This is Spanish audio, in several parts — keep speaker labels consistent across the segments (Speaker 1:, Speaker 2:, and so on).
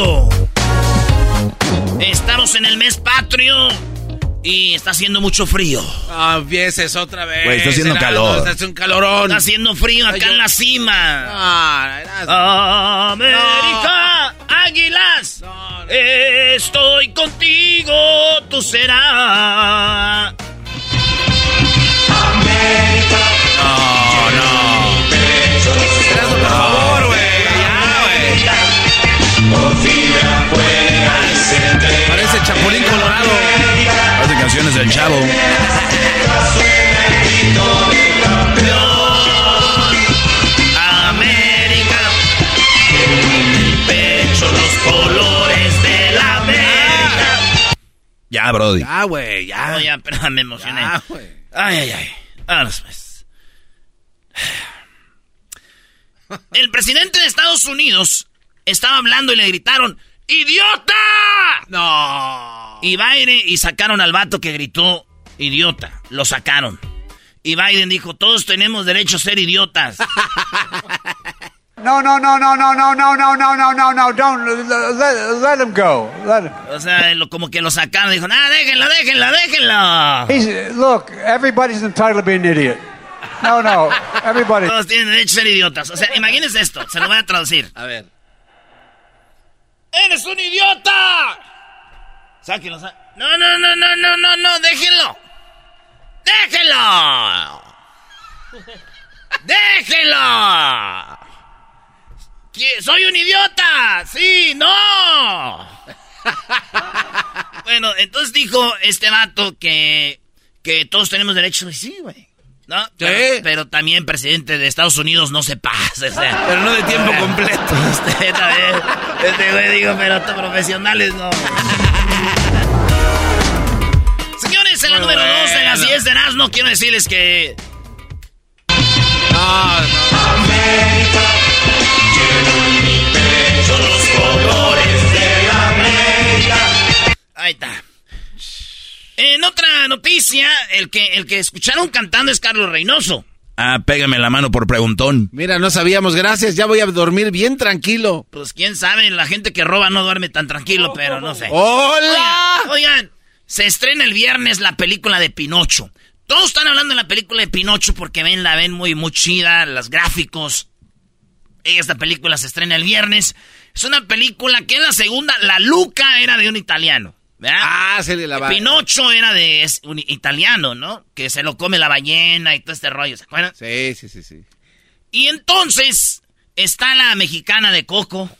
Speaker 1: Patrio. Estamos en el mes patrio. Y está haciendo mucho frío.
Speaker 2: Ah, vieses otra vez.
Speaker 3: Güey, está haciendo calor.
Speaker 2: Está haciendo un calorón.
Speaker 1: Está haciendo frío acá
Speaker 2: Ay, yo-
Speaker 1: en la cima.
Speaker 2: Ah, era-
Speaker 1: América, Águilas, estoy contigo, tú serás.
Speaker 2: No,
Speaker 3: canciones del chavo.
Speaker 1: América, en mi pecho los colores de la América.
Speaker 3: Ya, Brody.
Speaker 2: Ya, güey, ya.
Speaker 1: No, ya, pero me emocioné.
Speaker 2: Ya, güey.
Speaker 1: Ay, ay, ay. Vámonos, pues. El presidente de Estados Unidos estaba hablando y le gritaron, ¡Idiota!
Speaker 2: No.
Speaker 1: Y Biden, y sacaron al vato que gritó, idiota. Lo sacaron. Y Biden dijo, todos tenemos derecho a ser idiotas.
Speaker 4: No, no, no, no, no, no, no, no, no, no, no, no, don't let, let him go. Let him.
Speaker 1: O sea, lo- como que lo sacaron. Dijo, ah, déjenla, déjenla, déjenla.
Speaker 4: He's, look, everybody's entitled to be an idiot. No, no, everybody.
Speaker 1: Todos tienen derecho a ser idiotas. O sea, imagínense esto. Se lo voy a traducir.
Speaker 2: A ver.
Speaker 1: ¡Eres un idiota! Sáquenlo, sá- No, no, no, no, no, no, no, déjenlo. ¡Déjenlo! ¡Déjenlo! ¡Soy un idiota! ¡Sí! ¡No! bueno, entonces dijo este vato que, que todos tenemos derecho. Y Sí, güey. ¿No? Pero, pero también presidente de Estados Unidos no se pasa. O sea,
Speaker 2: Pero no de tiempo completo.
Speaker 1: Usted también. Este güey digo, pero estos profesionales no. Señores, en la número 2 de las
Speaker 2: bueno.
Speaker 1: 10 de Erasmo, quiero decirles que.
Speaker 2: No, no.
Speaker 5: Son los colores de la América.
Speaker 1: Ahí está. En otra noticia, el que, el que escucharon cantando es Carlos Reynoso.
Speaker 3: Ah, pégame la mano por preguntón.
Speaker 2: Mira, no sabíamos, gracias. Ya voy a dormir bien tranquilo.
Speaker 1: Pues quién sabe, la gente que roba no duerme tan tranquilo, pero no sé.
Speaker 2: ¡Hola!
Speaker 1: Oigan, oigan, se estrena el viernes la película de Pinocho. Todos están hablando de la película de Pinocho porque ven, la ven muy, muy chida, los gráficos. Esta película se estrena el viernes. Es una película que es la segunda, La Luca era de un italiano. ¿Verdad?
Speaker 2: Ah, se le la
Speaker 1: Pinocho era de es un italiano, ¿no? Que se lo come la ballena y todo este rollo, ¿se acuerdan?
Speaker 2: Sí, sí, sí, sí.
Speaker 1: Y entonces está la mexicana de Coco,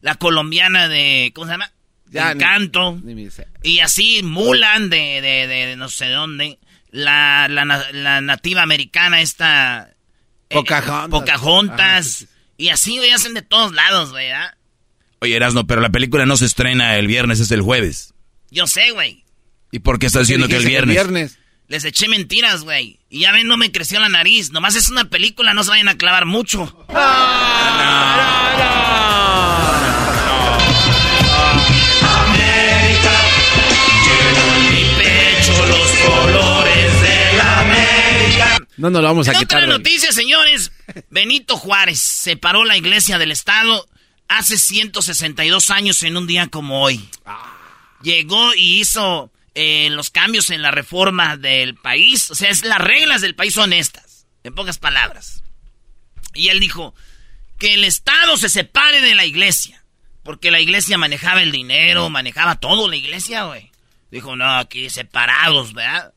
Speaker 1: la colombiana de, ¿cómo se llama?
Speaker 2: Ya,
Speaker 1: de Encanto.
Speaker 2: Ni.
Speaker 1: Y así Mulan de, de, de no sé dónde. La, la, la nativa americana esta... eh,
Speaker 2: Pocahontas.
Speaker 1: Pocahontas.
Speaker 2: Ah, sí, sí.
Speaker 1: Y así, güey, hacen de todos lados, güey, ¿ah?
Speaker 3: Oye, Erasno, pero la película no se estrena el viernes, es el jueves.
Speaker 1: Yo sé, güey.
Speaker 3: ¿Y por qué estás diciendo que el
Speaker 2: Dijiste
Speaker 3: viernes?
Speaker 1: Les eché mentiras, güey. Y ya ven, no me creció la nariz. Nomás es una película, no se vayan a clavar mucho. Mi pecho, los colores de la América.
Speaker 2: No nos lo vamos a
Speaker 1: En
Speaker 2: quitar.
Speaker 1: otra noticia, señores, Benito Juárez separó la iglesia del Estado hace 162 años en un día como hoy. Llegó y hizo eh, los cambios en la reforma del país. O sea, es, las reglas del país son estas, en pocas palabras. Y él dijo que el Estado se separe de la iglesia. Porque la iglesia manejaba el dinero, manejaba todo la iglesia, güey. Dijo, no, aquí separados, ¿verdad?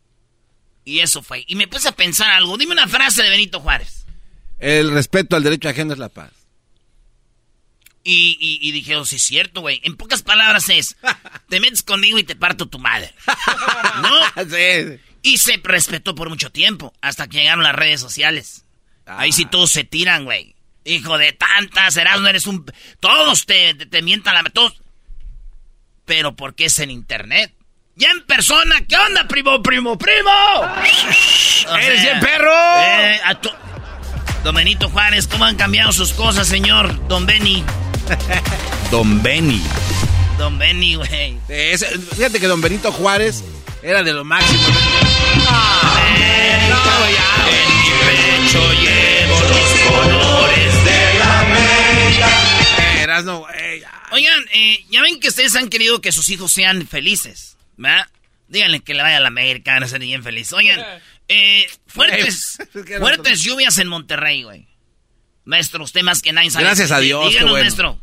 Speaker 1: Y eso fue. Y me puse a pensar algo. Dime una frase de Benito Juárez.
Speaker 2: El respeto al derecho ajeno es la paz.
Speaker 1: Y, y, y dije, oh, sí es cierto, güey. En pocas palabras es, te metes conmigo y te parto tu madre. ¿No?
Speaker 2: Sí.
Speaker 1: Y se respetó por mucho tiempo, hasta que llegaron las redes sociales. Ahí sí todos se tiran, güey. Hijo de tantas, no eres un... Todos te, te, te mientan la... Todos... Pero ¿por qué es en internet? Ya en persona, ¿qué onda, primo, primo, primo? O
Speaker 2: ¡Eres
Speaker 1: sea,
Speaker 2: bien perro!
Speaker 1: eh, a tu- Don Benito Juárez, ¿cómo han cambiado sus cosas, señor? Don Benny.
Speaker 3: Don Benny.
Speaker 1: Don Benny, güey.
Speaker 2: Fíjate que don Benito Juárez era de lo máximo.
Speaker 1: En mi pecho llevo los colores de la América.
Speaker 2: Güey.
Speaker 1: Oigan, eh, ya ven que ustedes han querido que sus hijos sean felices, ¿verdad? Díganle que le vaya a la América, van a ser bien felices. Oigan, eh, fuertes,
Speaker 2: Güey, ¿qué
Speaker 1: fuertes lluvias en Monterrey, güey. Maestro, usted más que nadie sabe.
Speaker 2: Gracias a Dios,
Speaker 1: Díganos,
Speaker 2: bueno.
Speaker 1: maestro.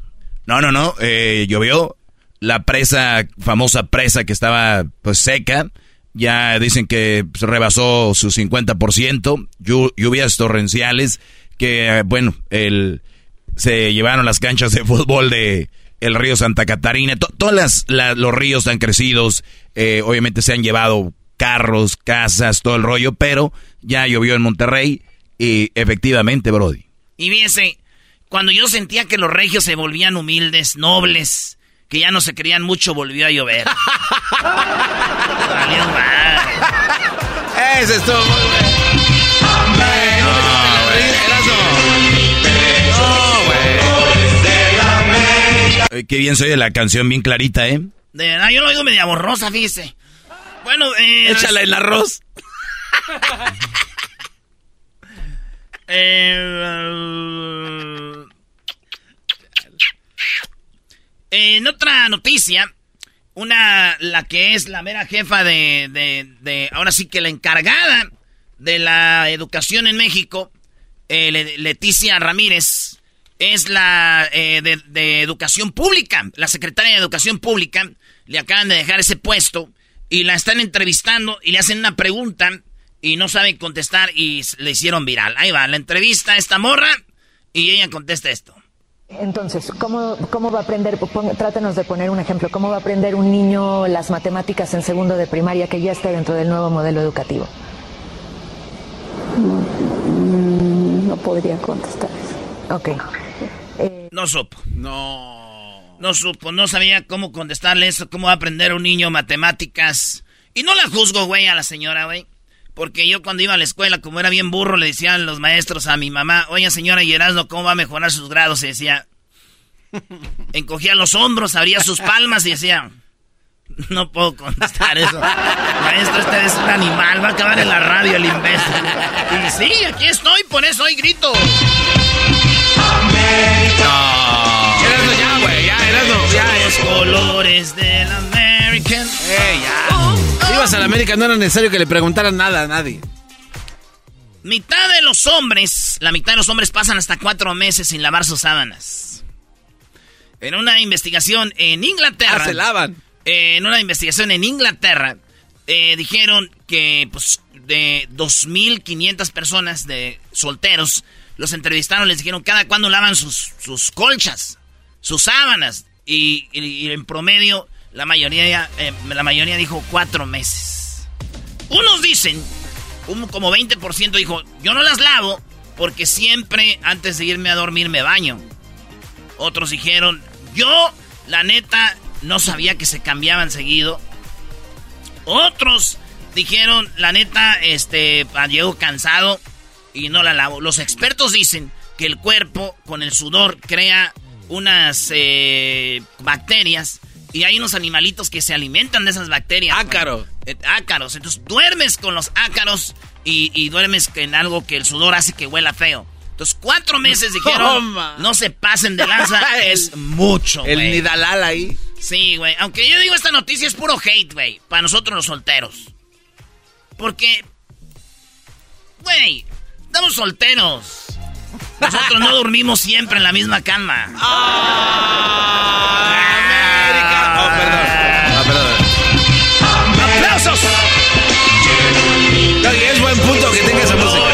Speaker 3: No, no, no. eh, llovió. La presa, famosa presa que estaba pues seca, ya dicen que pues, rebasó su 50%. Llu- lluvias torrenciales que, eh, bueno, el, se llevaron las canchas de fútbol de el río Santa Catarina. To- todas las, la- los ríos han crecido. eh, obviamente se han llevado carros, casas, todo el rollo, pero ya llovió en Monterrey y efectivamente, Brody.
Speaker 1: Y fíjense, cuando yo sentía que los regios se volvían humildes, nobles, que ya no se creían mucho, volvió a llover. Valió madre.
Speaker 2: Ese estuvo muy bueno.
Speaker 3: Qué bien soy de la canción, bien clarita, ¿eh?
Speaker 1: De verdad, yo lo oigo media borrosa, fíjese. Bueno, eh...
Speaker 2: Échala en arroz.
Speaker 1: Eh, en otra noticia, una, la que es la mera jefa de, de, ahora sí que la encargada de la educación en México, eh, Le- Leticia Ramírez, es la eh, de educación pública, la secretaria de educación pública, le acaban de dejar ese puesto y la están entrevistando y le hacen una pregunta y no sabe contestar y le hicieron viral. Ahí va, la entrevista a esta morra y ella contesta esto.
Speaker 6: Entonces, ¿cómo, cómo va a aprender? Pon- trátenos de poner un ejemplo. ¿Cómo va a aprender un niño las matemáticas en segundo de primaria que ya esté dentro del nuevo modelo educativo?
Speaker 7: No podría contestar eso.
Speaker 6: Ok.
Speaker 1: No supo.
Speaker 2: No.
Speaker 1: No supo, no sabía cómo contestarle eso, cómo va a aprender un niño matemáticas. Y no la juzgo, güey, a la señora, güey. Porque yo cuando iba a la escuela, como era bien burro, le decían los maestros a mi mamá, oye señora Yerasno, ¿cómo va a mejorar sus grados? Y decía, encogía los hombros, abría sus palmas y decía, no puedo contestar eso. Maestro, este es un animal, va a acabar en la radio el imbécil. Y sí, aquí estoy, por eso hoy grito.
Speaker 2: Erasmo ya, güey. Ya. Ya,
Speaker 1: Los colores del American.
Speaker 2: Ya. Ibas a la América, no era necesario que le preguntaran nada a nadie.
Speaker 1: Mitad de los hombres, la mitad de los hombres pasan hasta cuatro meses sin lavar sus sábanas. En una investigación en Inglaterra.
Speaker 2: Ah, se lavan.
Speaker 1: eh, en una investigación en Inglaterra, eh, dijeron que pues de 2.500 personas de solteros los entrevistaron, les dijeron cada cuándo lavan sus, sus colchas, sus sábanas. Y, en promedio, la mayoría, eh, la mayoría dijo cuatro meses. Unos dicen, un, como 20% dijo, yo no las lavo porque siempre antes de irme a dormir me baño. Otros dijeron, yo, la neta, no sabía que se cambiaban seguido. Otros dijeron, la neta, este, llego cansado y no la lavo. Los expertos dicen que el cuerpo con el sudor crea unas eh, bacterias y hay unos animalitos que se alimentan de esas bacterias.
Speaker 2: Ácaros.
Speaker 1: Eh, ácaros. Entonces duermes con los ácaros y, duermes en algo que el sudor hace que huela feo. Entonces, cuatro meses dijeron, no se pasen de lanza, es mucho,
Speaker 2: El Nidalal ahí.
Speaker 1: Sí, güey. Aunque yo digo, esta noticia es puro hate, güey. Para nosotros los solteros. Porque, güey, estamos solteros. Nosotros no dormimos siempre en la misma cama.
Speaker 2: ¡Ah! América. Oh, perdón. No, perdón.
Speaker 1: ¡Aplausos!
Speaker 2: No, y es buen punto que tenga esa música.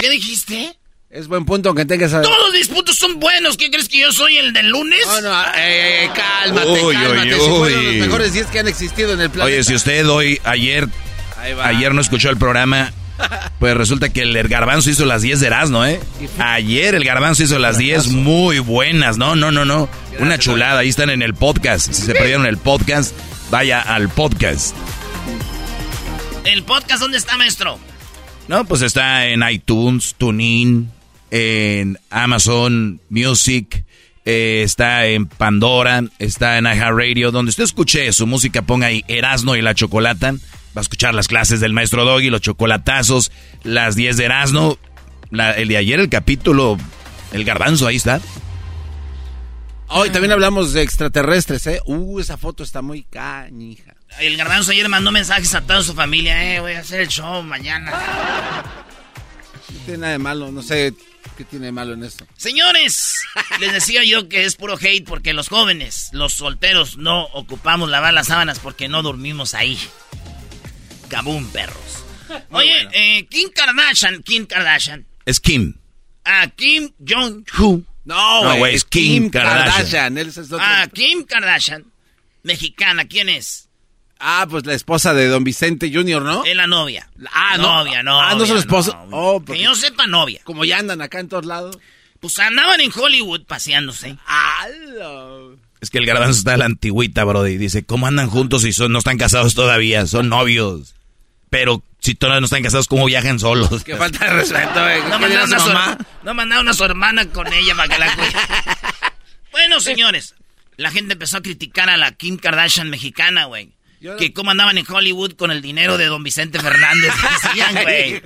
Speaker 1: ¿Qué dijiste?
Speaker 2: Es buen punto que tenga esa...
Speaker 1: Todos mis puntos son buenos. ¿Qué crees que yo soy el del lunes?
Speaker 2: No, no, eh, eh cálmate, uy, cálmate. Uy, si fueron los mejores 10 que han existido en el planeta.
Speaker 3: Oye, si usted hoy, ayer, ayer no escuchó el programa, pues resulta que el garbanzo hizo las 10 de Erasmo, ¿eh? Ayer el garbanzo hizo las 10 muy buenas. No, no, no, no. Una chulada. Ahí están en el podcast. Si se perdieron el podcast, vaya al podcast.
Speaker 1: ¿El podcast dónde está, maestro?
Speaker 3: No, pues está en iTunes, TuneIn, en Amazon Music, eh, está en Pandora, está en iHeartRadio, donde usted escuche su música, ponga ahí Erasno y la Chocolata. Va a escuchar las clases del maestro Doggy, los chocolatazos, las 10 de Erasno. el de ayer, el capítulo, el garbanzo, ahí está.
Speaker 2: Hoy también hablamos de extraterrestres, ¿eh? Uh, esa foto está muy cañija.
Speaker 1: El garbanzo ayer mandó mensajes a toda su familia, eh, voy a hacer el show mañana.
Speaker 2: No tiene nada de malo, no sé ¿Qué tiene malo en esto?
Speaker 1: Señores, les decía yo que es puro hate porque los jóvenes, los solteros, no ocupamos lavar las sábanas porque no dormimos ahí. Cabum, perros. Oye, eh, Kim Kardashian, Kim Kardashian.
Speaker 3: Es Kim.
Speaker 1: Ah, Kim Jong-un.
Speaker 2: No, güey, es Kim, Kardashian.
Speaker 1: Ah, Kim Kardashian. Mexicana, ¿quién es?
Speaker 2: Ah, pues la esposa de don Vicente Jr., ¿no?
Speaker 1: Es la novia. Ah, novia, no.
Speaker 2: Ah, no es su esposa. Oh,
Speaker 1: que yo sepa, novia.
Speaker 2: Como ya andan acá en todos lados.
Speaker 1: Pues andaban en Hollywood paseándose.
Speaker 3: Es que el garbanzo está a la antigüita, brody. Dice, ¿cómo andan juntos si son, no están casados todavía? Son novios. Pero si todavía no están casados, ¿cómo viajan solos?
Speaker 2: Qué falta de respeto, eh.
Speaker 1: No mandaron, a su, mamá? no mandaron a su hermana con ella para que la cuide. bueno, señores. La gente empezó a criticar a la Kim Kardashian mexicana, güey que cómo andaban en Hollywood con el dinero de don Vicente Fernández. Decían, güey.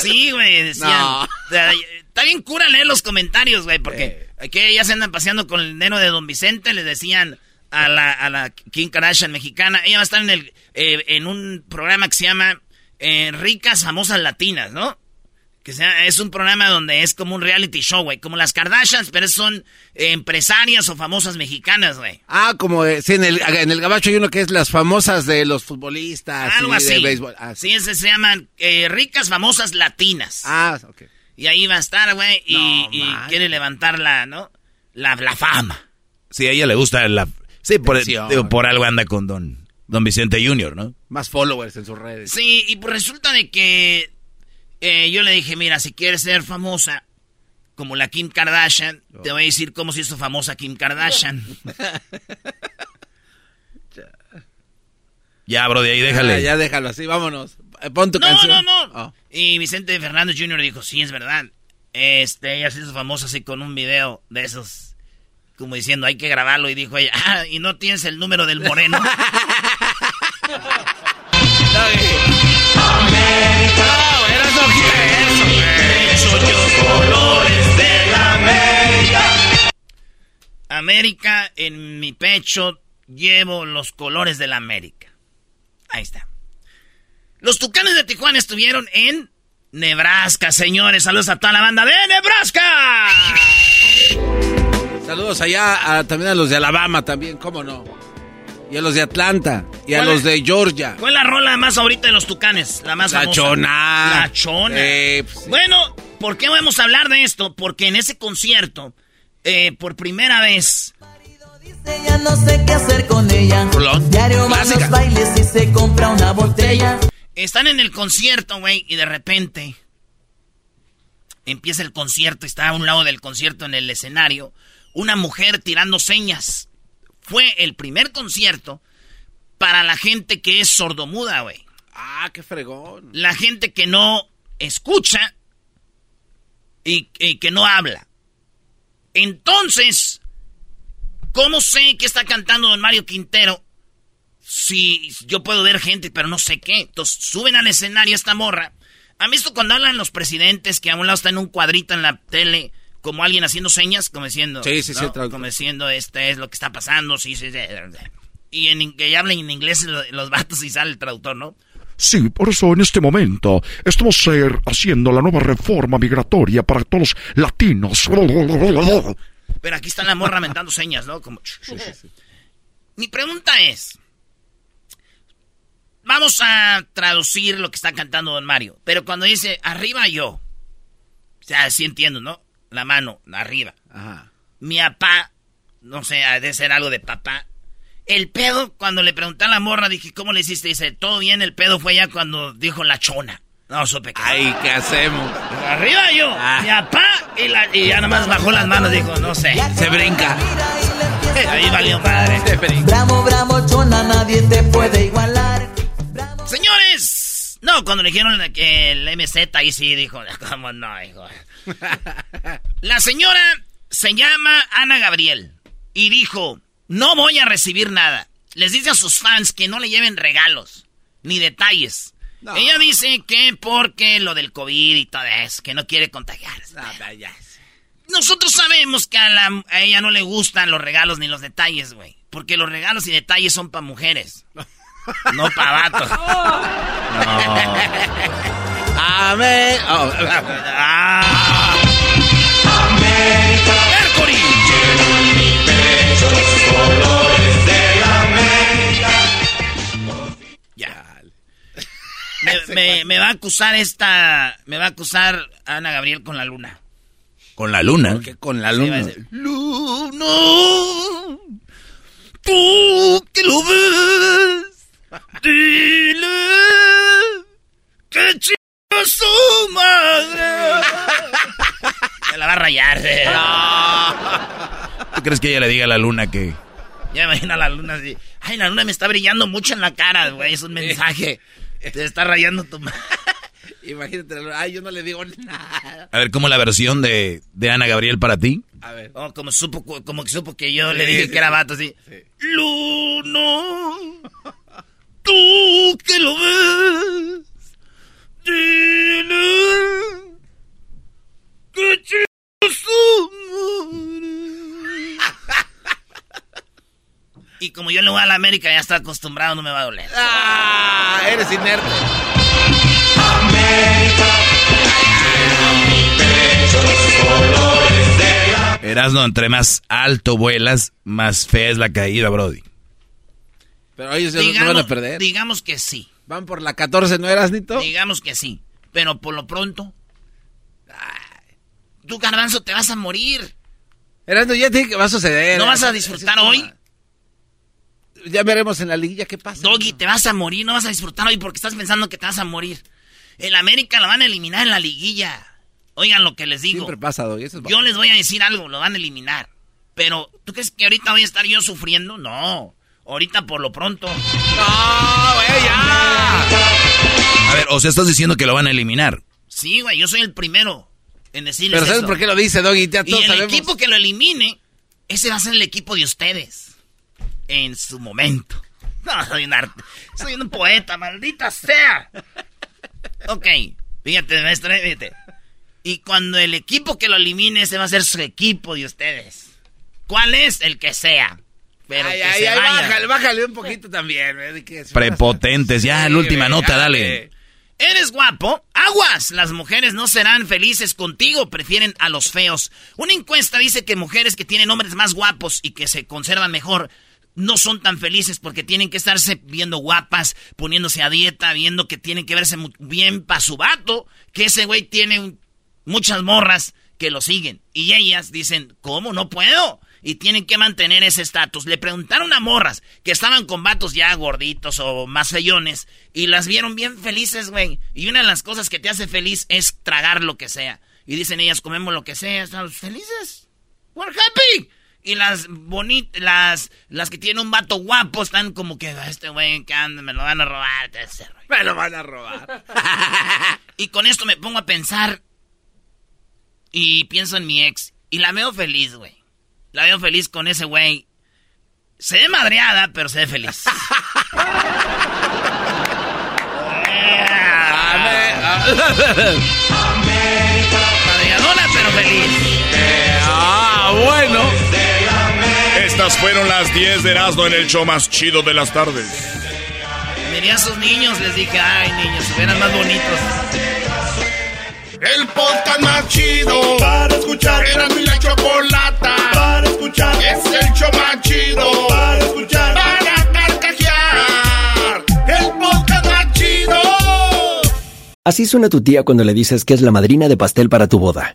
Speaker 1: Sí, güey, decían. Está bien cura leer los comentarios, güey, porque aquí ya se andan paseando con el dinero de don Vicente, le decían a la, a la Kim Kardashian mexicana. Ella va a estar en, el, eh, en un programa que se llama eh, Ricas Famosas Latinas, ¿no? Que sea, es un programa donde es como un reality show, güey. Como las Kardashians, pero son empresarias o famosas mexicanas, güey.
Speaker 2: Ah, como eh, sí, en el, en el gabacho hay uno que es las famosas de los futbolistas.
Speaker 1: Algo
Speaker 2: así.
Speaker 1: De béisbol. Ah, sí. ese se llaman eh, ricas famosas latinas.
Speaker 2: Ah, ok.
Speaker 1: Y ahí va a estar, güey, y, quiere levantar la, ¿no? La, la, fama.
Speaker 3: Sí, a ella le gusta la... Sí, por, por algo anda con don, don Vicente Junior, ¿no?
Speaker 2: Más followers en sus redes.
Speaker 1: Sí, y pues resulta de que eh, yo le dije, mira, si quieres ser famosa como la Kim Kardashian, te voy a decir cómo se hizo famosa Kim Kardashian.
Speaker 3: ya, bro, de ahí déjale.
Speaker 2: ya déjalo así, vámonos. Eh, pon tu canción.
Speaker 1: No, no, no. Oh. Y Vicente Fernández Jr. dijo, sí, es verdad. Este, ella se hizo famosa así con un video de esos, como diciendo, hay que grabarlo. Y dijo ella, ah, y no tienes el número del moreno. América, en mi pecho llevo los colores de la América. Ahí está. Los Tucanes de Tijuana estuvieron en Nebraska, señores. Saludos a toda la banda de Nebraska.
Speaker 2: Saludos allá a- también a los de Alabama también, cómo no. Y a los de Atlanta. Y a
Speaker 1: ¿Cuál
Speaker 2: los de Georgia.
Speaker 1: ¿Cuál es la rola más ahorita de los tucanes? La más
Speaker 2: La
Speaker 1: famosa.
Speaker 2: chona.
Speaker 1: La chona.
Speaker 2: Eh, pues.
Speaker 1: Bueno, ¿por qué vamos a hablar de esto? Porque en ese concierto, eh, por primera vez,
Speaker 8: Ya no sé qué hacer con ella.
Speaker 2: Rolón.
Speaker 8: Diario los bailes y se compra una botella.
Speaker 1: están en el concierto, güey, y de repente empieza el concierto, está a un lado del concierto en el escenario, una mujer tirando señas. Fue el primer concierto para la gente que es sordomuda, güey.
Speaker 2: Ah, qué fregón.
Speaker 1: La gente que no escucha y, y que no habla. Entonces, ¿cómo sé que está cantando don Mario Quintero? Si yo puedo ver gente, pero no sé qué. Entonces, suben al escenario esta morra. ¿Han visto cuando hablan los presidentes que a un lado está en un cuadrito en la tele, como alguien haciendo señas, como diciendo...
Speaker 2: Sí, sí, sí,
Speaker 1: ¿no?
Speaker 2: traductor.
Speaker 1: Como diciendo, este es lo que está pasando, sí, sí, sí. Y en, que hablan en inglés lo- los vatos y sale el traductor, ¿no?
Speaker 9: Sí, por eso en este momento estamos eh, haciendo la nueva reforma migratoria para todos los latinos.
Speaker 1: Pero aquí está la morra mentando señas, ¿no? Como... Mi pregunta es... Vamos a traducir lo que está cantando Don Mario. Pero cuando dice arriba yo. O sea, sí entiendo, ¿no? La mano, arriba.
Speaker 2: Ajá.
Speaker 1: Mi papá, no sé, ha de ser algo de papá. El pedo, cuando le pregunté a la morra, dije, ¿cómo le hiciste? Dice, todo bien, el pedo fue ya cuando dijo la chona. No supe qué.
Speaker 2: Ay, ¿qué hacemos?
Speaker 1: Arriba yo,
Speaker 2: Ah.
Speaker 1: mi papá, y, la- y ya nada más bajó las manos, dijo, no sé.
Speaker 2: Se brinca.
Speaker 1: Ahí valió madre.
Speaker 8: Bravo, bravo, chona, nadie te puede igualar.
Speaker 1: Señores, no, cuando le dijeron que el MZ ahí sí dijo, ¿cómo no, hijo? La señora se llama Ana Gabriel y dijo, no voy a recibir nada. Les dice a sus fans que no le lleven regalos ni detalles.
Speaker 2: No.
Speaker 1: Ella dice que porque lo del COVID y todo eso, que no quiere contagiarse. Nosotros sabemos que a, la- a ella no le gustan los regalos ni los detalles, güey. Porque los regalos y detalles son para mujeres. No para vatos.
Speaker 2: Amén. Oh,
Speaker 1: Ah. Me, me- me va a acusar esta. Me va a acusar Ana Gabriel con la luna.
Speaker 3: Con la luna.
Speaker 2: ¿Qué con la
Speaker 1: Sí, va a
Speaker 2: luna?
Speaker 1: decir, Luna. Tú que lo ves. Dile. Que chinga su madre. Se la va a rayar. eh.
Speaker 3: ¿Tú crees que ella le diga a la luna que...
Speaker 1: Ya imagina la luna así. Ay, la luna me está brillando mucho en la cara, güey. Es un mensaje. Te está rayando tu madre.
Speaker 2: Imagínate. Ay, yo no le digo nada.
Speaker 3: A ver, ¿cómo la versión de, de Ana Gabriel para ti?
Speaker 2: A ver.
Speaker 1: Oh, como supo, como que supo que yo
Speaker 2: Sí,
Speaker 1: le dije
Speaker 2: sí,
Speaker 1: que era
Speaker 2: sí.
Speaker 1: vato así. Luna, tú que lo ves, dile que chinga su madre. Y como yo le voy a la América, ya está acostumbrado, no me va a doler.
Speaker 2: Ah, eres inerte.
Speaker 3: Erasno, entre más alto vuelas, más fea es la caída, Brody.
Speaker 2: Pero ellos ya no- no van a perder.
Speaker 1: digamos que sí.
Speaker 2: Van por la 14, ¿no eras, Nito?
Speaker 1: Digamos que sí. Pero por lo pronto. ay, tú, garbanzo, te vas a morir.
Speaker 2: Erasno, ya te dije que va a suceder.
Speaker 1: ¿No vas a disfrutar hoy?
Speaker 2: Ya veremos en la liguilla qué pasa.
Speaker 1: Doggy, te vas a morir. No vas a disfrutar hoy porque estás pensando que te vas a morir. El América la van a eliminar en la liguilla. Oigan lo que les digo.
Speaker 2: Siempre pasa, Doggy. Eso es
Speaker 1: Yo les voy a decir algo, lo van a eliminar. Pero, ¿tú crees que ahorita voy a estar yo sufriendo? No. Ahorita por lo pronto.
Speaker 2: ¡No, güey, ya!
Speaker 3: A ver, o sea, estás diciendo que lo van a eliminar.
Speaker 1: Sí, güey, yo soy el primero en decirles
Speaker 2: Pero ¿sabes
Speaker 1: eso.
Speaker 2: por qué lo dice, Doggy? Ya
Speaker 1: Y el
Speaker 2: sabemos.
Speaker 1: equipo que lo elimine, ese va a ser el equipo de ustedes. En su momento. No, soy un arte. Soy un poeta, maldita sea. Ok, fíjate, maestro, eh, fíjate. Y cuando el equipo que lo elimine, ese va a ser su equipo de ustedes. ¿Cuál es? El que sea. Pero
Speaker 2: ay,
Speaker 1: que
Speaker 2: ay,
Speaker 1: se
Speaker 2: ay,
Speaker 1: vaya.
Speaker 2: bájale, bájale un poquito también. que-
Speaker 3: Prepotentes. Ya,
Speaker 2: Sí,
Speaker 3: la última nota, dale.
Speaker 1: ¿Eres guapo? Aguas. Las mujeres no serán felices contigo, prefieren a los feos. Una encuesta dice que mujeres que tienen hombres más guapos y que se conservan mejor no son tan felices porque tienen que estarse viendo guapas, poniéndose a dieta, viendo que tienen que verse bien para su vato, que ese güey tiene muchas morras que lo siguen. Y ellas dicen, ¿cómo? No puedo y tienen que mantener ese estatus. Le preguntaron a morras que estaban con vatos ya gorditos o más feyones y las vieron bien felices, güey. Y una de las cosas que te hace feliz es tragar lo que sea. Y dicen ellas, comemos lo que sea, estamos felices. We're happy. Y las bonitas, las, las que tienen un vato guapo están como que, ah, este güey que anda, me lo van a robar.
Speaker 2: Me lo van a robar.
Speaker 1: y con esto me pongo a pensar y pienso en mi ex y la veo feliz, güey. La veo feliz con ese güey. Se ve madreada, pero se ve feliz. Madreadora, pero feliz.
Speaker 2: ah, bueno.
Speaker 10: Estas fueron las 10 de Erasmo en el show más chido de las tardes.
Speaker 1: Miré a esos niños, les dije, ay niños, eran más bonitos.
Speaker 5: El podcast más chido para escuchar. Era mi la chocolata para escuchar. Es el show más chido para escuchar. Para carcajear. El podcast más chido.
Speaker 11: Así suena tu tía cuando le dices que es la madrina de pastel para tu boda.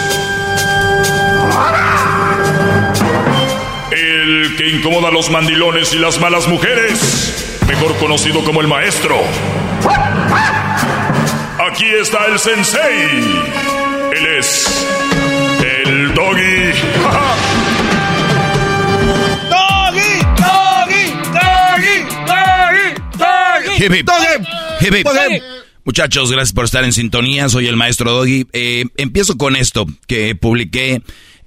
Speaker 10: El que incomoda a los mandilones y las malas mujeres, mejor conocido como el maestro. Aquí está el sensei. Él es el doggy.
Speaker 2: Doggy, doggy, doggy, doggy,
Speaker 3: Hip, hip. Hip, hip. Muchachos, gracias por estar en sintonía. Soy el maestro Doggy. Eh, empiezo con esto que publiqué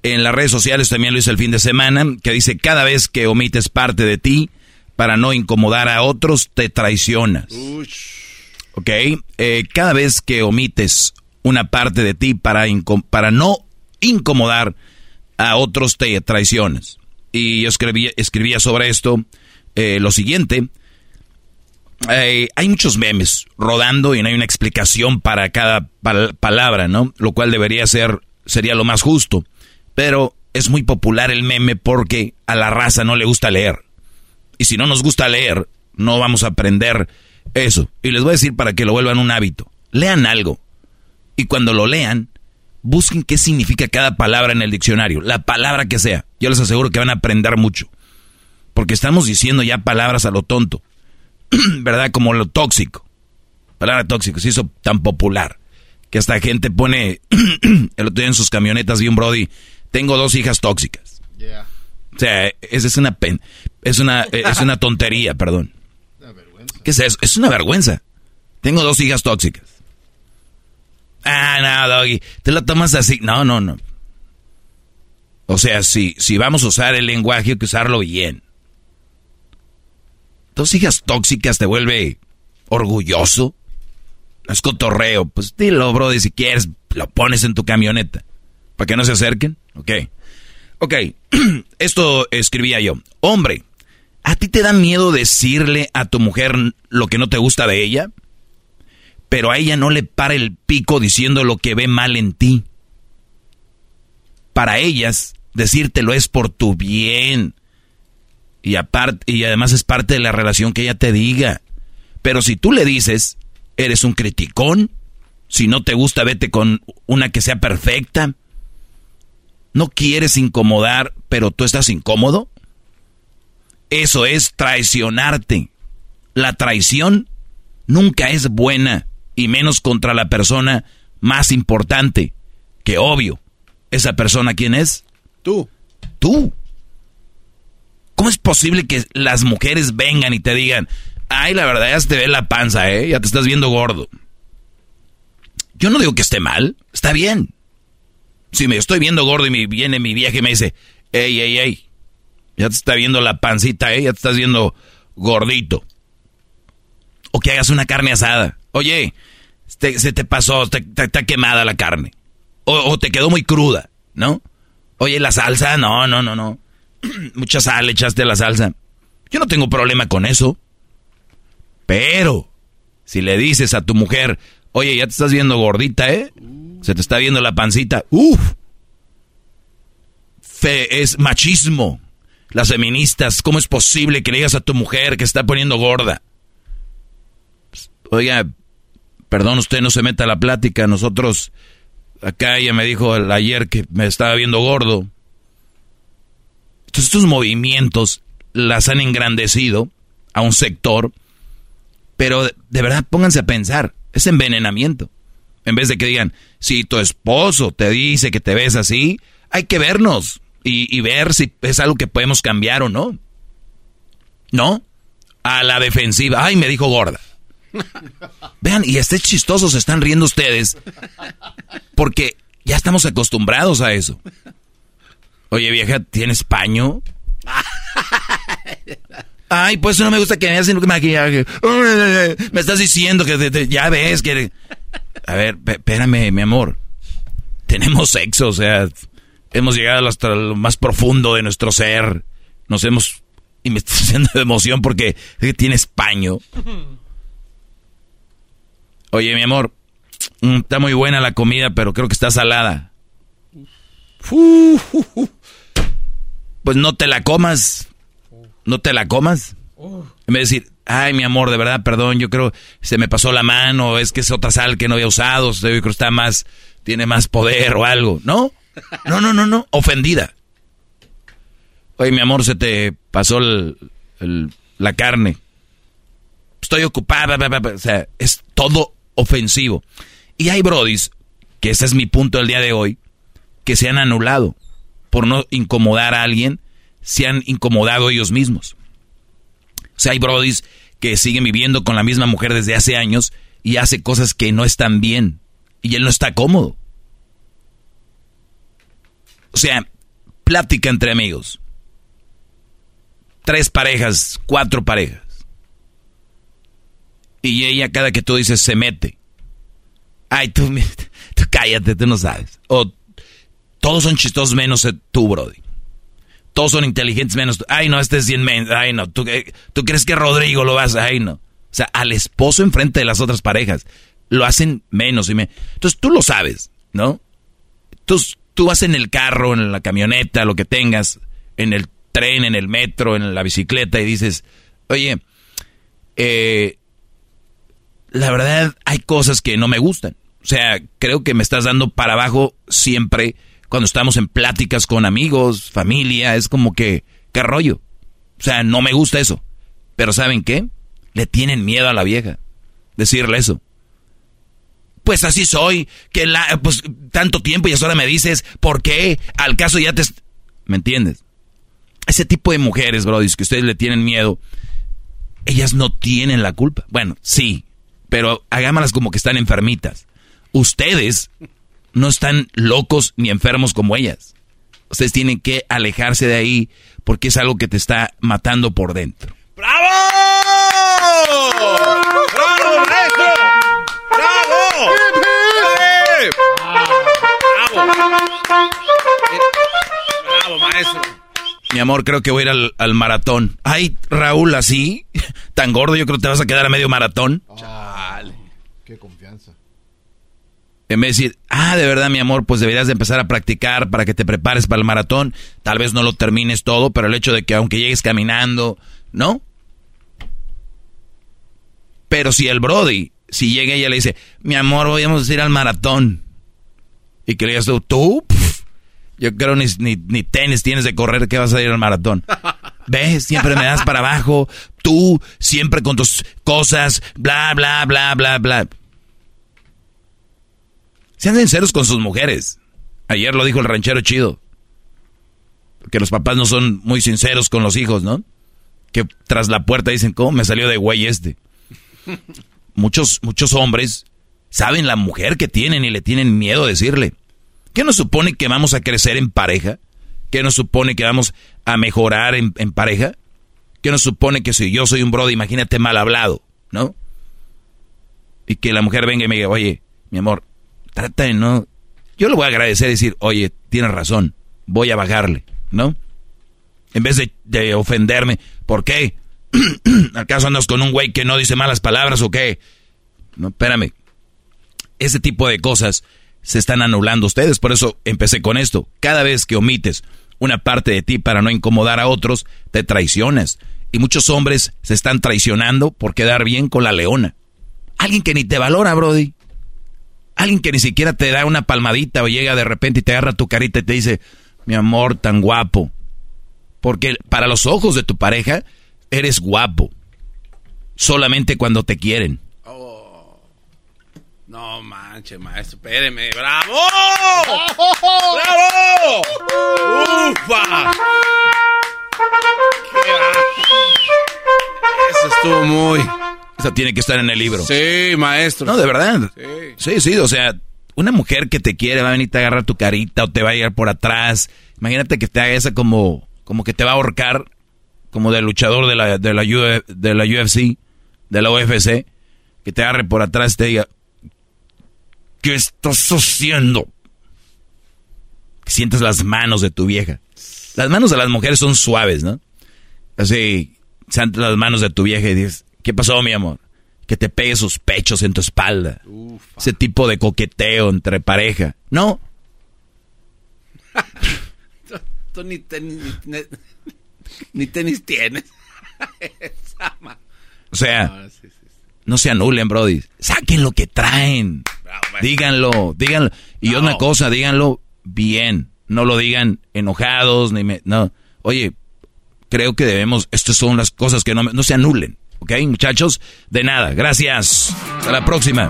Speaker 3: en las redes sociales, también lo hice el fin de semana, que dice, cada vez que omites parte de ti para no incomodar a otros, te traicionas. ¿Ok? Eh, cada vez que omites una parte de ti para, para no incomodar a otros, te traicionas. Y yo escribía, escribía sobre esto eh, lo siguiente. Eh, hay muchos memes rodando y no hay una explicación para cada palabra, ¿no? Lo cual debería ser, sería lo más justo. Pero es muy popular el meme porque a la raza no le gusta leer. Y si no nos gusta leer, no vamos a aprender eso. Y les voy a decir para que lo vuelvan un hábito. Lean algo. Y cuando lo lean, busquen qué significa cada palabra en el diccionario. La palabra que sea. Yo les aseguro que van a aprender mucho. Porque estamos diciendo ya palabras a lo tonto. ¿Verdad? Como lo tóxico. Palabra tóxico se hizo tan popular. Que hasta gente pone... el otro día en sus camionetas vi un Brody tengo dos hijas tóxicas. O sea, esa es una pen, es una es una tontería, perdón. ¿Qué es eso? Es una vergüenza. Tengo dos hijas tóxicas. Ah, no, Doggy, te lo tomas así. No, no, no. O sea, si, si vamos a usar el lenguaje, hay que usarlo bien. Dos hijas tóxicas te vuelve orgulloso. es cotorreo. Pues dilo, Brody, si quieres, lo pones en tu camioneta. Para que no se acerquen. Ok. Esto escribía yo. Hombre, ¿a ti te da miedo decirle a tu mujer lo que no te gusta de ella? Pero a ella no le para el pico diciendo lo que ve mal en ti. Para ellas, decírtelo es por tu bien. Y, aparte, y además es parte de la relación que ella te diga. Pero si tú le dices, eres un criticón, si no te gusta, vete con una que sea perfecta. ¿No quieres incomodar, pero tú estás incómodo? Eso es traicionarte. La traición nunca es buena, y menos contra la persona más importante, que obvio, esa persona quién es?
Speaker 2: Tú.
Speaker 3: Tú. ¿Cómo es posible que las mujeres vengan y te digan, ay, la verdad ya se te ve la panza, ¿eh? Ya te estás viendo gordo. Yo no digo que esté mal, está bien. Si me estoy viendo gordo y me viene mi vieja y me dice, ey, ey, ey, ya te está viendo la pancita, ¿eh? Ya te estás viendo gordito. O que hagas una carne asada. Oye, se te pasó, está quemada la carne. O, te quedó muy cruda, ¿no? Oye, la salsa, no, no, no, no. Mucha sal echaste la salsa. Yo no tengo problema con eso. Pero, si le dices a tu mujer, oye, ya te estás viendo gordita, ¿eh? Se te está viendo la pancita. Uf. Fe es machismo. Las feministas, ¿cómo es posible que le digas a tu mujer que está poniendo gorda? Oiga, perdón, usted no se meta a la plática. Nosotros, acá ella me dijo ayer que me estaba viendo gordo. Entonces estos movimientos las han engrandecido a un sector, pero de verdad pónganse a pensar, es envenenamiento. En vez de que digan, si tu esposo te dice que te ves así, hay que vernos y, ver si es algo que podemos cambiar o no. ¿No? A la defensiva, ay, me dijo gorda. Vean, y este chistoso se están riendo ustedes porque ya estamos acostumbrados a eso. Oye, vieja, ¿tienes paño? Ay, pues no me gusta que me hacen maquillaje. Me estás diciendo que ya ves que... A ver, espérame, mi amor. Tenemos sexo, o sea, hemos llegado hasta lo más profundo de nuestro ser. Nos hemos... Y me estoy haciendo de emoción porque tienes paño. Oye, mi amor, mm, está muy buena la comida, pero creo que está salada. Pues no te la comas. No te la comas. En vez de decir, ay, mi amor, de verdad, perdón, yo creo se me pasó la mano, es que es otra sal que no había usado, yo creo está más, tiene más poder o algo. ¿No? No, no, no, no, ofendida. Oye, mi amor, se te pasó la carne. Estoy ocupada, o sea, es todo ofensivo. Y hay brodis, que ese es mi punto del día de hoy, que se han anulado por no incomodar a alguien, se han incomodado ellos mismos. O sea, hay brodis que siguen viviendo con la misma mujer desde hace años y hace cosas que no están bien. Y él no está cómodo. O sea, plática entre amigos. Tres parejas, cuatro parejas. Y ella cada que tú dices se mete. Ay, tú, cállate, tú no sabes. O todos son chistosos menos tú, Brody. Todos son inteligentes menos tú. Ay, no, este es bien Ay, no. ¿Tú, ¿Tú crees que Rodrigo lo vas? Ay, no. O sea, al esposo enfrente de las otras parejas. Lo hacen menos. Y me... Entonces tú lo sabes, ¿no? Tú, tú vas en el carro, en la camioneta, lo que tengas, en el tren, en el metro, en la bicicleta y dices, oye, eh, la verdad hay cosas que no me gustan. O sea, creo que me estás dando para abajo siempre cuando estamos en pláticas con amigos, familia, es como que, ¿qué rollo? O sea, no me gusta eso. Pero ¿saben qué? Le tienen miedo a la vieja. Decirle eso. Pues así soy, que la, pues tanto tiempo y ahora me dices, ¿por qué? Al caso ya te... ¿Me entiendes? Ese tipo de mujeres, bro, que ustedes le tienen miedo, ellas no tienen la culpa. Bueno, sí, pero hagámoslas como que están enfermitas. Ustedes no están locos ni enfermos como ellas. Ustedes tienen que alejarse de ahí porque es algo que te está matando por dentro.
Speaker 5: ¡Bravo! ¡Bravo, maestro! ¡Bravo! ¡Bravo! Maestro!
Speaker 3: Mi amor, creo que voy a ir al, maratón. Ay, Raúl, así, tan gordo, yo creo que te vas a quedar a medio maratón.
Speaker 2: Chale. Qué confianza.
Speaker 3: En vez de decir, ah, de verdad, mi amor, pues deberías de empezar a practicar para que te prepares para el maratón. Tal vez no lo termines todo, pero el hecho de que aunque llegues caminando, ¿no? Pero si el Brody, si llega y ella le dice, mi amor, voy a ir al maratón. Y que le digas tú, tú, yo creo ni, ni, ni tenis tienes de correr que vas a ir al maratón. ¿Ves? Siempre me das para abajo. Tú, siempre con tus cosas, bla, bla, bla, bla, bla. Sean sinceros con sus mujeres. Ayer lo dijo el ranchero chido. Que los papás no son muy sinceros con los hijos, ¿no? Que tras la puerta dicen, ¿cómo me salió de güey este? Muchos, muchos hombres saben la mujer que tienen y le tienen miedo a decirle. ¿Qué nos supone que vamos a crecer en pareja? ¿Qué nos supone que vamos a mejorar en, pareja? ¿Qué nos supone que si yo soy un brody, imagínate mal hablado, ¿no? Y que la mujer venga y me diga, oye, mi amor, trata de no... Yo le voy a agradecer y decir, oye, tienes razón, voy a bajarle, ¿no? En vez de, de ofenderme, ¿por qué? ¿Acaso andas con un güey que no dice malas palabras o qué? No, espérame. Ese tipo de cosas se están anulando ustedes, por eso empecé con esto. Cada vez que omites una parte de ti para no incomodar a otros, te traicionas. Y muchos hombres se están traicionando por quedar bien con la leona. Alguien que ni te valora, Brody. Alguien que ni siquiera te da una palmadita o llega de repente y te agarra tu carita y te dice, mi amor, tan guapo. Porque para los ojos de tu pareja, eres guapo. Solamente cuando te quieren.
Speaker 2: No manches, maestro, espéreme. ¡Bravo! ¡Bravo! ¡Ufa! ¡Qué! Eso estuvo muy...
Speaker 3: Eso tiene que estar en el libro.
Speaker 2: Sí, maestro.
Speaker 3: No, de verdad.
Speaker 2: Sí.
Speaker 3: Sí, sí, o sea, una mujer que te quiere va a venir a agarrar tu carita o te va a llegar por atrás. Imagínate que te haga esa como, como que te va a ahorcar, como de luchador de la, de la, Uf- de la UFC, de la UFC, que te agarre por atrás y te diga, ¿qué estás haciendo? Que sientes las manos de tu vieja. Las manos de las mujeres son suaves, ¿no? Así, sientes las manos de tu vieja y dices, ¿qué pasó, mi amor? Que te pegue sus pechos en tu espalda. Ese tipo de coqueteo entre pareja. No,
Speaker 2: Tú ni tenis, ni, ni tenis tienes.
Speaker 3: O sea,
Speaker 2: No, sí, sí, sí.
Speaker 3: no se anulen, Brody. Saquen lo que traen. Díganlo, díganlo. Y
Speaker 2: No.
Speaker 3: una cosa, díganlo bien. No lo digan enojados, ni me, no. Oye, creo que debemos, estas son las cosas que no, no se anulen. ¿Ok, muchachos? De nada, gracias. Hasta la próxima.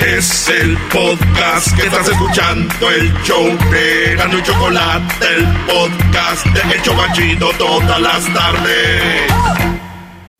Speaker 5: Es el podcast que estás escuchando, el show de Gano y Chocolate, el podcast de El Chocachito todas las tardes.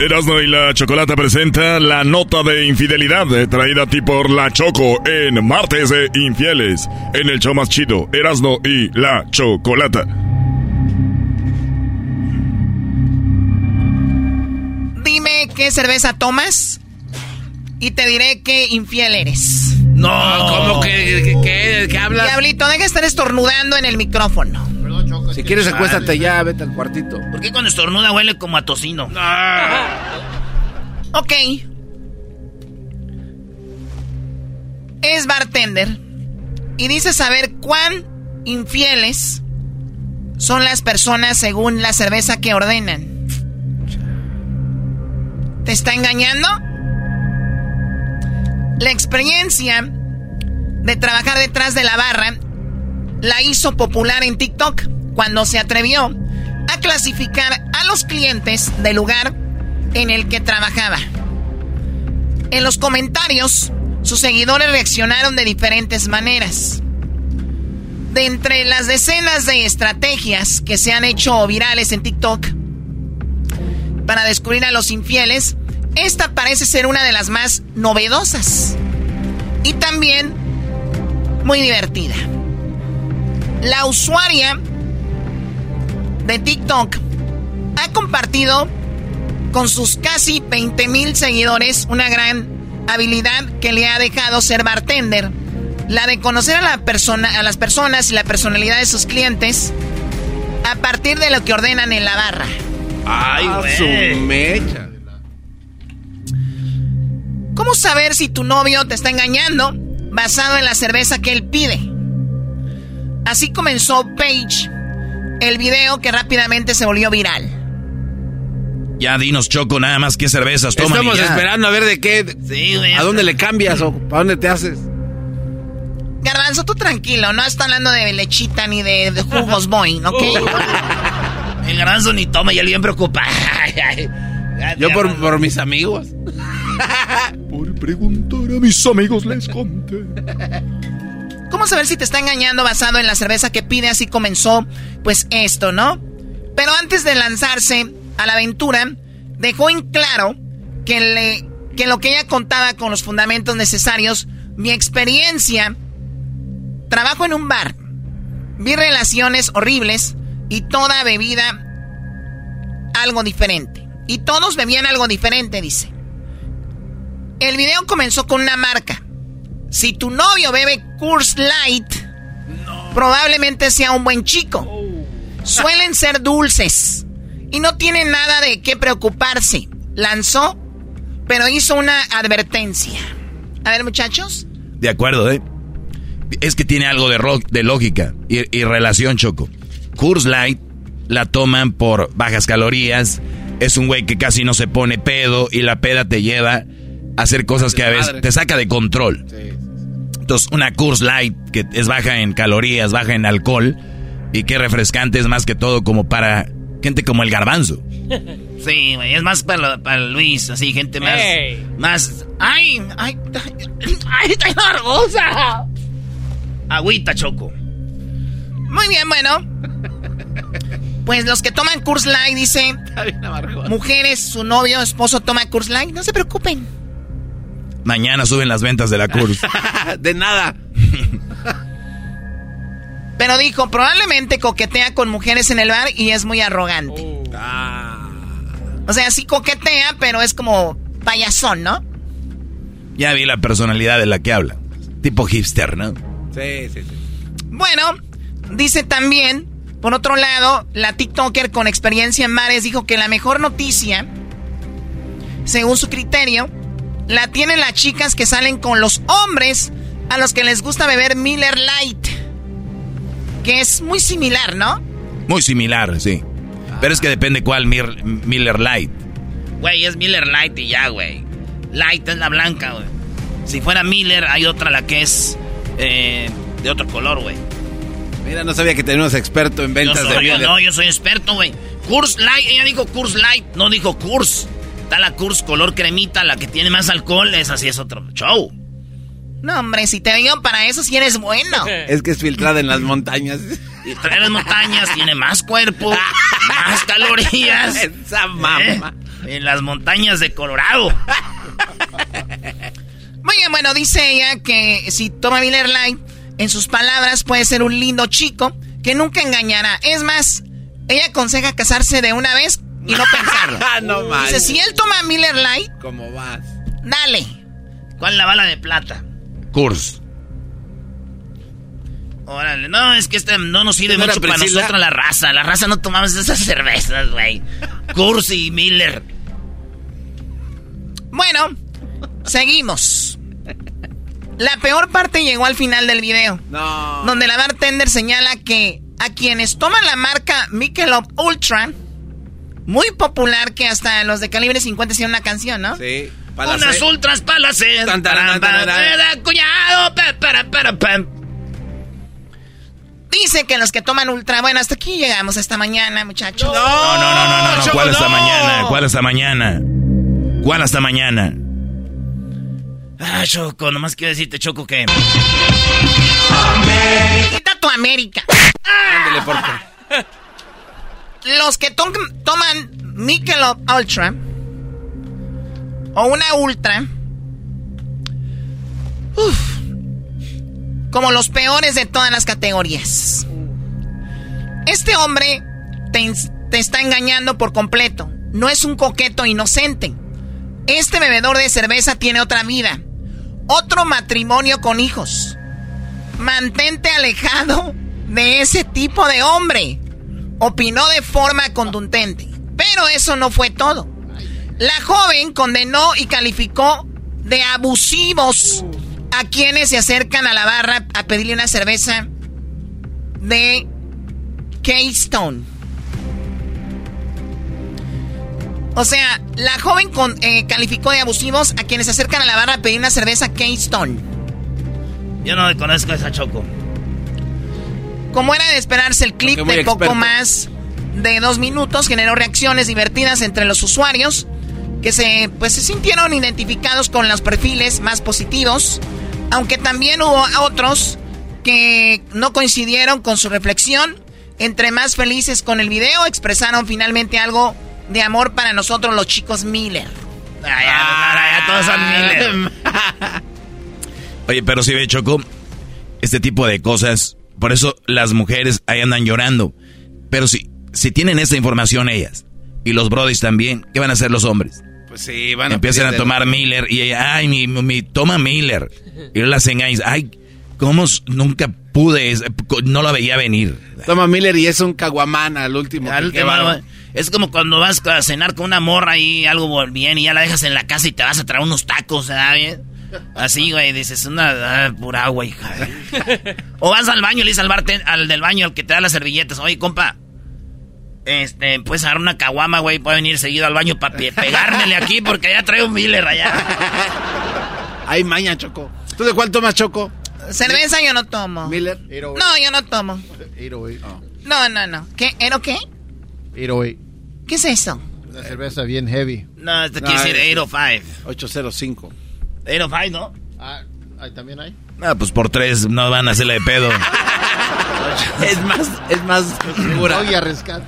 Speaker 10: Erasmo y la Chocolata presenta la nota de infidelidad eh, traída a ti por la Choco en Martes de Infieles, en el show más chido, Erasmo y la Chocolata.
Speaker 1: Dime qué cerveza tomas y te diré qué infiel eres.
Speaker 2: No, ¿cómo que, que, que- que hablas?
Speaker 1: Diablito, deja de estar estornudando en el micrófono.
Speaker 2: Si quieres, acuéstate ya, vete al cuartito.
Speaker 1: ¿Por qué cuando estornuda huele como a tocino? Ok. Es bartender y dice saber cuán infieles
Speaker 12: son las personas según la cerveza que ordenan. ¿Te está engañando? La experiencia de trabajar detrás de la barra la hizo popular en TikTok cuando se atrevió a clasificar a los clientes del lugar en el que trabajaba. En los comentarios, sus seguidores reaccionaron de diferentes maneras. De entre las decenas de estrategias que se han hecho virales en TikTok para descubrir a los infieles, esta parece ser una de las más novedosas y también muy divertida. La usuaria de TikTok ha compartido con sus casi 20 mil seguidores una gran habilidad que le ha dejado ser bartender. La de conocer a, la persona, a las personas y la personalidad de sus clientes a partir de lo que ordenan en la barra.
Speaker 2: Ay,
Speaker 12: Ah,
Speaker 2: güey.
Speaker 12: su
Speaker 2: mecha.
Speaker 12: ¿Cómo saber si tu novio te está engañando basado en la cerveza que él pide? Así comenzó Page, el video que rápidamente se volvió viral.
Speaker 3: Ya dinos, Choco, nada más qué cervezas toman.
Speaker 2: Estamos
Speaker 3: ya.
Speaker 2: esperando a ver de qué. ¿A dónde le cambias o para dónde te haces?
Speaker 12: Garbanzo, tú tranquilo, no está hablando de lechita ni de, de jugos boing, ¿ok? El garbanzo ni toma y él bien preocupado.
Speaker 2: Yo por, por mis amigos.
Speaker 9: Por preguntar a mis amigos les conté.
Speaker 12: ¿Cómo saber si te está engañando basado en la cerveza que pide? Así comenzó, pues esto, ¿no? Pero antes de lanzarse a la aventura, dejó en claro que, le, que lo que ella contaba con los fundamentos necesarios, mi experiencia, trabajo en un bar, vi relaciones horribles y toda bebida algo diferente. Y todos bebían algo diferente, dice. El video comenzó con una marca. Si tu novio bebe Coors Light, probablemente sea un buen chico. Suelen ser dulces y no tiene nada de qué preocuparse. Lanzó, pero hizo una advertencia. A ver, muchachos.
Speaker 3: De acuerdo, ¿eh? Es que tiene algo de, ro- de lógica y, y relación, Choco. Coors Light la toman por bajas calorías. Es un güey que casi no se pone pedo y la peda te lleva a hacer cosas que a veces te saca de control. Una Coors Light que es baja en calorías, baja en alcohol y que refrescante es más que todo como para gente como el garbanzo.
Speaker 12: Sí, güey, es más para, para Luis, así, gente más.
Speaker 1: Ey.
Speaker 12: Más. ¡Ay! ¡Ay! ¡Ay! ¡Estoy nerviosa! Agüita, Choco. Muy bien, bueno. Pues los que toman Coors Light, dice. Mujeres, su novio, esposo toma Coors Light, no se preocupen.
Speaker 3: Mañana suben las ventas de la Coors.
Speaker 2: de nada.
Speaker 12: Pero dijo, probablemente coquetea con mujeres en el bar y es muy arrogante. O sea, sí coquetea, pero es como payasón, ¿no?
Speaker 3: Ya vi la personalidad de la que habla. Tipo hipster, ¿no?
Speaker 2: Sí, sí, sí.
Speaker 12: Bueno, dice también, por otro lado, la TikToker con experiencia en mares dijo que la mejor noticia, según su criterio, la tienen las chicas que salen con los hombres a los que les gusta beber Miller Light. Que es muy similar, ¿no?
Speaker 3: Muy similar, sí. Pero es que depende cuál Mir- Miller Light.
Speaker 12: Güey, es Miller Light y ya, güey. Light es la blanca, güey. Si fuera Miller, hay otra la que es eh, de otro color, güey.
Speaker 2: Mira, no sabía que teníamos experto en
Speaker 12: Yo
Speaker 2: ventas de
Speaker 12: soy, yo
Speaker 2: Miller.
Speaker 12: no, yo soy experto, güey. Kurs Light, ella dijo Kurs Light, no dijo Kurs. Está la Kurs color cremita, la que tiene más alcohol, esa sí es otro show. No, hombre, si te digo para eso, sí eres bueno.
Speaker 2: Es que es filtrada en las montañas.
Speaker 12: Y trae las montañas, tiene más cuerpo, más calorías.
Speaker 2: Esa mamá.
Speaker 12: ¿Eh? En las montañas de Colorado. Muy bien, bueno, dice ella que si toma Miller Light, en sus palabras puede ser un lindo chico que nunca engañará. Es más, ella aconseja casarse de una vez y no pensarlo.
Speaker 2: no
Speaker 12: Dice, si él toma Miller Light,
Speaker 2: ¿Cómo vas?
Speaker 12: dale. ¿Cuál es la bala de plata?
Speaker 3: Kurs.
Speaker 12: Órale, no, es que este no nos sirve
Speaker 2: ¿No era
Speaker 12: mucho para
Speaker 2: Priscila?
Speaker 12: nosotros la raza. La raza no tomamos esas cervezas, güey. Cursi y Miller. Bueno, seguimos. La peor parte llegó al final del video.
Speaker 2: No.
Speaker 12: Donde la bartender señala que a quienes toman la marca Michelob Ultra, muy popular que hasta los de calibre 50 hicieron una canción, ¿no?
Speaker 2: Sí.
Speaker 12: Unas ultras para la sed.
Speaker 2: Tan, tan, tan, tan, tan.
Speaker 12: Cuñado, pa, para, para, pa. Dice que los que toman ultra, bueno, hasta aquí llegamos esta mañana, muchachos.
Speaker 3: No, no, no, no, no, ¿Cuál hasta mañana? ¿Cuál hasta mañana? ¿Cuál hasta mañana? Ah, Choco, nomás quiero decirte, Choco, que...
Speaker 12: Quita tu América.
Speaker 2: Ándele, por favor.
Speaker 12: Los que to- toman Michelob Ultra o una Ultra, como los peores de todas las categorías. Este hombre te, te está engañando por completo. No es un coqueto inocente. Este bebedor de cerveza tiene otra vida. Otro matrimonio con hijos. Mantente alejado de ese tipo de hombre. Opinó de forma contundente. Pero eso no fue todo. La joven condenó y calificó de abusivos a quienes se acercan a la barra a pedirle una cerveza de Keystone. O sea, la joven eh, calificó de abusivos a quienes se acercan a la barra a pedir una cerveza Keystone.
Speaker 3: Yo no conozco esa Choco.
Speaker 12: Como era de esperarse, el clip de poco más de dos minutos generó reacciones divertidas entre los usuarios que se, pues, se sintieron identificados con los perfiles más positivos, aunque también hubo otros que no coincidieron con su reflexión. Entre más felices con el video, expresaron finalmente algo de amor para nosotros los chicos Miller.
Speaker 3: Ay, ya, todos son Miller. Oye, pero si ve, Choco, este tipo de cosas, por eso las mujeres ahí andan llorando. Pero si, si tienen esta información ellas, y los brodis también, ¿qué van a hacer los hombres?
Speaker 2: Pues sí, van a
Speaker 3: Empiezan a tomar Miller y ella, ay, mi, mi, toma Miller. Y las engañas, ay, ¿cómo nunca pude? No lo veía venir.
Speaker 2: Toma Miller y es un caguamán al último.
Speaker 12: Al
Speaker 2: que-.
Speaker 12: Es como cuando vas a cenar con una morra y algo bien y ya la dejas en la casa y te vas a traer unos tacos, ¿verdad? Así, güey, dices, una ah, pura agua, hija. o vas al baño y le dices al, barten- al del baño, al que te da las servilletas, oye, compa, este, puedes agarrar una caguama, güey, puede venir seguido al baño para pegármele aquí porque ya traigo un Miller allá.
Speaker 2: Ay, maña, Choco. ¿Tú de cuál tomas, Choco?
Speaker 12: Cerveza yo no tomo.
Speaker 2: Miller.
Speaker 12: No, yo no tomo.
Speaker 13: 808.
Speaker 12: No, no, no. ¿Qué? ¿Ero qué?
Speaker 13: 808.
Speaker 12: ¿Qué es eso?
Speaker 13: Una cerveza bien heavy.
Speaker 12: No, esto
Speaker 2: No,
Speaker 12: quiere decir
Speaker 2: es-
Speaker 12: 805.
Speaker 2: 805.
Speaker 12: 805, ¿no?
Speaker 13: Ah, ahí también hay.
Speaker 3: Ah, pues por tres no van a hacerle de pedo.
Speaker 2: Es más, es más segura.
Speaker 13: Oye, a rescate.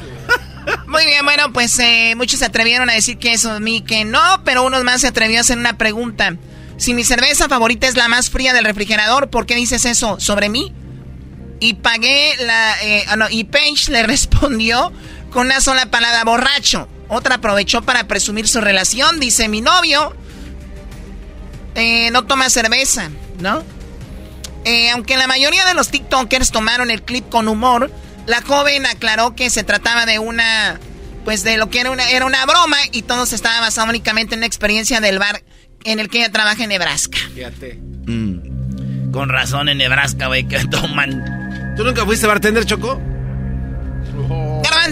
Speaker 12: Muy bien, bueno, pues eh, muchos se atrevieron a decir que eso, mí que no, pero unos más se atrevió a hacer una pregunta. Si mi cerveza favorita es la más fría del refrigerador, ¿por qué dices eso sobre mí? Y pagué la... eh, ah, no, y Paige le respondió con una sola palabra, borracho. Otra aprovechó para presumir su relación, dice mi novio. Eh, no toma cerveza, ¿no? Eh, aunque la mayoría de los TikTokers tomaron el clip con humor, la joven aclaró que se trataba de una, pues de lo que era una, era una broma y todo se estaba basado únicamente en una experiencia del bar en el que ella trabaja en Nebraska.
Speaker 2: Fíjate.
Speaker 3: Mm. Con razón en Nebraska, güey, que toman.
Speaker 2: ¿Tú nunca fuiste bartender, Choco?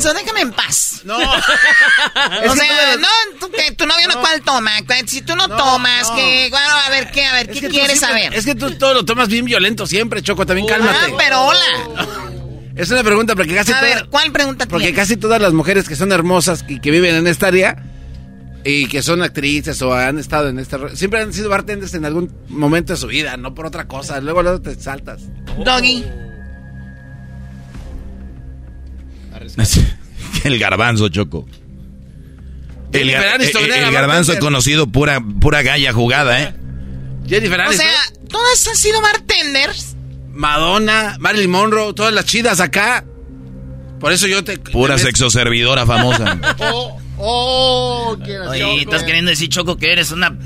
Speaker 12: Garbanzo, déjame en paz.
Speaker 2: No.
Speaker 12: o sea, no, que tu novio no, cuál toma. Si tú no, tomas,
Speaker 2: no.
Speaker 12: que, bueno, a ver qué, a ver, ¿qué
Speaker 2: que tú
Speaker 12: quieres
Speaker 2: siempre-
Speaker 12: saber?
Speaker 2: Es que tú todo lo tomas bien violento siempre, Choco. También
Speaker 12: Ah,
Speaker 2: cálmate.
Speaker 12: pero hola.
Speaker 2: Es una pregunta porque casi
Speaker 12: A
Speaker 2: toda-
Speaker 12: ver, ¿cuál pregunta
Speaker 2: Porque
Speaker 12: tienes?
Speaker 2: casi todas las mujeres que son hermosas y que viven en esta área y que son actrices o han estado en esta... Siempre han sido bartenders en algún momento de su vida, no por otra cosa. Luego, luego te saltas.
Speaker 12: Doggy.
Speaker 3: El garbanzo, Choco. El, gar- el-
Speaker 2: era
Speaker 3: el garbanzo
Speaker 2: bartender.
Speaker 3: conocido pura, pura galla jugada, ¿eh?
Speaker 2: Jennifer
Speaker 12: O sea, todas han sido bartenders.
Speaker 2: Madonna, Marilyn Monroe, todas las chidas acá. Por eso yo te...
Speaker 3: Pura
Speaker 2: te-
Speaker 3: sexoservidora famosa.
Speaker 13: Oh, oh, ¿quién es
Speaker 12: Oye,
Speaker 13: Choco?
Speaker 12: estás queriendo decir, Choco, que eres una...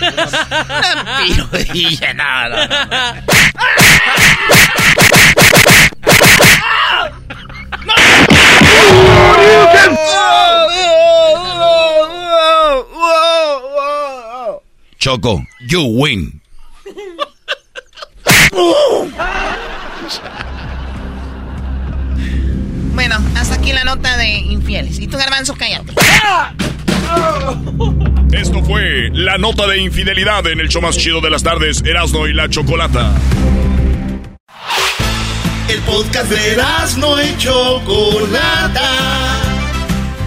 Speaker 12: una pirudilla, no, no, no.
Speaker 3: Choco, you win.
Speaker 12: Bueno, hasta aquí la nota de infieles. Y tú, Garbanzo, cállate.
Speaker 10: Esto fue la nota de infidelidad en el show más chido de las tardes, Erasmo y la Chocolata.
Speaker 5: El podcast de Erasmo y Chocolata.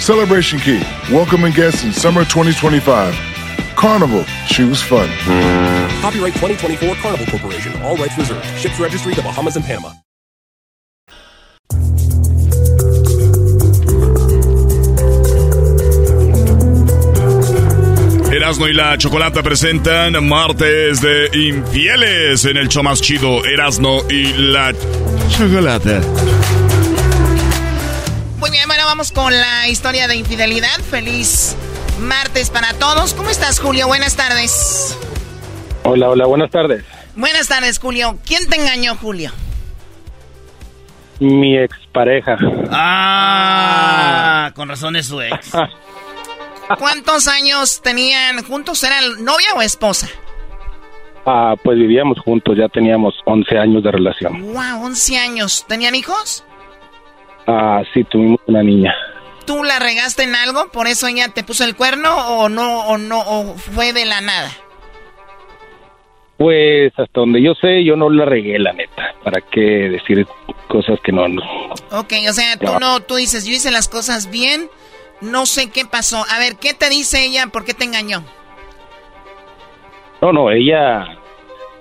Speaker 14: Celebration Key, welcoming guests in summer 2025. Carnival, choose fun.
Speaker 15: Copyright 2024 Carnival Corporation. All rights reserved. Ships registry the Bahamas and Panama.
Speaker 10: Erasmo y la Chocolata presentan Martes de Infieles en el show más chido, Erasmo y la Chocolata.
Speaker 12: Muy bien, bueno, vamos con la historia de infidelidad. Feliz martes para todos. ¿Cómo estás, Julio? Buenas tardes.
Speaker 16: Hola, hola, buenas tardes.
Speaker 12: Buenas tardes, Julio. ¿Quién te engañó, Julio?
Speaker 16: Mi expareja.
Speaker 12: Ah, con razón es su ex. ¿Cuántos años tenían juntos? ¿Eran novia o esposa?
Speaker 16: Ah, pues vivíamos juntos, ya teníamos 11 años de relación.
Speaker 12: Wow, 11 años. ¿Tenían hijos?
Speaker 16: Ah, sí, tuvimos una niña.
Speaker 12: ¿Tú la regaste en algo? ¿Por eso ella te puso el cuerno o no, o no, o fue de la nada?
Speaker 16: Pues hasta donde yo sé, yo no la regué, la neta. ¿Para qué decir cosas que no? no.
Speaker 12: Ok, o sea, tú no, tú dices, yo hice las cosas bien, no sé qué pasó. A ver, ¿qué te dice ella? ¿Por qué te engañó?
Speaker 16: No, no, ella,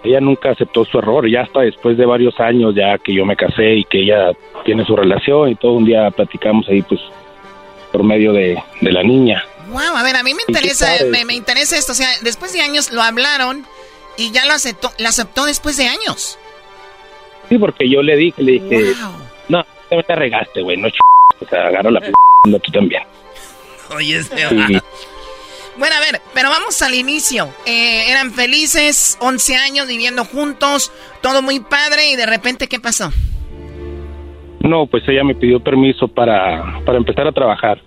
Speaker 16: ella nunca aceptó su error. Ya hasta después de varios años, ya que yo me casé y que ella tiene su relación y todo un día platicamos ahí, pues, por medio de, de la niña.
Speaker 12: Wow, a ver, a mí me
Speaker 16: ¿Y qué
Speaker 12: interesa, me, me interesa esto. O sea, después de años lo hablaron y ya lo aceptó, lo aceptó después de años.
Speaker 16: Sí, porque yo le dije, le dije, no, te te regaste, güey, no ch... O sea, agarra la p... tú también.
Speaker 12: Oye, este
Speaker 16: Sí.
Speaker 12: Bueno, a ver, pero vamos al inicio. Eh, eran felices, 11 años viviendo juntos, todo muy padre y de repente, ¿qué pasó?
Speaker 16: No, pues ella me pidió permiso para, para empezar a trabajar.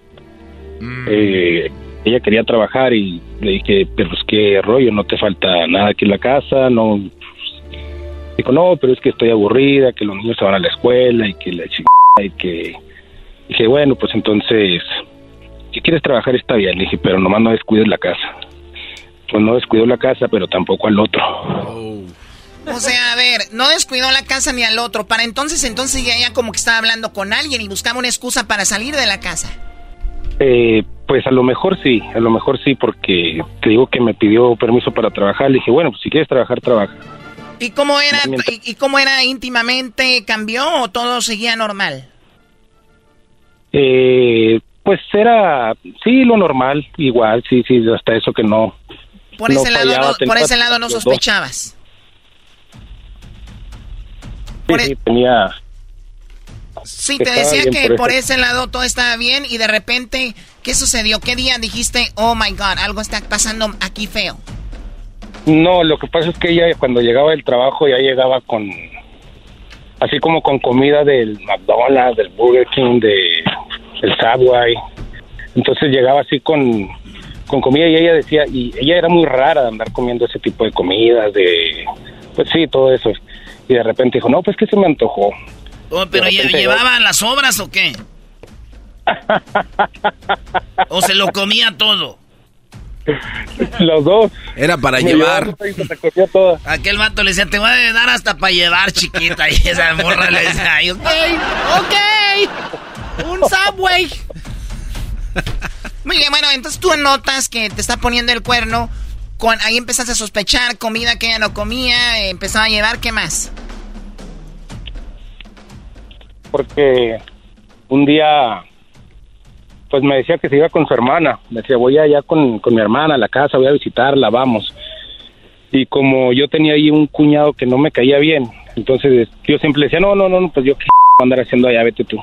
Speaker 16: Eh, ella quería trabajar y le dije, pero es que rollo, no te falta nada aquí en la casa, no. Dijo, no, pero es que estoy aburrida, que los niños se van a la escuela y que la chingada y que... Dije, bueno, pues entonces, si quieres trabajar está bien. Le dije, pero nomás no descuides la casa. Pues no descuidó la casa, pero tampoco al otro.
Speaker 12: O sea, a ver, no descuidó la casa ni al otro. Para entonces, entonces ya, ya como que estaba hablando con alguien y buscaba una excusa para salir de la casa.
Speaker 16: Eh, pues a lo mejor sí, a lo mejor sí, porque te digo que me pidió permiso para trabajar. Le dije, bueno, pues si quieres trabajar, trabaja.
Speaker 12: ¿Y cómo era, y, y cómo era íntimamente? ¿Cambió o todo seguía normal?
Speaker 16: Eh, pues era, sí, lo normal, igual, sí, sí, hasta eso que no.
Speaker 12: Por
Speaker 16: no
Speaker 12: ese lado, no, por ese lado no sospechabas.
Speaker 16: Sí, sí, tenía.
Speaker 12: Sí, te decía que
Speaker 16: por
Speaker 12: por ese lado todo estaba bien y de repente, ¿qué sucedió? ¿Qué día dijiste, oh my god, algo está pasando aquí feo?
Speaker 16: No, lo que pasa es que ella cuando llegaba del trabajo ya llegaba con, así como con comida del McDonald's, del Burger King, de el Subway. Entonces llegaba así con, con comida y ella decía, y ella era muy rara de andar comiendo ese tipo de comidas, de, pues sí, todo eso. Y de repente dijo, no, pues que se me antojó.
Speaker 12: Oh, pero
Speaker 16: De
Speaker 12: lle-
Speaker 16: repente-
Speaker 12: ¿llevaban las obras o qué? ¿O se lo comía todo?
Speaker 16: Los dos.
Speaker 2: Era para
Speaker 16: Me
Speaker 2: llevar.
Speaker 16: llevaba.
Speaker 12: Aquel vato le decía, te voy a dar hasta para llevar, chiquita. Y esa morra le decía, "Ay, ok, ok, un Subway. Muy bueno, entonces tú notas que te está poniendo el cuerno. Con, ahí empezaste a sospechar comida que ella no comía, empezaba a llevar, ¿qué más?
Speaker 16: porque un día pues me decía que se iba con su hermana, me decía voy allá con, con mi hermana a la casa, voy a visitarla, vamos. Y como yo tenía ahí un cuñado que no me caía bien, entonces yo siempre decía, no, no, no, pues yo qué andar haciendo allá, vete tú.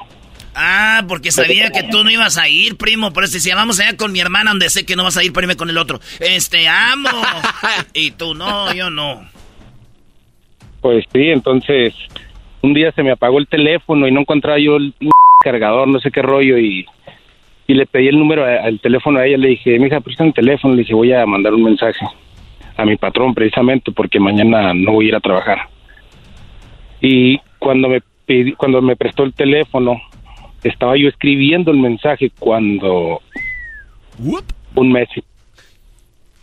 Speaker 1: Ah, porque sabía que tú no ibas a ir, primo. Por eso decía, vamos allá con mi hermana donde sé que no vas a ir, pero irme con el otro. Este, amo. y tú, no, yo no.
Speaker 16: Pues sí, entonces un día se me apagó el teléfono y no encontraba yo el cargador, no sé qué rollo, y, y le pedí el número al teléfono a ella. Le dije, mija, presta el teléfono. Le dije, voy a mandar un mensaje a mi patrón precisamente porque mañana no voy a ir a trabajar. Y cuando me cuando me prestó el teléfono, estaba yo escribiendo el mensaje cuando un mes.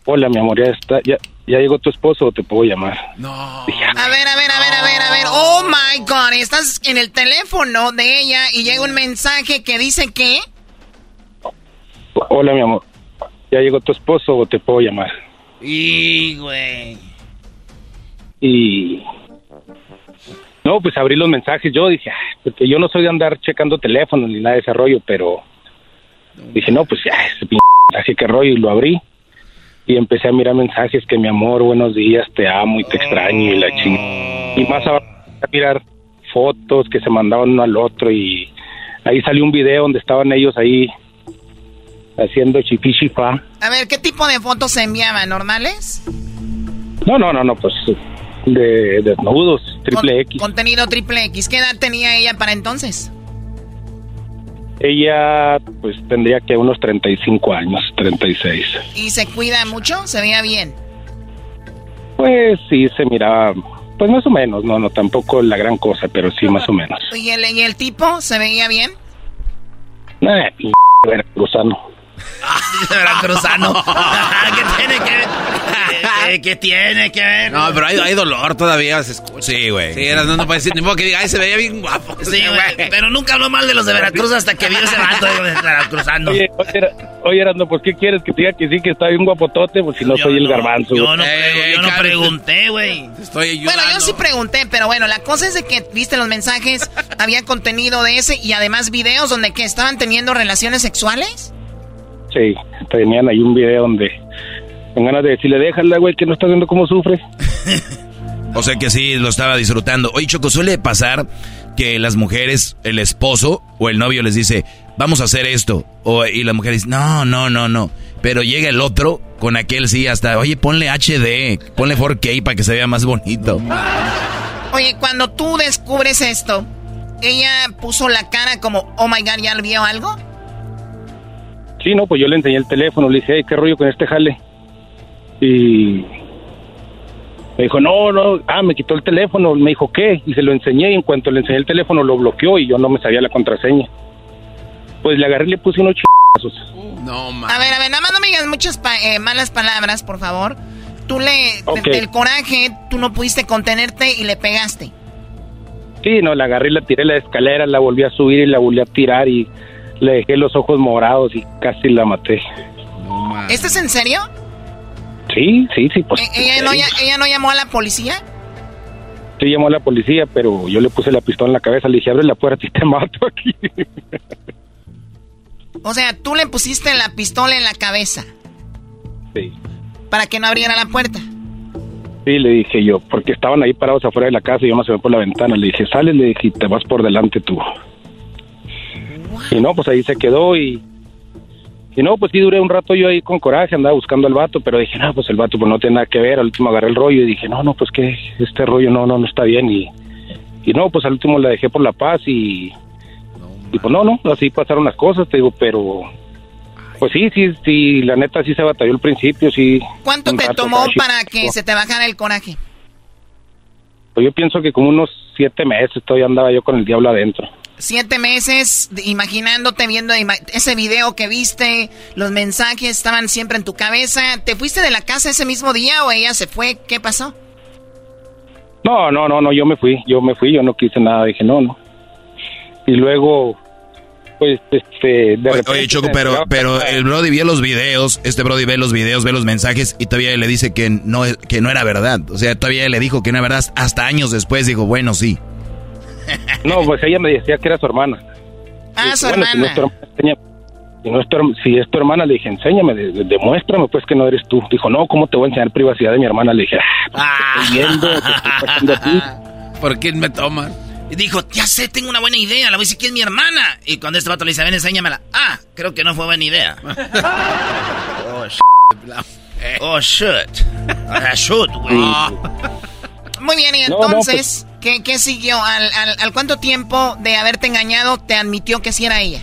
Speaker 16: Hola, mi amor, ya está, ya, ya llegó tu esposo o te puedo llamar.
Speaker 1: A ver, a ver, a ver, a ver, a ver. Oh my God, estás en el teléfono de ella y llega un mensaje que dice que.
Speaker 16: Hola, mi amor, ya llegó tu esposo o te puedo llamar.
Speaker 1: Y, güey.
Speaker 16: Y no, pues abrí los mensajes. Yo dije, porque yo no soy de andar checando teléfonos ni nada de ese rollo, pero dije, no, pues ya, mensaje que rollo, y lo abrí. Y empecé a mirar mensajes que mi amor, buenos días, te amo y te extraño y la ching. Y más abajo a mirar fotos que se mandaban uno al otro y ahí salió un video donde estaban ellos ahí haciendo chipi chifa.
Speaker 1: A ver, ¿qué tipo de fotos se enviaban? ¿Normales?
Speaker 16: No, no, no, no, pues de desnudos, triple X.
Speaker 1: Contenido triple X. ¿Qué edad tenía ella para entonces?
Speaker 16: Ella pues tendría que unos 35 años, 36.
Speaker 1: ¿Y se cuida mucho? ¿Se veía bien?
Speaker 16: Pues sí, se miraba, pues más o menos, no, no, tampoco la gran cosa, pero sí más o menos.
Speaker 1: ¿Y el, y el tipo se veía bien?
Speaker 16: Nah, p veracruzano.
Speaker 1: Veracruzano. ¿Qué tiene que ver? ¿Qué, qué tiene que ver?
Speaker 2: No, pero hay, hay dolor todavía, se escucha.
Speaker 3: Sí, güey.
Speaker 2: Sí, no, no puede decir, ni modo que diga, ay, se veía bien guapo.
Speaker 1: Sí, güey. Pero nunca habló mal de los de Veracruz hasta que vio ese vato de Veracruzano.
Speaker 16: Oye, oye, oye, Erasmo, ¿por qué quieres que te diga que sí, que está bien guapotote? Pues si no soy el garbanzo.
Speaker 1: Yo no, pregu- yo no pregunté, güey.
Speaker 2: Estoy
Speaker 1: Bueno, yo sí pregunté, pero bueno, la cosa es de que viste los mensajes, había contenido de ese y además videos donde que estaban teniendo relaciones sexuales.
Speaker 16: Tenían ahí un video donde con ganas de decirle, déjala, güey, que no estás viendo cómo sufre.
Speaker 3: O sea que sí, lo estaba disfrutando. Oye, Choco, suele pasar que las mujeres, el esposo o el novio les dice, vamos a hacer esto. O, y la mujer dice, no, no, no, no. Pero llega el otro con aquel sí hasta, oye, ponle HD, ponle 4K para que se vea más bonito.
Speaker 1: Oye, cuando tú descubres esto, ella puso la cara como, oh my god, ¿ya vio algo?
Speaker 16: Sí, no, pues yo le enseñé el teléfono, le dije, hey, ¿qué rollo con este jale? Y me dijo, no, no, ah, me quitó el teléfono, me dijo, ¿qué? Y se lo enseñé y en cuanto le enseñé el teléfono lo bloqueó y yo no me sabía la contraseña. Pues le agarré y le puse unos chazos.
Speaker 2: No,
Speaker 1: A ver, a ver, nada más no me digas muchas pa- eh, malas palabras, por favor. Tú le,
Speaker 16: Ok.
Speaker 1: del coraje, tú no pudiste contenerte y le pegaste.
Speaker 16: Sí, no, la agarré y la tiré a la escalera, la volví a subir y la volví a tirar y le dejé los ojos morados y casi la maté.
Speaker 1: ¿Esto es en serio?
Speaker 16: Sí, sí, sí, pues.
Speaker 1: Eh, ¿Ella, no, ya- ¿Ella no llamó a la policía?
Speaker 16: Sí llamó a la policía, pero yo le puse la pistola en la cabeza, le dije, abre la puerta y te mato aquí.
Speaker 1: O sea, tú le pusiste la pistola en la cabeza
Speaker 16: Sí.
Speaker 1: para que no abriera la puerta.
Speaker 16: Sí, le dije yo, porque estaban ahí parados afuera de la casa y yo me asomé por la ventana. Le dije, sale, le dije, y te vas por delante tú. Y no, pues ahí se quedó y... Y no, pues sí duré un rato yo ahí con coraje, andaba buscando al vato, pero dije, no, pues el vato pues no tiene nada que ver. Al último agarré el rollo y dije, no, no, pues que este rollo no, no, no está bien. Y, y no, pues al último la dejé por la paz y... Y pues no, no, así pasaron las cosas, te digo, pero... Pues sí, sí, sí, la neta sí se batalló al principio, sí.
Speaker 1: ¿Cuánto te tomó para que se te bajara el coraje?
Speaker 16: Pues yo pienso que como unos siete meses todavía andaba yo con el diablo adentro.
Speaker 1: Siete meses imaginándote, viendo ese video que viste, los mensajes estaban siempre en tu cabeza. ¿Te fuiste de la casa ese mismo día o ella se fue? ¿Qué pasó?
Speaker 16: No, no, no, no, yo me fui, yo me fui, yo no quise nada, dije no, no. Y luego, pues, este, de repente...
Speaker 3: Oye, Choco, pero, pero el Brody vio los videos, este Brody ve los videos, ve los mensajes y todavía le dice que no, es- que no era verdad. O sea, todavía le dijo que no era verdad. Hasta años después dijo, bueno, sí.
Speaker 16: No, pues ella me decía que era su hermana.
Speaker 1: Ah,
Speaker 16: Dije,
Speaker 1: su
Speaker 16: bueno, Si no,
Speaker 1: hermana.
Speaker 16: es tu hermana, enséñame. si, no es tu, si es tu hermana, le dije, enséñame, de- de- demuéstrame pues que no eres tú. Dijo, no, ¿cómo te voy a enseñar privacidad de mi hermana? Le dije, ah, pues, te estoy viendo, te estoy pasando a ti.
Speaker 2: ¿Por quién me toman?
Speaker 1: Y dijo, ya sé, tengo una buena idea, la voy a decir que es mi hermana. Y cuando este vato le dice, ven, enséñamela. Ah, creo que no fue buena idea. oh, shit. Oh, shit. Ah, shoot, güey. Muy bien, y entonces, ¿qué, siguió? ¿Al, al, al cuánto tiempo de haberte engañado te admitió que sí era ella?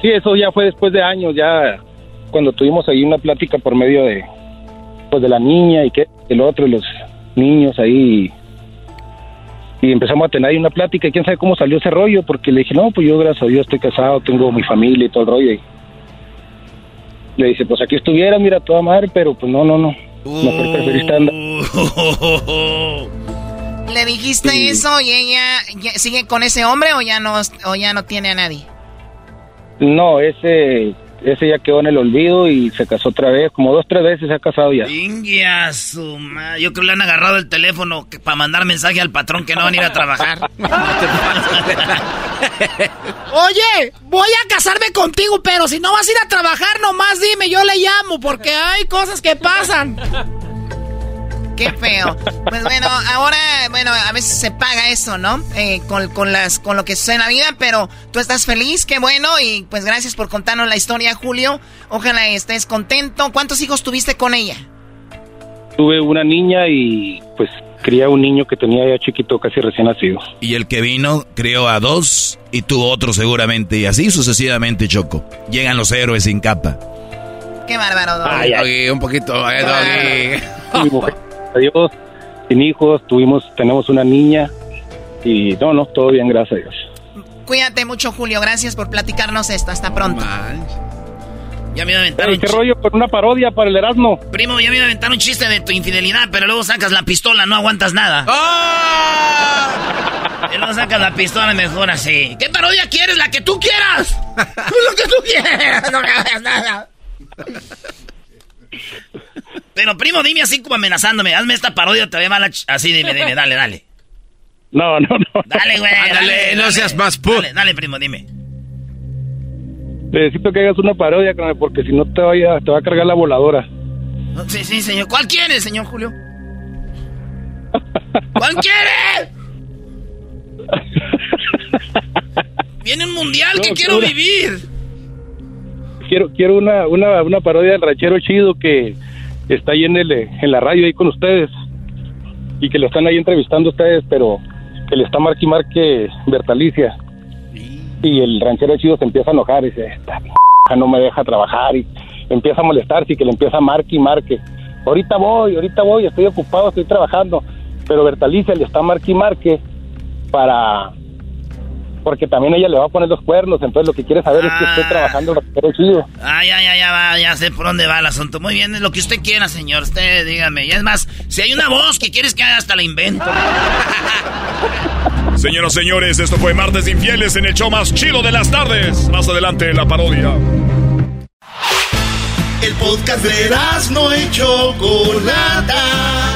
Speaker 16: Sí, eso ya fue después de años, ya cuando tuvimos ahí una plática por medio de pues de la niña y que el otro, los niños ahí y empezamos a tener ahí una plática y quién sabe cómo salió ese rollo porque le dije, no, pues yo gracias a Dios estoy casado, tengo mi familia y todo el rollo y le dice, pues aquí estuviera, mira, toda madre, pero pues no, no, no, mejor preferiste andar.
Speaker 1: ¿Le dijiste sí. eso y ella sigue con ese hombre o ya no, o ya no tiene a nadie?
Speaker 16: No, ese ese ya quedó en el olvido y se casó otra vez, como dos, tres veces se ha casado ya.
Speaker 1: Su madre. Yo creo que le han agarrado el teléfono para mandar mensaje al patrón que no van a ir a trabajar. Oye, voy a casarme contigo, pero si no vas a ir a trabajar, nomás dime, yo le llamo, porque hay cosas que pasan. Qué feo. Pues bueno, ahora, bueno, a veces se paga eso, ¿no? Eh, con, con, las, con lo que sucede en la vida, pero tú estás feliz, qué bueno, y pues gracias por contarnos la historia, Julio. Ojalá estés contento. ¿Cuántos hijos tuviste con ella?
Speaker 16: Tuve una niña y pues cría un niño que tenía ya chiquito, casi recién nacido.
Speaker 3: Y el que vino crió a dos y tuvo otro seguramente, y así sucesivamente, Choco. Llegan los héroes sin capa.
Speaker 1: Qué bárbaro, Doggy.
Speaker 2: Ay, un poquito, eh, Doggy.
Speaker 16: Dios, sin hijos, tuvimos, tenemos una niña y no, no, todo bien, gracias a Dios.
Speaker 1: Cuídate mucho, Julio, gracias por platicarnos esto, hasta pronto. Ya me iba a aventar
Speaker 16: un ¿Qué rollo con una parodia para el Erasmo?
Speaker 1: Primo, ya me iba a aventar un chiste de tu infidelidad, pero luego sacas la pistola, no aguantas nada.
Speaker 2: ¡Oh!
Speaker 1: Y luego sacas la pistola mejor así. ¿Qué parodia quieres? La que tú quieras. Lo que tú quieras, no me hagas nada. Pero primo, dime así como amenazándome. Hazme esta parodia, te voy a así, dime, dime, dale, dale.
Speaker 16: No, no, no.
Speaker 1: Dale, güey.
Speaker 2: Dale, dale, no seas más pu.
Speaker 1: Dale, dale, primo, dime.
Speaker 16: Necesito que hagas una parodia, porque si no te, vaya, te va a cargar la voladora.
Speaker 1: Sí, sí, señor. ¿Cuál quiere, señor Julio? ¿Cuál quiere? Viene un mundial que quiero vivir.
Speaker 16: Quiero, quiero una, una, una parodia del ranchero chido que está ahí en, el, en la radio ahí con ustedes y que lo están ahí entrevistando ustedes, pero que le está marque y marque Bertalicia. Y el ranchero chido se empieza a enojar y dice, esta no me deja trabajar y empieza a molestarse y que le empieza a marque y marque. Ahorita voy, ahorita voy, estoy ocupado, estoy trabajando. Pero Bertalicia le está marque y marque para porque también ella le va a poner los cuernos, entonces lo que quiere saber ah. es que esté trabajando pero chido.
Speaker 1: Ah, ya, ya, ya, va, ya sé por dónde va el asunto. Muy bien, lo que usted quiera, señor, usted dígame. Y es más, si hay una voz que quieres que haga, hasta la invento.
Speaker 10: Señoras y señores, esto fue Martes Infieles en el show más chido de las tardes. Más adelante, la parodia.
Speaker 5: El podcast de no hecho Chocolata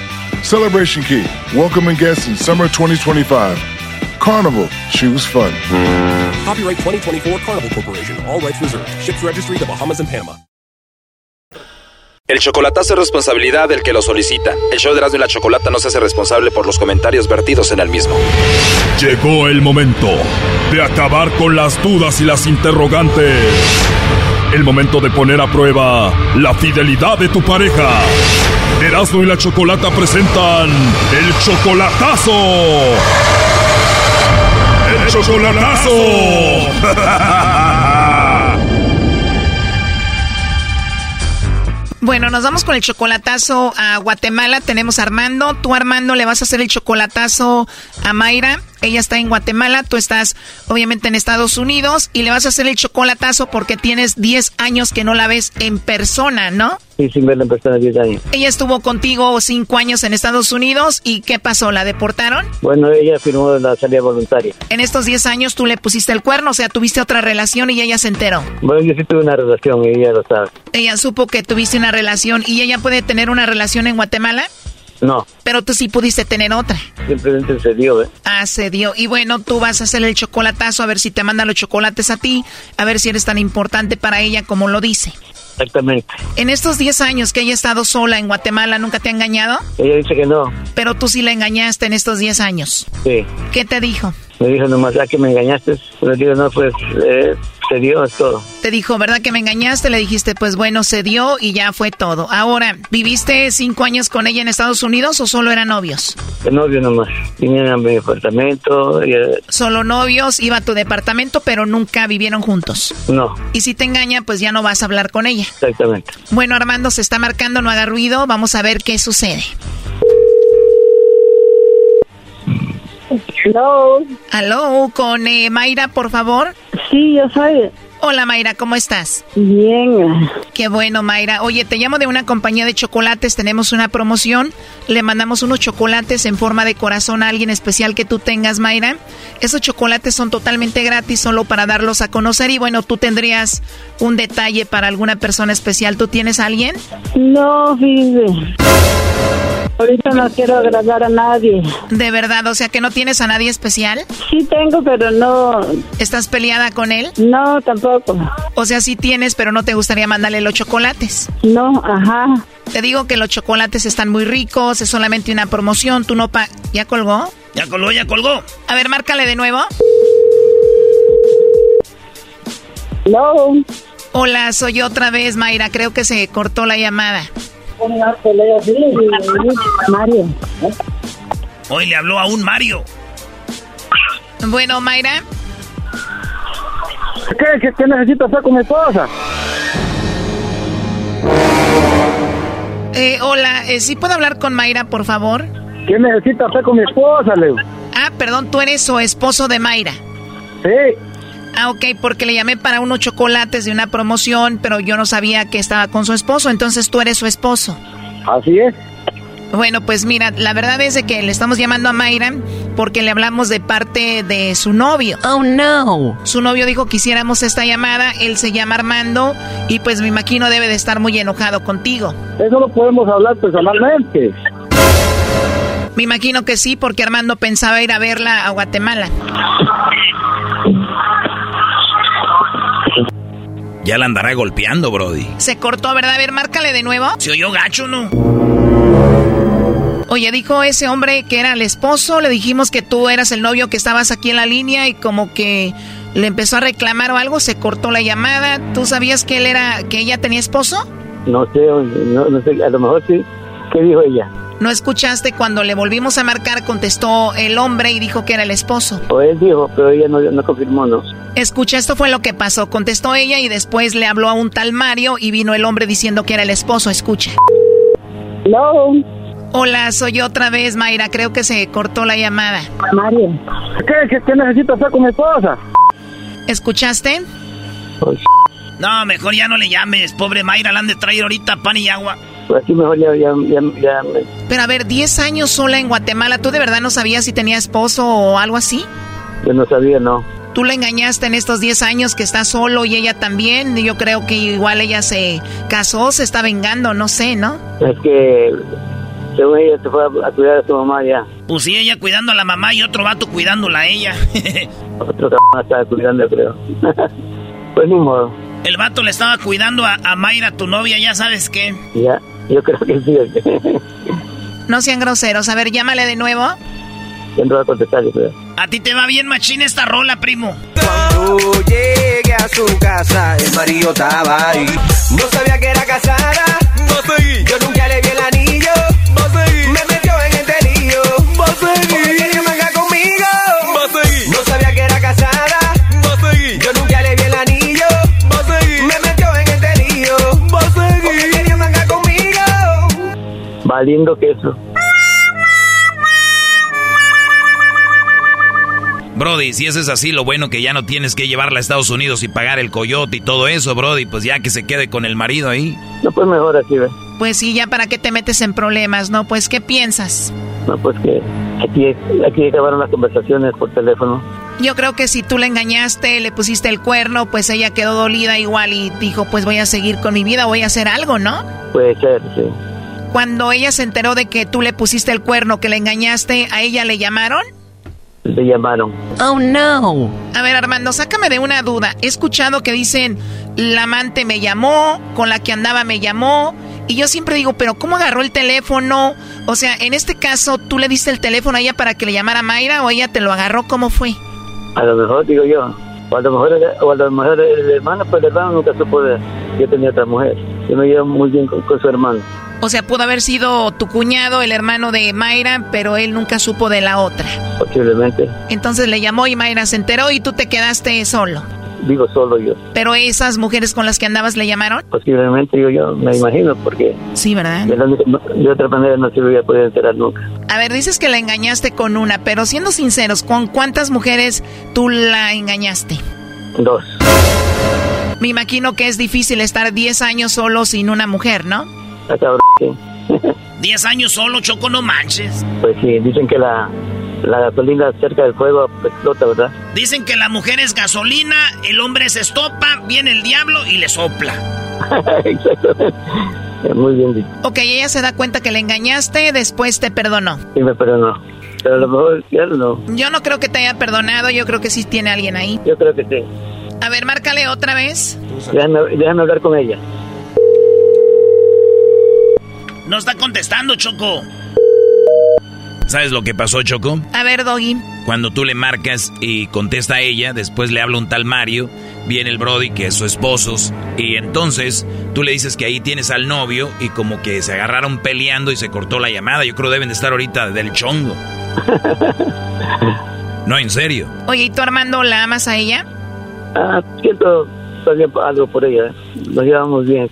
Speaker 14: Celebration Key, welcoming guests in summer 2025. Carnival, choose fun.
Speaker 15: Copyright 2024 Carnival Corporation, all rights reserved. Ships registry the Bahamas and Panama.
Speaker 17: El chocolatazo es responsabilidad del que lo solicita. El show de Erasmo y la Chocolata no se hace responsable por los comentarios vertidos en el mismo.
Speaker 10: Llegó el momento de acabar con las dudas y las interrogantes. El momento de poner a prueba la fidelidad de tu pareja. Erasmo y la Chocolata presentan el chocolatazo. El chocolatazo.
Speaker 1: Bueno, nos vamos con el chocolatazo a Guatemala. Tenemos a Armando. Tú, Armando, le vas a hacer el chocolatazo a Mayra.
Speaker 12: Ella está en Guatemala, tú estás obviamente en Estados Unidos y le vas a hacer el chocolatazo porque tienes 10 años que no la ves en persona, ¿no?
Speaker 18: Sí, sin verla en persona 10 años.
Speaker 12: Ella estuvo contigo 5 años en Estados Unidos y ¿qué pasó? ¿La deportaron?
Speaker 18: Bueno, ella firmó la salida voluntaria.
Speaker 12: En estos 10 años tú le pusiste el cuerno, o sea, tuviste otra relación y ella se enteró.
Speaker 18: Bueno, yo sí tuve una relación y ella lo sabe.
Speaker 12: Ella supo que tuviste una relación y ella puede tener una relación en Guatemala.
Speaker 18: No.
Speaker 12: Pero tú sí pudiste tener otra.
Speaker 18: Simplemente se dio, ¿eh?
Speaker 12: Ah, se dio. Y bueno, tú vas a hacer el chocolatazo a ver si te manda los chocolates a ti, a ver si eres tan importante para ella como lo dice.
Speaker 18: Exactamente.
Speaker 12: En estos 10 años que ella ha estado sola en Guatemala, ¿nunca te ha engañado?
Speaker 18: Ella dice que no.
Speaker 12: Pero tú sí la engañaste en estos 10 años.
Speaker 18: Sí.
Speaker 12: ¿Qué te dijo?
Speaker 18: Me dijo nomás, ya que me engañaste. Le digo, no, pues, eh, se dio, es todo.
Speaker 12: Te dijo, ¿verdad que me engañaste? Le dijiste, pues bueno, se dio y ya fue todo. Ahora, ¿viviste cinco años con ella en Estados Unidos o solo eran novios?
Speaker 18: De novio nomás. Vinieron a mi departamento. Y,
Speaker 12: Solo novios, iba a tu departamento, pero nunca vivieron juntos.
Speaker 18: no,
Speaker 12: Y si te engaña, pues ya no vas a hablar con ella.
Speaker 18: exactamente.
Speaker 12: Bueno, Armando se está marcando, no haga ruido, vamos a ver qué sucede.
Speaker 7: Hello.
Speaker 12: Aló, con eh, Mayra, por favor.
Speaker 7: Sí, yo soy.
Speaker 12: Hola Mayra, ¿cómo estás?
Speaker 7: Bien.
Speaker 12: Qué bueno, Mayra. Oye, te llamo de una compañía de chocolates, tenemos una promoción. Le mandamos unos chocolates en forma de corazón a alguien especial que tú tengas, Mayra. Esos chocolates son totalmente gratis, solo para darlos a conocer. Y bueno, tú tendrías un detalle para alguna persona especial. ¿Tú tienes a alguien?
Speaker 7: No, fíjese. Ahorita no quiero agradar a nadie.
Speaker 12: De verdad, o sea que no tienes a nadie especial.
Speaker 7: Sí tengo, pero no.
Speaker 12: ¿Estás peleada con él?
Speaker 7: No, tampoco.
Speaker 12: O sea, sí tienes, pero no te gustaría mandarle los chocolates.
Speaker 7: No, ajá.
Speaker 12: Te digo que los chocolates están muy ricos, es solamente una promoción, tú no pa... ¿Ya colgó?
Speaker 1: Ya colgó, ya colgó.
Speaker 12: A ver, márcale de nuevo.
Speaker 7: Hello.
Speaker 12: Hola, soy yo otra vez, Mayra, creo que se cortó la llamada.
Speaker 7: Mario.
Speaker 1: Hoy le habló a un Mario.
Speaker 12: Bueno, Mayra,
Speaker 18: ¿Qué, qué, qué necesito hacer con mi esposa?
Speaker 12: eh, hola, eh, ¿sí puedo hablar con Mayra, por favor?
Speaker 18: ¿Qué necesito hacer con mi esposa, Leo?
Speaker 12: Ah, perdón, tú eres su esposo de Mayra.
Speaker 18: Sí.
Speaker 12: Ah, ok, porque le llamé para unos chocolates de una promoción, pero yo no sabía que estaba con su esposo, entonces tú eres su esposo.
Speaker 18: Así es.
Speaker 12: Bueno, pues mira, la verdad es de que le estamos llamando a Mayra porque le hablamos de parte de su novio. Oh, no. Su novio dijo que hiciéramos esta llamada, él se llama Armando y pues me imagino debe de estar muy enojado contigo.
Speaker 18: Eso lo podemos hablar personalmente.
Speaker 12: Me imagino que sí, porque Armando pensaba ir a verla a Guatemala.
Speaker 3: Ya la andará golpeando, Brody.
Speaker 12: Se cortó, ¿verdad? A ver, márcale de nuevo.
Speaker 1: Se oyó gacho, ¿no?
Speaker 12: Oye, dijo ese hombre que era el esposo, le dijimos que tú eras el novio que estabas aquí en la línea y como que le empezó a reclamar o algo, se cortó la llamada. ¿Tú sabías que él era, que ella tenía esposo?
Speaker 18: No sé, no, no sé, a lo mejor sí. ¿Qué dijo ella?
Speaker 12: ¿No escuchaste cuando le volvimos a marcar? Contestó el hombre y dijo que era el esposo.
Speaker 18: O él dijo, pero ella no, no confirmó, ¿no?
Speaker 12: Escucha, esto fue lo que pasó. Contestó ella y después le habló a un tal Mario y vino el hombre diciendo que era el esposo. Escucha.
Speaker 7: Hello.
Speaker 12: Hola, soy yo otra vez, Mayra. Creo que se cortó la llamada.
Speaker 7: Mario.
Speaker 18: ¿Qué, qué, qué necesito hacer con mi esposa?
Speaker 12: ¿Escuchaste?
Speaker 1: No, mejor ya no le llames. Pobre Mayra, la han de traer ahorita pan y agua.
Speaker 18: Pues aquí mejor ya, ya, ya,
Speaker 12: Pero a ver, 10 años sola en Guatemala, ¿tú de verdad no sabías si tenía esposo o algo así?
Speaker 18: yo no sabía, no.
Speaker 12: Tú la engañaste en estos 10 años que está solo y ella también. Yo creo que igual ella se casó, se está vengando, no sé, ¿no?
Speaker 18: Es que, según ella, se fue a, a cuidar a su mamá ya.
Speaker 1: Pues sí, ella cuidando a la mamá y otro vato cuidándola a ella.
Speaker 18: Otro cabrón estaba cuidando, creo. pues ni modo.
Speaker 1: El vato le estaba cuidando a, a Mayra, tu novia, ya sabes qué.
Speaker 18: Ya, yo creo que sí.
Speaker 12: No sean groseros. A ver, llámale de nuevo.
Speaker 18: ya no va a contestar, yo creo.
Speaker 1: A ti te va bien machín esta rola, primo.
Speaker 8: Cuando llegué a su casa, el marido estaba ahí. No sabía que era casada. Yo nunca le vi el anillo.
Speaker 18: Valiendo queso.
Speaker 3: Brody, si eso es así, lo bueno que ya no tienes que llevarla a Estados Unidos y pagar el coyote y todo eso, Brody, pues ya que se quede con el marido ahí.
Speaker 18: No, pues mejor así, ¿ves?
Speaker 12: Pues sí, ya para qué te metes en problemas, ¿no? Pues, ¿qué piensas?
Speaker 18: No, pues que aquí, aquí acabaron las conversaciones por teléfono.
Speaker 12: Yo creo que si tú la engañaste, le pusiste el cuerno, pues ella quedó dolida igual y dijo, pues voy a seguir con mi vida, voy a hacer algo, ¿no?
Speaker 18: Puede ser, sí.
Speaker 12: Cuando ella se enteró de que tú le pusiste el cuerno, que le engañaste, ¿a ella le llamaron?
Speaker 18: Le llamaron.
Speaker 12: Oh, no. A ver, Armando, sácame de una duda. He escuchado que dicen, la amante me llamó, con la que andaba me llamó, y yo siempre digo, pero ¿cómo agarró el teléfono? O sea, en este caso, ¿tú le diste el teléfono a ella para que le llamara Mayra o ella te lo agarró? ¿Cómo fue?
Speaker 18: A lo mejor, digo yo. O a lo mejor, o a lo mejor el hermano, pues el hermano nunca supo de yo tenía otra mujer. Yo me llevo muy bien con, con su hermano.
Speaker 12: O sea, pudo haber sido tu cuñado, el hermano de Mayra, pero él nunca supo de la otra.
Speaker 18: Posiblemente.
Speaker 12: Entonces le llamó y Mayra se enteró y tú te quedaste solo.
Speaker 18: Digo solo yo.
Speaker 12: ¿Pero esas mujeres con las que andabas le llamaron?
Speaker 18: Posiblemente, digo yo, me imagino, porque...
Speaker 12: Sí, ¿verdad?
Speaker 18: De, la de otra manera no se hubiera podido enterar nunca.
Speaker 12: A ver, dices que la engañaste con una, pero siendo sinceros, ¿con cuántas mujeres tú la engañaste?
Speaker 18: Dos.
Speaker 12: Me imagino que es difícil estar 10 años solo sin una mujer, ¿no?
Speaker 18: Está cabrón, sí.
Speaker 1: 10 años solo, Choco, no manches.
Speaker 18: Pues sí, dicen que la, la gasolina cerca del fuego explota, ¿verdad?
Speaker 1: Dicen que la mujer es gasolina, el hombre se estopa, viene el diablo y le sopla.
Speaker 18: Exactamente. Muy bien dicho.
Speaker 12: Ok, ella se da cuenta que le engañaste, después te perdonó.
Speaker 18: Sí, me perdonó. Pero a lo mejor ya no.
Speaker 12: Yo no creo que te haya perdonado, yo creo que sí tiene alguien ahí.
Speaker 18: Yo creo que sí.
Speaker 12: A ver, márcale otra vez.
Speaker 18: Déjame, déjame hablar con ella.
Speaker 1: No está contestando, Choco.
Speaker 3: ¿Sabes lo que pasó, Choco?
Speaker 12: A ver, Doggy.
Speaker 3: Cuando tú le marcas y contesta a ella, después le habla un tal Mario, viene el Brody que es su esposo, y entonces tú le dices que ahí tienes al novio y como que se agarraron peleando y se cortó la llamada. Yo creo deben de estar ahorita del chongo. No, en serio.
Speaker 12: Oye, ¿y tú Armando la amas a ella?
Speaker 18: Ah, siento también algo por ella. Nos llevamos bien.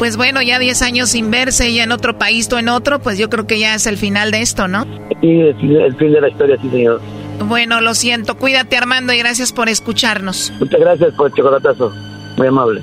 Speaker 12: Pues bueno, ya 10 años sin verse, ella en otro país, tú en otro, pues yo creo que ya es el final de esto, ¿no?
Speaker 18: Fin, el fin de la historia, sí, señor.
Speaker 12: Bueno, lo siento. Cuídate, Armando, y gracias por escucharnos.
Speaker 18: Muchas gracias por el chocolatazo. Muy amable.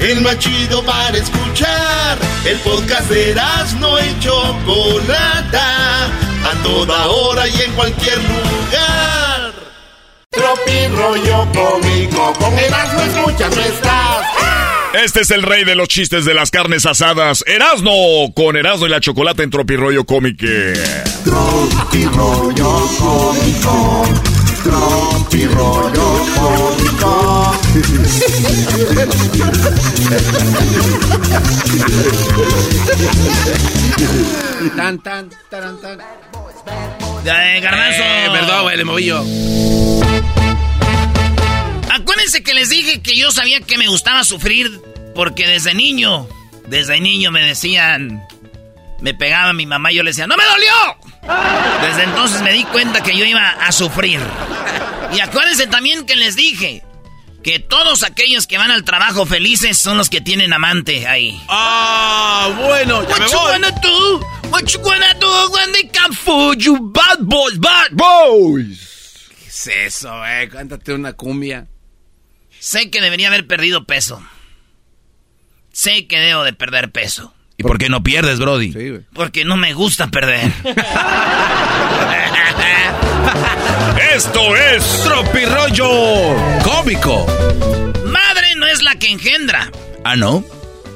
Speaker 5: El más chido para escuchar. El podcast de no y Chocolata. A toda hora y en cualquier lugar. Tropi rollo cómico. Con Erasmo escuchas no estás.
Speaker 9: Este es el rey de los chistes de las carnes asadas, Erasno, con Erasno y la chocolate en.
Speaker 5: Tropi rollo cómico. Tropi rollo cómico.
Speaker 2: Tan, tan, taran, tan.
Speaker 1: Eh, garbanzo.
Speaker 2: Eh, perdón, güey, le moví yo.
Speaker 1: Acuérdense que les dije que yo sabía que me gustaba sufrir porque desde niño, desde niño me decían, me pegaba mi mamá y yo le decía, ¡no me dolió! Desde entonces me di cuenta que yo iba a sufrir. Y acuérdense también que les dije que todos aquellos que van al trabajo felices son los que tienen amante ahí.
Speaker 2: Ah, bueno, ya
Speaker 1: What
Speaker 2: me
Speaker 1: you
Speaker 2: voy.
Speaker 1: wanna do? What you wanna do when they come for you bad boys, bad
Speaker 2: boys? ¿Qué es eso, eh? Cántate una cumbia.
Speaker 1: Sé que debería haber perdido peso. Sé que debo de perder peso.
Speaker 3: ¿Y por qué no pierdes, Brody?
Speaker 2: Sí, güey.
Speaker 1: Porque no me gusta perder.
Speaker 9: Esto es
Speaker 2: Tropirollo Cómico.
Speaker 1: Madre no es la que engendra.
Speaker 3: Ah, ¿no?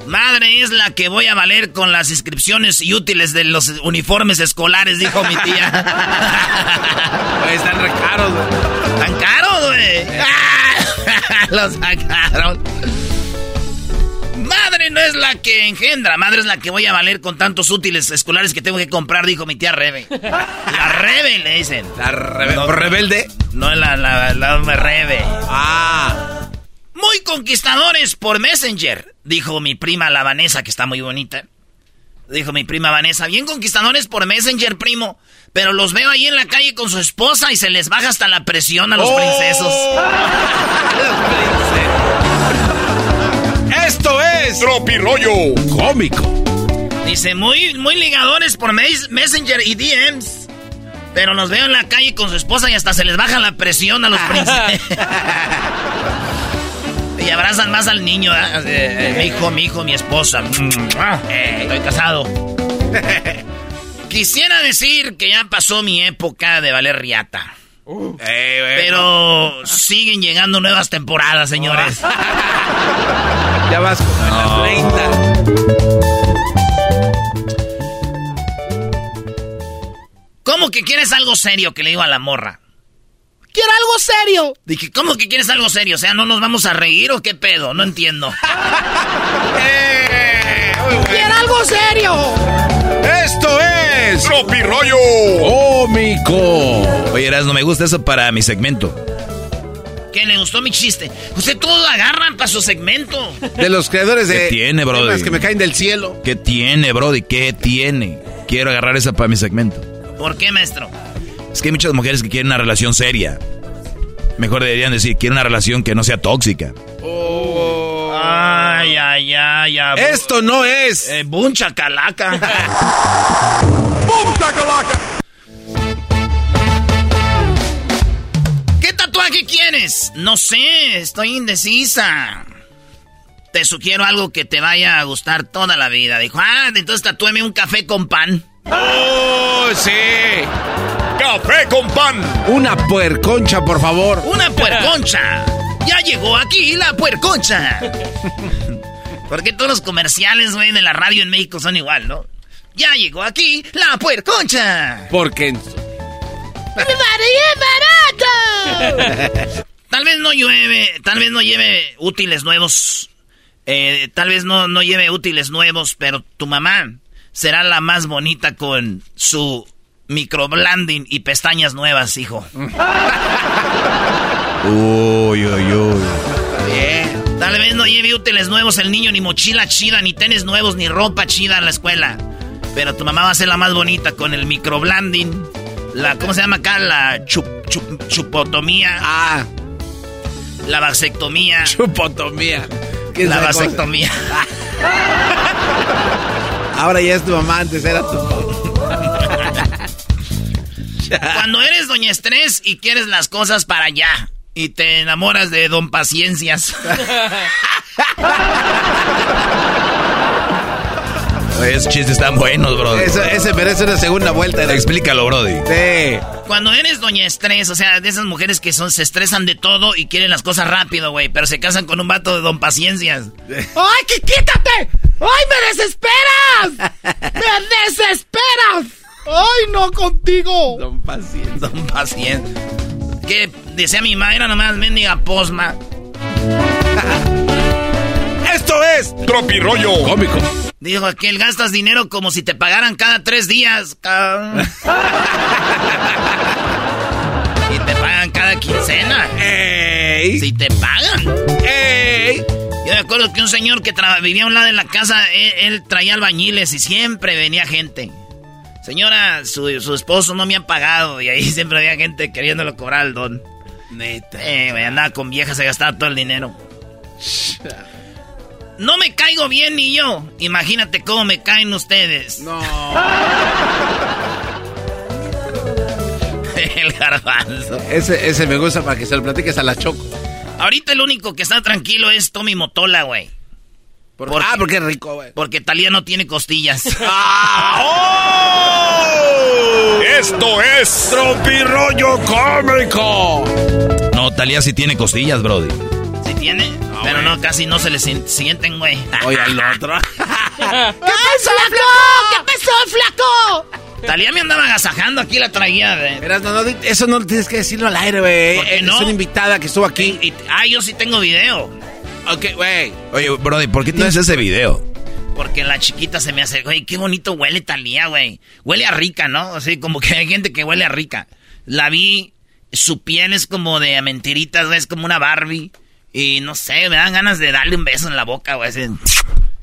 Speaker 1: Madre es la que voy a valer con las inscripciones y útiles de los uniformes escolares, dijo mi tía.
Speaker 2: Güey, están re caros, güey.
Speaker 1: ¿Tan caros, güey? Los sacaron. Madre no es la que engendra, madre es la que voy a valer con tantos útiles escolares que tengo que comprar, dijo mi tía Rebe. La Rebe le dicen.
Speaker 2: ¿La rebe-
Speaker 1: No,
Speaker 2: rebelde?
Speaker 1: No, la, la, la, la Rebe.
Speaker 2: Ah.
Speaker 1: Muy conquistadores por Messenger, dijo mi prima la Vanessa, que está muy bonita. Dijo mi prima Vanessa, bien conquistadores por Messenger, primo. Pero los veo ahí en la calle con su esposa y se les baja hasta la presión a los
Speaker 2: Oh.
Speaker 1: princesos.
Speaker 2: Es
Speaker 5: Tropirollo
Speaker 2: cómico.
Speaker 1: Dice, muy, muy ligadores por mes- Messenger y DMs. Pero los veo en la calle con su esposa y hasta se les baja la presión a los princesos. y abrazan más al niño, de, eh, mi hijo, mi hijo, mi esposa. Eh, estoy casado. Quisiera decir que ya pasó mi época de valer riata. Pero siguen llegando nuevas temporadas, señores.
Speaker 2: Ya vas como en las 30.
Speaker 1: ¿Cómo que quieres algo serio? Que le digo a la morra. Quiero algo serio. Dije, ¿cómo que quieres algo serio? O sea, ¿no nos vamos a reír o qué pedo? No entiendo.
Speaker 5: ¡Quiero algo serio!
Speaker 2: Esto es
Speaker 5: Tropirollo
Speaker 2: cómico.
Speaker 3: Oye, no me gusta eso para mi segmento.
Speaker 1: ¿Qué le gustó mi chiste? Usted todo agarran para su segmento.
Speaker 2: De los creadores de
Speaker 3: ¿Qué tiene, brody?
Speaker 2: temas que me caen del cielo.
Speaker 3: ¿Qué tiene, Brody? ¿Qué tiene? Quiero agarrar esa para mi segmento.
Speaker 1: ¿Por qué, maestro?
Speaker 3: Es que hay muchas mujeres que quieren una relación seria. Mejor deberían decir, quiero una relación que no sea tóxica.
Speaker 1: Ay, ay, ay, ay.
Speaker 2: Esto no es.
Speaker 1: Eh, buncha calaca.
Speaker 5: ¡Bum, tacalaca!
Speaker 1: ¿Qué tatuaje quieres? No sé, estoy indecisa. Te sugiero algo que te vaya a gustar toda la vida. Dijo, ah, entonces tatúeme un café con pan.
Speaker 2: ¡Oh, sí!
Speaker 5: ¡Café con pan!
Speaker 2: Una puerconcha, por favor.
Speaker 1: Una puerconcha. Ya llegó aquí la puerconcha. Porque todos los comerciales, güey, de la radio en México son igual, ¿no? Ya llegó aquí la puerconcha.
Speaker 2: Porque
Speaker 1: barato! Tal vez no llueve, tal vez no lleve útiles nuevos. Eh, tal vez no, no lleve útiles nuevos, pero tu mamá será la más bonita con su microblending y pestañas nuevas, hijo.
Speaker 3: Uy, uy, uy.
Speaker 1: Bien. Tal vez no lleve útiles nuevos el niño, ni mochila chida, ni tenis nuevos, ni ropa chida en la escuela. Pero tu mamá va a ser la más bonita con el microblending. La, ¿cómo se llama acá? La chup, chup- chupotomía.
Speaker 2: Ah,
Speaker 1: La vasectomía.
Speaker 2: chupotomía. ¿Qué es
Speaker 1: La vasectomía.
Speaker 2: Ahora ya es tu mamá, antes era tu
Speaker 1: Cuando eres doña estrés y quieres las cosas para allá. Y te enamoras de don paciencias.
Speaker 3: Esos chistes están buenos, Brody.
Speaker 2: Eso, ese merece una segunda vuelta.
Speaker 3: Explícalo, Brody.
Speaker 2: Sí.
Speaker 1: Cuando eres doña estrés, o sea, de esas mujeres que son, se estresan de todo y quieren las cosas rápido, güey, pero se casan con un vato de don paciencias.
Speaker 5: ¡Ay, que quítate! ¡Ay, me desesperas! ¡Me desesperas! ¡Ay, no contigo!
Speaker 2: Don Paciencia.
Speaker 1: Don paciencia. Que decía mi madre, nomás mendiga posma.
Speaker 2: Esto es
Speaker 5: Tropirollo
Speaker 2: cómico.
Speaker 1: Dijo aquel, gastas dinero como si te pagaran cada tres días. y te pagan cada quincena.
Speaker 2: ¡Ey!
Speaker 1: Si te pagan.
Speaker 2: ¡Ey!
Speaker 1: Yo me acuerdo que un señor que vivía a un lado de la casa, él, él traía albañiles y siempre venía gente. Señora, su, su esposo no me ha pagado y ahí siempre había gente queriéndolo cobrar al don.
Speaker 2: Neta.
Speaker 1: Eh, güey, andaba con viejas, se gastaba todo el dinero. No me caigo bien ni yo. Imagínate cómo me caen ustedes.
Speaker 2: No.
Speaker 1: el garbanzo.
Speaker 2: Ese, ese me gusta para que se lo platiques a la Choco.
Speaker 1: Ahorita el único que está tranquilo es Tommy Motola, güey.
Speaker 2: Por-
Speaker 1: Porque-
Speaker 2: ah, porque es rico, güey.
Speaker 1: Porque Talía no tiene costillas.
Speaker 5: Esto es
Speaker 2: Tropirollo cómico.
Speaker 3: No, Talía sí tiene costillas, Brody.
Speaker 1: ¿Sí tiene? Pero no, casi no se le sien- sienten, güey.
Speaker 2: Oye, al otro.
Speaker 5: ¿Qué pasó, flaco? ¿Qué pasó, flaco?
Speaker 1: Talía me andaba agasajando, aquí la traía. de-
Speaker 2: Verás, no, no, eso no tienes que decirlo al aire, güey.
Speaker 1: ¿Por qué
Speaker 2: Es
Speaker 1: no?
Speaker 2: una invitada que estuvo aquí.
Speaker 1: Y- ah, yo sí tengo video.
Speaker 2: Ok, güey.
Speaker 3: Oye, Brody, ¿por qué tienes ese video?
Speaker 1: Porque la chiquita se me hace, güey, qué bonito huele Talía, güey. Huele a rica, ¿no? Así como que hay gente que huele a rica. La vi, su piel es como de mentiritas, güey, es como una Barbie. Y no sé, me dan ganas de darle un beso en la boca, güey.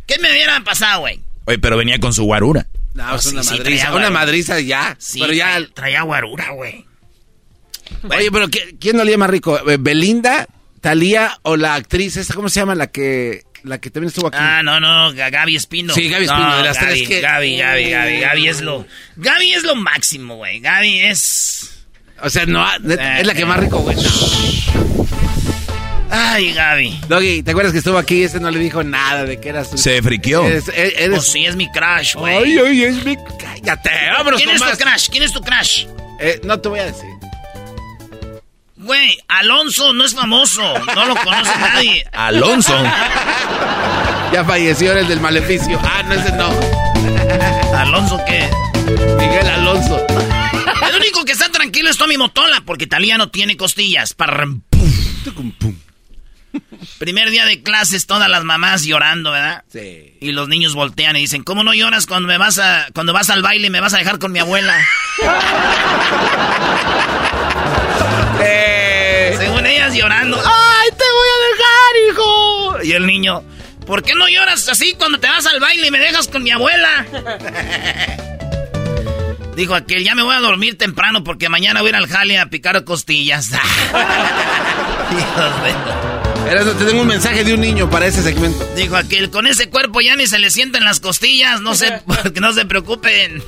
Speaker 1: ¿Qué me hubiera pasado, güey?
Speaker 3: Oye, pero venía con su guarura.
Speaker 2: No, es
Speaker 1: sí,
Speaker 2: una
Speaker 1: sí,
Speaker 2: madriza.
Speaker 1: traía
Speaker 2: una madriza ya.
Speaker 1: Sí,
Speaker 2: pero ya.
Speaker 1: traía, traía guarura, güey.
Speaker 2: Oye, pero ¿qui- ¿quién olía más rico? Eh, ¿Belinda, Talía o la actriz? ¿Esta cómo se llama? La que, la que también estuvo aquí.
Speaker 1: Ah, no, no, Gaby Espino.
Speaker 2: Sí, Gaby Espino,
Speaker 1: No,
Speaker 2: de las
Speaker 1: Gaby,
Speaker 2: tres que-
Speaker 1: Gaby, Gaby, Gaby, Gaby es lo... Gaby es lo máximo, güey. Gaby es...
Speaker 2: O sea, no, es la que más rico, güey.
Speaker 1: Ay, Gaby.
Speaker 2: Doggy, ¿te acuerdas que estuvo aquí? Este no le dijo nada de que eras tú.
Speaker 3: Se friqueó.
Speaker 2: Eres, eres- eres-
Speaker 1: Pues sí, es mi crush, güey.
Speaker 2: Ay, ay, es mi... Cállate, vámonos
Speaker 1: ¿Quién
Speaker 2: con
Speaker 1: es
Speaker 2: más.
Speaker 1: tu crush? ¿Quién es tu crush?
Speaker 2: Eh, no te voy a decir.
Speaker 1: Güey, Alonso no es famoso. No lo conoce nadie.
Speaker 3: Alonso.
Speaker 2: Ya falleció el del maleficio. Ah, no, ese no.
Speaker 1: ¿Alonso qué?
Speaker 2: Miguel Alonso.
Speaker 1: El único que está tranquilo es Tommy Motola, porque Talía no tiene costillas. Parram, pum. Primer día de clases, todas las mamás llorando, ¿verdad?
Speaker 2: Sí.
Speaker 1: Y los niños voltean y dicen, ¿cómo no lloras cuando me vas a, cuando vas al baile y me vas a dejar con mi abuela? Llorando, ¡ay, te voy a dejar, hijo! Y el niño, ¿por qué no lloras así cuando te vas al baile y me dejas con mi abuela? Dijo aquel, ya me voy a dormir temprano porque mañana voy a ir al jale a picar costillas. De-
Speaker 2: Erasmo, te tengo un mensaje de un niño para ese segmento.
Speaker 1: Dijo aquel, con ese cuerpo ya ni se le sienten las costillas, no se, que no se preocupen.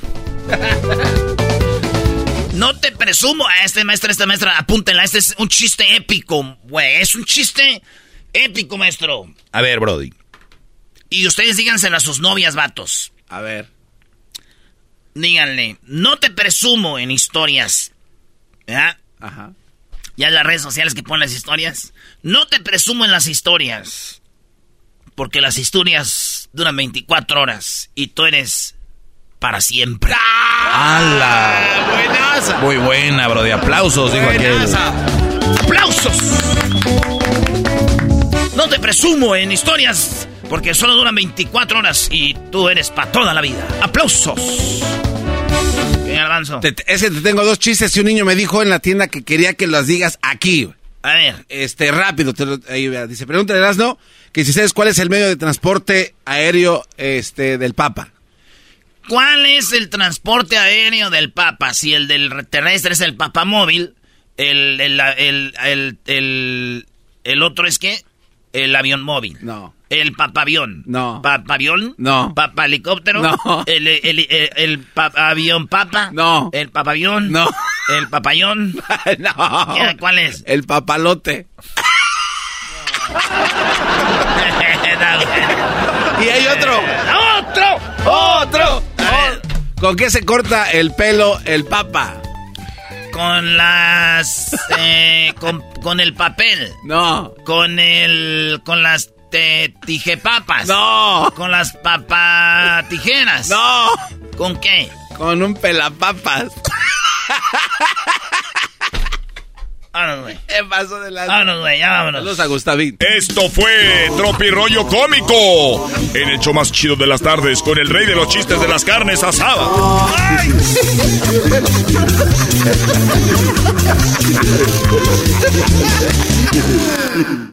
Speaker 1: No te presumo a este maestro, esta maestra, apúntenla, este es un chiste épico, güey, es un chiste épico, maestro.
Speaker 3: A ver, Brody.
Speaker 1: Y ustedes díganselo a sus novias, vatos.
Speaker 2: A ver.
Speaker 1: Díganle, no te presumo en historias. ¿Ya?
Speaker 2: Ajá.
Speaker 1: Ya en las redes sociales que ponen las historias. No te presumo en las historias. Porque las historias duran 24 horas y tú eres para siempre.
Speaker 3: ¡Hala!
Speaker 2: Buenaza.
Speaker 3: Muy buena, Brody. Aplausos, dijo aquel.
Speaker 1: ¡Aplausos! No te presumo en historias porque solo duran 24 horas y tú eres para toda la vida. ¡Aplausos!
Speaker 2: Te- te- es que te tengo dos chistes y un niño me dijo en la tienda que quería que los digas aquí.
Speaker 1: A ver,
Speaker 2: Este, rápido. te lo- ahí, vea, dice, pregúntale Erasmo que si sabes cuál es el medio de transporte aéreo este, del Papa.
Speaker 1: ¿Cuál es el transporte aéreo del Papa? Si el del terrestre es el Papamóvil, el, el, el, el, el, el otro es qué? El avión móvil.
Speaker 2: No.
Speaker 1: El papavión.
Speaker 2: No.
Speaker 1: ¿Papavión?
Speaker 2: No.
Speaker 1: ¿Papa helicóptero?
Speaker 2: No.
Speaker 1: ¿El, el, el, el pa- avión papa?
Speaker 2: No.
Speaker 1: ¿El papavión?
Speaker 2: No.
Speaker 1: ¿El papayón?
Speaker 2: no.
Speaker 1: ¿Qué- ¿Cuál es?
Speaker 2: El papalote. Y hay otro.
Speaker 1: ¡Otro!
Speaker 2: ¡Otro! ¿Con qué se corta el pelo el Papa?
Speaker 1: Con las... eh, con, con el papel.
Speaker 2: No.
Speaker 1: Con el... Con las te- tijepapas.
Speaker 2: No.
Speaker 1: Con las papatijeras.
Speaker 2: No.
Speaker 1: ¿Con qué?
Speaker 2: Con un pelapapas.
Speaker 1: Vámonos, güey.
Speaker 2: ¿Qué pasó de la...
Speaker 1: Vámonos, güey, ya vámonos.
Speaker 2: Saludos a Gustavín.
Speaker 10: Esto fue Tropirollo Cómico en el show más chido de las tardes con el rey de los chistes de las carnes asadas.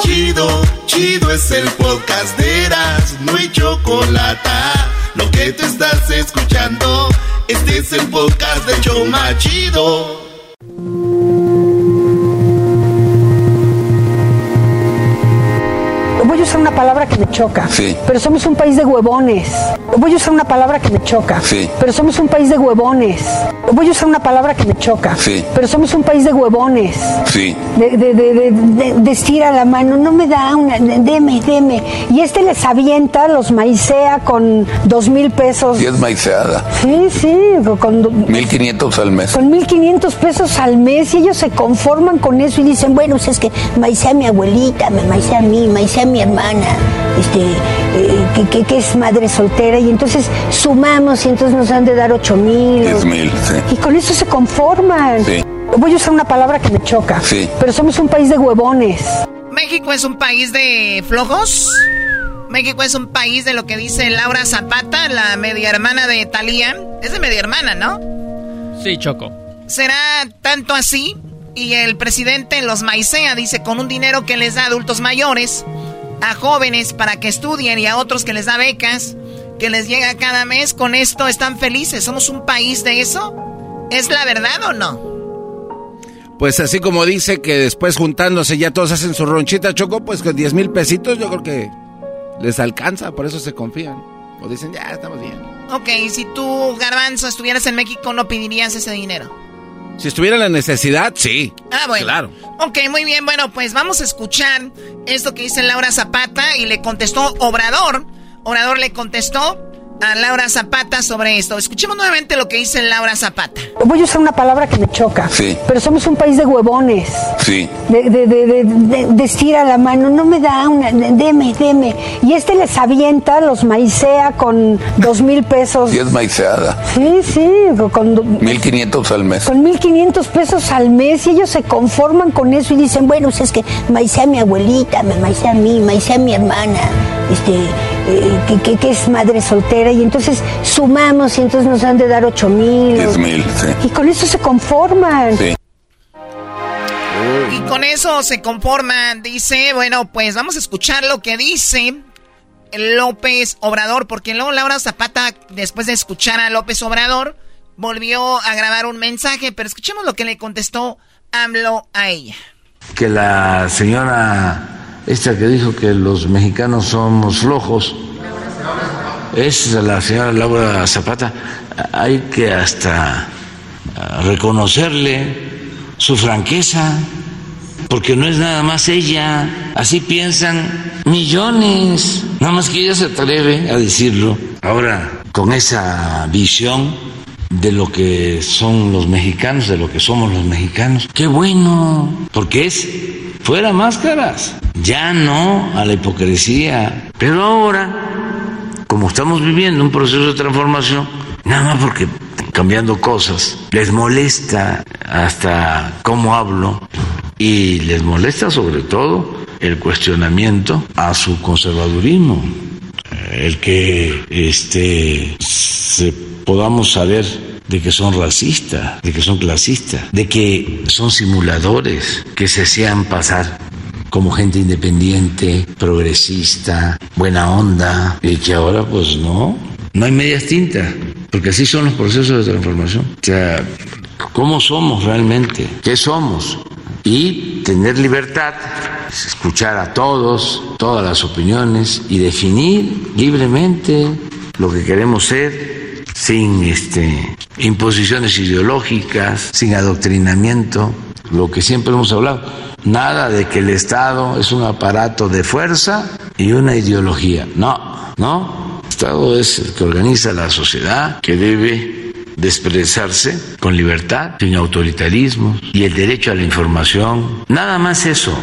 Speaker 5: Chido, chido es el podcast de Eras, no hay chocolate. Lo que te estás escuchando, este es el podcast de Choma Chido.
Speaker 19: Thank you. Usar una palabra que me choca.
Speaker 20: Sí.
Speaker 19: Pero somos un país de huevones. Voy a usar una palabra que me choca.
Speaker 20: Sí.
Speaker 19: Pero somos un país de huevones. Voy a usar una palabra que me choca.
Speaker 20: Sí.
Speaker 19: Pero somos un país de huevones.
Speaker 20: Sí.
Speaker 19: De, de, de, de, estira la mano, no me da una, de- deme, deme. Y este les avienta, los maicea con dos mil pesos.
Speaker 20: Y es maiceada.
Speaker 19: Sí, sí, con, do-
Speaker 20: 1500 al mes.
Speaker 19: con 1.500 pesos al mes y ellos se conforman con eso y dicen, bueno, pues es que maicé a mi abuelita, me maicé a mí, maicé a mi hermana, este, eh, que, que- que es madre soltera y entonces sumamos y entonces nos han de dar 8 mil.
Speaker 20: 10 mil, sí.
Speaker 19: Y con eso se conforman.
Speaker 20: Sí.
Speaker 19: Voy a usar una palabra que me choca.
Speaker 20: Sí.
Speaker 19: Pero somos un país de huevones.
Speaker 12: México es un país de flojos. México es un país de lo que dice Laura Zapata, la media hermana de Talía. Es de media hermana, ¿no?
Speaker 21: Sí, Choco.
Speaker 12: ¿Será tanto así? Y el presidente los maicea, dice, con un dinero que les da adultos mayores, a jóvenes para que estudien y a otros que les da becas, que les llega cada mes, con esto están felices. ¿Somos un país de eso? ¿Es la verdad o no?
Speaker 2: Pues así como dice que después juntándose ya todos hacen su ronchita, Choco, pues con 10 mil pesitos yo creo que les alcanza, por eso se confían. O dicen, ya, estamos bien.
Speaker 12: Ok, si tú, Garbanzo, estuvieras en México, ¿no pedirías ese dinero?
Speaker 2: Si estuviera la necesidad, sí.
Speaker 12: Ah, bueno.
Speaker 2: Claro.
Speaker 12: Ok, muy bien. Bueno, pues vamos a escuchar esto que dice Laura Zapata y le contestó Obrador. Obrador le contestó a Laura Zapata sobre esto. Escuchemos nuevamente lo que dice Laura Zapata.
Speaker 19: Voy a usar una palabra que me choca.
Speaker 20: Sí.
Speaker 19: Pero somos un país de huevones.
Speaker 20: Sí.
Speaker 19: De, de, de, de, de- de estira la mano, no me da una, de- deme, deme. Y este les avienta, los maicea con dos mil pesos.
Speaker 20: Y es maiceada.
Speaker 19: Sí, sí, con, do-
Speaker 20: 1500 al mes.
Speaker 19: con 1.500 pesos al mes y ellos se conforman con eso y dicen, bueno, pues es que maicea a mi abuelita, me maicea a mí, maicea a mi hermana, este, eh, que, que- que es madre soltera y entonces sumamos y entonces nos han de dar 8 mil.
Speaker 20: 10 mil, sí.
Speaker 19: Y con eso se conforman.
Speaker 20: Sí.
Speaker 12: Y con eso se conforman. Dice, bueno, pues vamos a escuchar lo que dice López Obrador, porque luego Laura Zapata, después de escuchar a López Obrador, volvió a grabar un mensaje, pero escuchemos lo que le contestó AMLO a ella.
Speaker 22: que la señora esta que dijo que los mexicanos somos flojos. Es la señora Laura Zapata. Hay que hasta ah, reconocerle su franqueza porque no es nada más ella. Así piensan millones. Nada más que ella se atreve a decirlo. Ahora con esa visión de lo que son los mexicanos, de lo que somos los mexicanos. Qué bueno, porque es fuera máscaras, ya no a la hipocresía. Pero ahora, como estamos viviendo un proceso de transformación, nada más porque cambiando cosas, les molesta hasta cómo hablo y les molesta sobre todo el cuestionamiento a su conservadurismo el que este se podamos saber de que son racistas, de que son clasistas, de que son simuladores, que se hacían pasar como gente independiente, progresista, buena onda, y que ahora pues no, no hay medias tintas, porque así son los procesos de transformación. O sea, ¿cómo somos realmente? ¿Qué somos? Y tener libertad, escuchar a todos, todas las opiniones y definir libremente lo que queremos ser sin este, imposiciones ideológicas, sin adoctrinamiento, lo que siempre hemos hablado. Nada de que el Estado es un aparato de fuerza y una ideología. No, no. El Estado es el que organiza la sociedad, que debe de expresarse con libertad, sin autoritarismo y el derecho a la información. Nada más eso.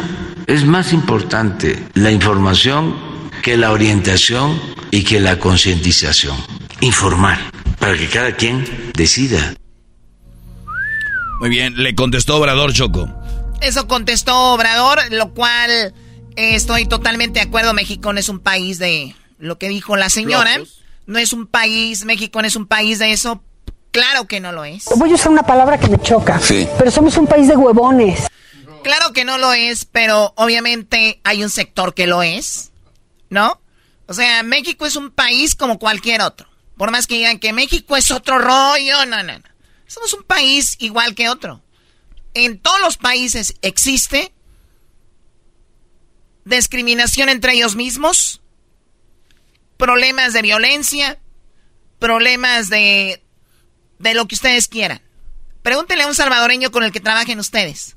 Speaker 22: Es más importante la información que la orientación y que la concientización. Informar para que cada quien decida.
Speaker 3: Muy bien, le contestó Obrador Choco.
Speaker 12: Eso contestó Obrador, lo cual eh, estoy totalmente de acuerdo. México no es un país de lo que dijo la señora. No es un país, México no es un país de eso. Claro que no lo es.
Speaker 19: Voy a usar una palabra que me choca.
Speaker 20: Sí.
Speaker 19: Pero somos un país de huevones.
Speaker 12: Claro que no lo es, pero obviamente hay un sector que lo es, ¿no? O sea, México es un país como cualquier otro. Por más que digan que México es otro rollo, no, no, no. Somos un país igual que otro. En todos los países existe discriminación entre ellos mismos, problemas de violencia, problemas de, de lo que ustedes quieran. Pregúntenle a un salvadoreño con el que trabajen ustedes.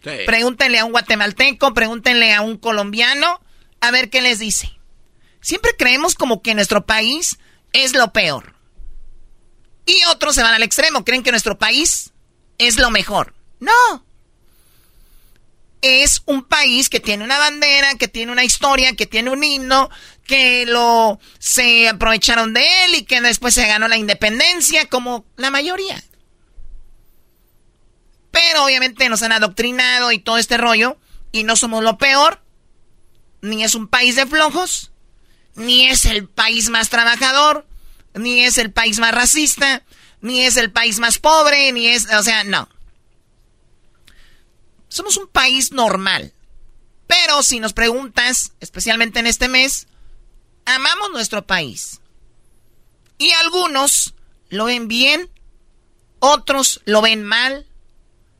Speaker 12: Pregúntenle a un guatemalteco, pregúntenle a un colombiano, a ver qué les dice. Siempre creemos como que nuestro país es lo peor. Y otros se van al extremo, creen que nuestro país es lo mejor. No. Es un país que tiene una bandera, que tiene una historia, que tiene un himno, que lo se aprovecharon de él y que después se ganó la independencia como la mayoría. Pero obviamente nos han adoctrinado y todo este rollo Y no somos lo peor, ni es un país de flojos, ni es el país más trabajador, ni es el país más racista, ni es el país más pobre, ni es, o sea, no. Somos un país normal. Pero si nos preguntas, especialmente en este mes, amamos nuestro país. Y algunos lo ven bien, otros lo ven mal.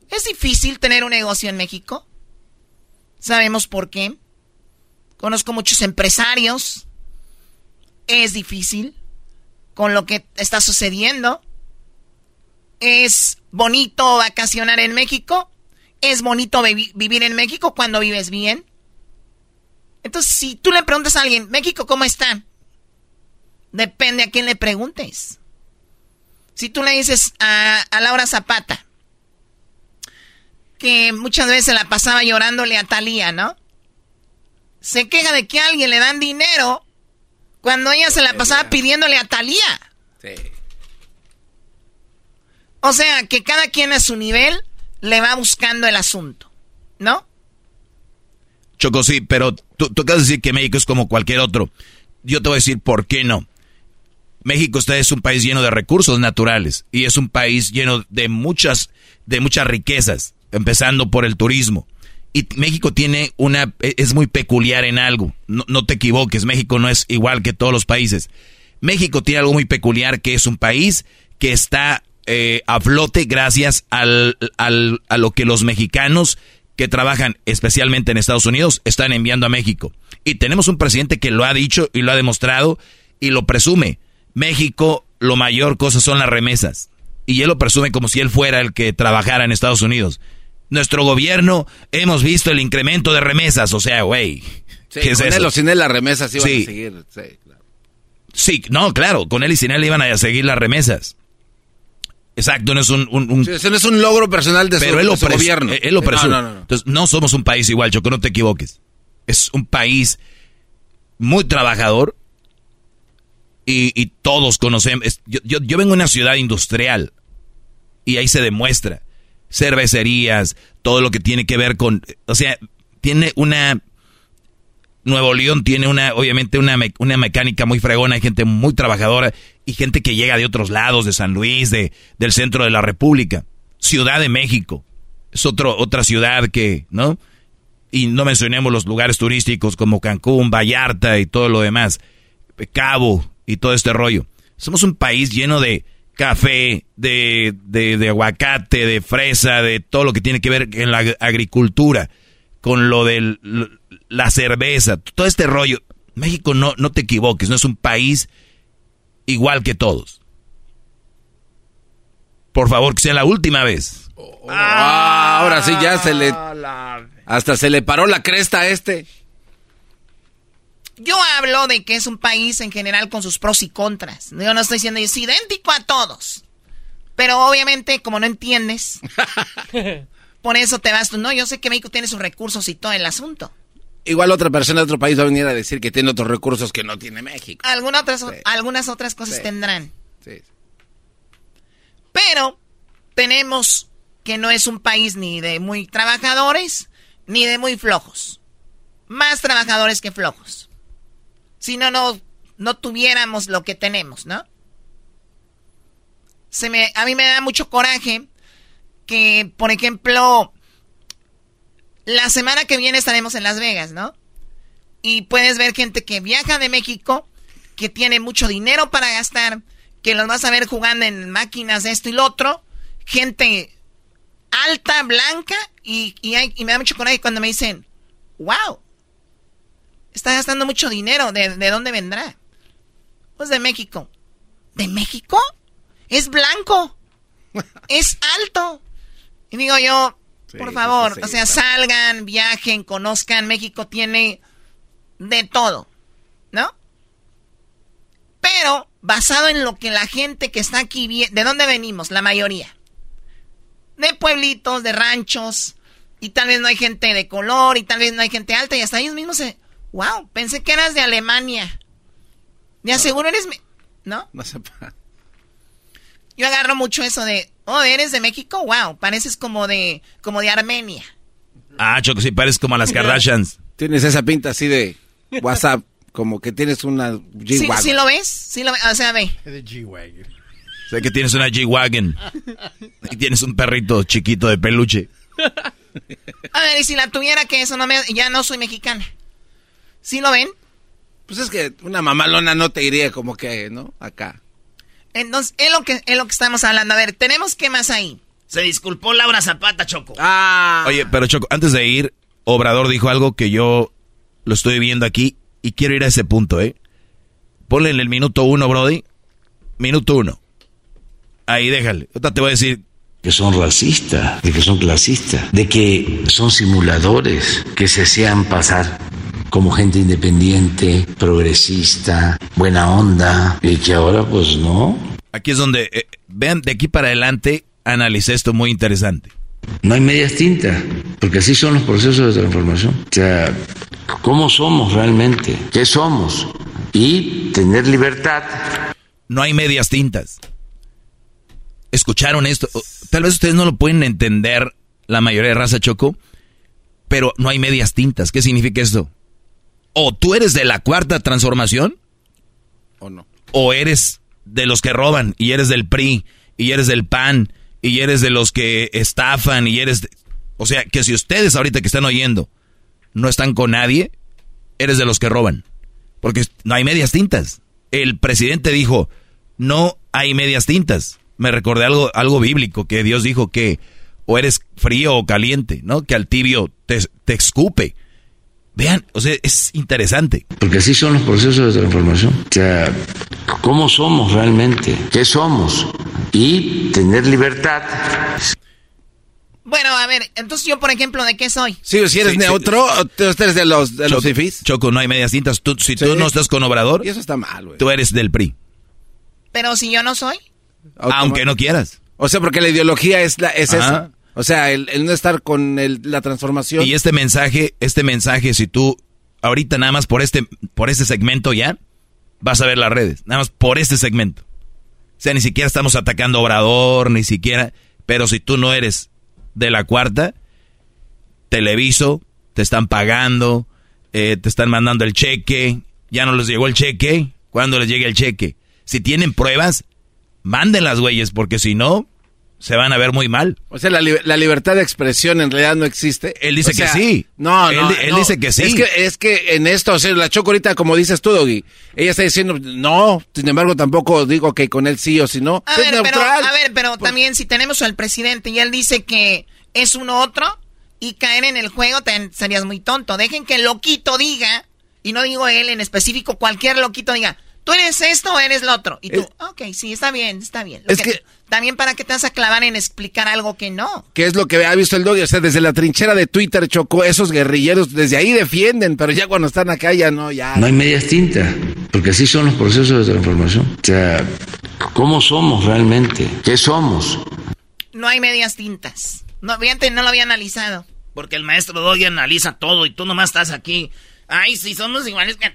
Speaker 12: ¿Es difícil tener un negocio en México? ¿Sabemos por qué? Conozco muchos empresarios. Es difícil con lo que está sucediendo. Es bonito vacacionar en México. Es bonito vivir en México cuando vives bien. Entonces, si tú le preguntas a alguien, México, ¿cómo está? Depende a quién le preguntes. Si tú le dices a, Laura Zapata, que muchas veces la pasaba llorándole a Talía, ¿no? Se queja de que a alguien le dan dinero cuando ella se la pasaba pidiéndole a Talía. Sí. O sea, que cada quien a su nivel le va buscando el asunto, ¿no?
Speaker 3: Choco, sí, pero tú, acabas de decir que México es como cualquier otro. Yo te voy a decir por qué no. México es un país lleno de recursos naturales y es un país lleno de muchas, de muchas riquezas, empezando por el turismo. Y México tiene una, es muy peculiar en algo. No, te equivoques, México no es igual que todos los países. México tiene algo muy peculiar que es un país que está eh, a flote gracias al, al, a lo que los mexicanos que trabajan especialmente en Estados Unidos están enviando a México. Y tenemos un presidente que lo ha dicho y lo ha demostrado y lo presume. México, lo mayor cosa son las remesas. Y él lo presume como si él fuera el que trabajara en Estados Unidos. Nuestro gobierno, hemos visto el incremento de remesas. O sea, güey.
Speaker 2: Sí, con él o sin él las remesas iban a seguir. Sí, claro.
Speaker 3: sí, no, claro. Con él y sin él iban a seguir las remesas. Exacto, no es un... un,
Speaker 2: eso no es un logro personal de
Speaker 3: pero
Speaker 2: su,
Speaker 3: él lo
Speaker 2: gobierno.
Speaker 3: Él lo presume. No, no, Entonces, no somos un país igual, Choco, no te equivoques. Es un país muy trabajador, y, todos conocemos. Yo, yo, vengo de una ciudad industrial y ahí se demuestra. Cervecerías, todo lo que tiene que ver con. O sea, tiene una. Nuevo León tiene una, obviamente, una, una mecánica muy fregona, hay gente muy trabajadora y gente que llega de otros lados, de San Luis, de, del centro de la República. Ciudad de México. Es otro, otra ciudad que, ¿no? Y no mencionemos los lugares turísticos como Cancún, Vallarta y todo lo demás. Cabo, y todo este rollo. Somos un país lleno de café, de, de, aguacate, de fresa, de todo lo que tiene que ver en la agricultura, con lo de la cerveza, todo este rollo. México, no, no te equivoques, no es un país igual que todos. Por favor, que sea la última vez.
Speaker 2: Ah, ahora sí ya se le... Hasta se le paró la cresta a este.
Speaker 12: Yo hablo de que es un país en general con sus pros y contras. Yo no estoy diciendo es idéntico a todos. Pero obviamente, como no entiendes, por eso te vas tú. No, yo sé que México tiene sus recursos y todo el asunto.
Speaker 2: Igual otra persona de otro país va a venir a decir que tiene otros recursos que no tiene México.
Speaker 12: Algunas otras, algunas otras cosas tendrán. Sí. Pero tenemos que no es un país ni de muy trabajadores ni de muy flojos. Más trabajadores que flojos si no, no, no tuviéramos lo que tenemos, ¿no? Se me, a mí me da mucho coraje que, por ejemplo, la semana que viene estaremos en Las Vegas, ¿no? Y puedes ver gente que viaja de México, que tiene mucho dinero para gastar, que los vas a ver jugando en máquinas de esto y lo otro, gente alta, blanca, y, y me da mucho coraje cuando me dicen, wow, Está gastando mucho dinero. ¿De, dónde vendrá? Pues de México. ¿De México? Es blanco. es alto. Y digo yo, por favor, o sea, salgan, viajen, conozcan. México tiene de todo, ¿no? Pero basado en lo que la gente que está aquí, ¿de dónde venimos? La mayoría. De pueblitos, de ranchos, y tal vez no hay gente de color, y tal vez no hay gente alta, y hasta ellos mismos se, Wow, pensé que eras de Alemania. De aseguro eres... ¿No? No sepa. Yo agarro mucho eso de, oh, eres de México, wow, pareces como de, como de Armenia.
Speaker 3: Ah, Choco, sí, pareces como a las Kardashians.
Speaker 2: Tienes esa pinta así de WhatsApp, como que tienes una
Speaker 12: ¿Sí,
Speaker 2: G-Wagon.
Speaker 12: sí lo ves? Sí lo ves. O sea, ve.
Speaker 3: Sé que tienes una G-Wagon. Y tienes un perrito chiquito de peluche.
Speaker 12: A ver, y si la tuviera que eso no me... Ya no soy mexicana. ¿Sí lo ven?
Speaker 2: Pues es que una mamalona no te iría como que, ¿no? Acá.
Speaker 12: Entonces, es lo que, es lo que estamos hablando. A ver, ¿tenemos qué más ahí?
Speaker 1: Se disculpó Laura Zapata, Choco.
Speaker 2: Ah.
Speaker 3: Oye, pero Choco, antes de ir, Obrador dijo algo que yo lo estoy viendo aquí y quiero ir a ese punto, ¿eh? Ponle en el minuto uno, Brody. Minuto uno. Ahí déjale. Ahorita te voy a decir.
Speaker 22: que son racistas, de que son clasistas, de que son simuladores, que se hacían pasar como gente independiente, progresista, buena onda, y que ahora pues no.
Speaker 3: Aquí es donde, eh, vean, de aquí para adelante, analicé esto muy interesante.
Speaker 22: No hay medias tintas, porque así son los procesos de transformación. O sea, ¿cómo somos realmente? ¿Qué somos? Y tener libertad.
Speaker 3: No hay medias tintas. ¿Escucharon esto? Tal vez ustedes no lo pueden entender, la mayoría de raza Choco, pero no hay medias tintas. ¿Qué significa esto? O tú eres de la cuarta transformación,
Speaker 2: ¿O no?
Speaker 3: o eres de los que roban, y eres del PRI, y eres del PAN, y eres de los que estafan, y eres... de- O sea, que si ustedes ahorita que están oyendo no están con nadie, eres de los que roban. Porque no hay medias tintas. El presidente dijo, no hay medias tintas. Me recordé algo, algo bíblico, que Dios dijo que o eres frío o caliente, ¿no? Que al tibio te, te escupe. Vean, o sea, es interesante.
Speaker 22: Porque así son los procesos de transformación. O sea, ¿cómo somos realmente? ¿Qué somos? Y tener libertad.
Speaker 12: Bueno, a ver, entonces yo, por ejemplo, ¿de qué soy?
Speaker 2: Sí, si eres
Speaker 3: Sí, sí.
Speaker 2: neutro, o tú eres de los, de los
Speaker 3: Choco,
Speaker 2: fifís.
Speaker 3: Choco, no hay medias tintas. Tú, si tú
Speaker 2: Sí.
Speaker 3: no estás con Obrador,
Speaker 2: Y eso está mal, güey.
Speaker 3: tú eres del PRI.
Speaker 12: Pero si yo no soy.
Speaker 3: Aunque no quieras.
Speaker 2: O sea, porque la ideología es, la, es
Speaker 3: Ajá.
Speaker 2: esa. O sea, el, no estar con el- la transformación.
Speaker 3: Y este mensaje, este mensaje, si tú ahorita nada más por este, por este segmento ya, vas a ver las redes. Nada más por este segmento. O sea, ni siquiera estamos atacando Obrador, ni siquiera. Pero si tú no eres de la cuarta, televiso, te están pagando, eh, te están mandando el cheque, ya no les llegó el cheque, ¿cuándo les llegue el cheque? Si tienen pruebas, mándenlas, güeyes, porque si no, se van a ver muy mal.
Speaker 2: O sea, la, li- la libertad de expresión en realidad no existe.
Speaker 3: Él dice
Speaker 2: O sea,
Speaker 3: que sí.
Speaker 2: No, no.
Speaker 3: él
Speaker 2: no.
Speaker 3: dice que sí.
Speaker 2: Es que, es que en esto, o sea, la Choco ahorita, como dices tú, Doggy, ella está diciendo, no, sin embargo, tampoco digo que con él sí o si no.
Speaker 12: A
Speaker 2: Es
Speaker 12: ver, pero,
Speaker 2: neutral.
Speaker 12: a ver, pero también si tenemos al presidente y él dice que es uno otro y caer en el juego, te, serías muy tonto. Dejen que el loquito diga, y no digo él en específico, cualquier loquito diga, tú eres esto o eres lo otro. Y tú, ok, sí, está bien, está bien. Lo
Speaker 2: Es que-
Speaker 12: También para que te vas a clavar en explicar algo que no.
Speaker 2: que es lo que ha visto el Doggy, o sea, desde la trinchera de Twitter, Choco, esos guerrilleros, desde ahí defienden, pero ya cuando están acá ya no, ya.
Speaker 22: No hay medias tintas, porque así son los procesos de transformación. O sea, ¿cómo somos realmente? ¿Qué somos?
Speaker 12: No hay medias tintas. No, fíjate, no lo había analizado.
Speaker 1: Porque el maestro Doggy analiza todo y tú nomás estás aquí. Ay, si somos iguales que...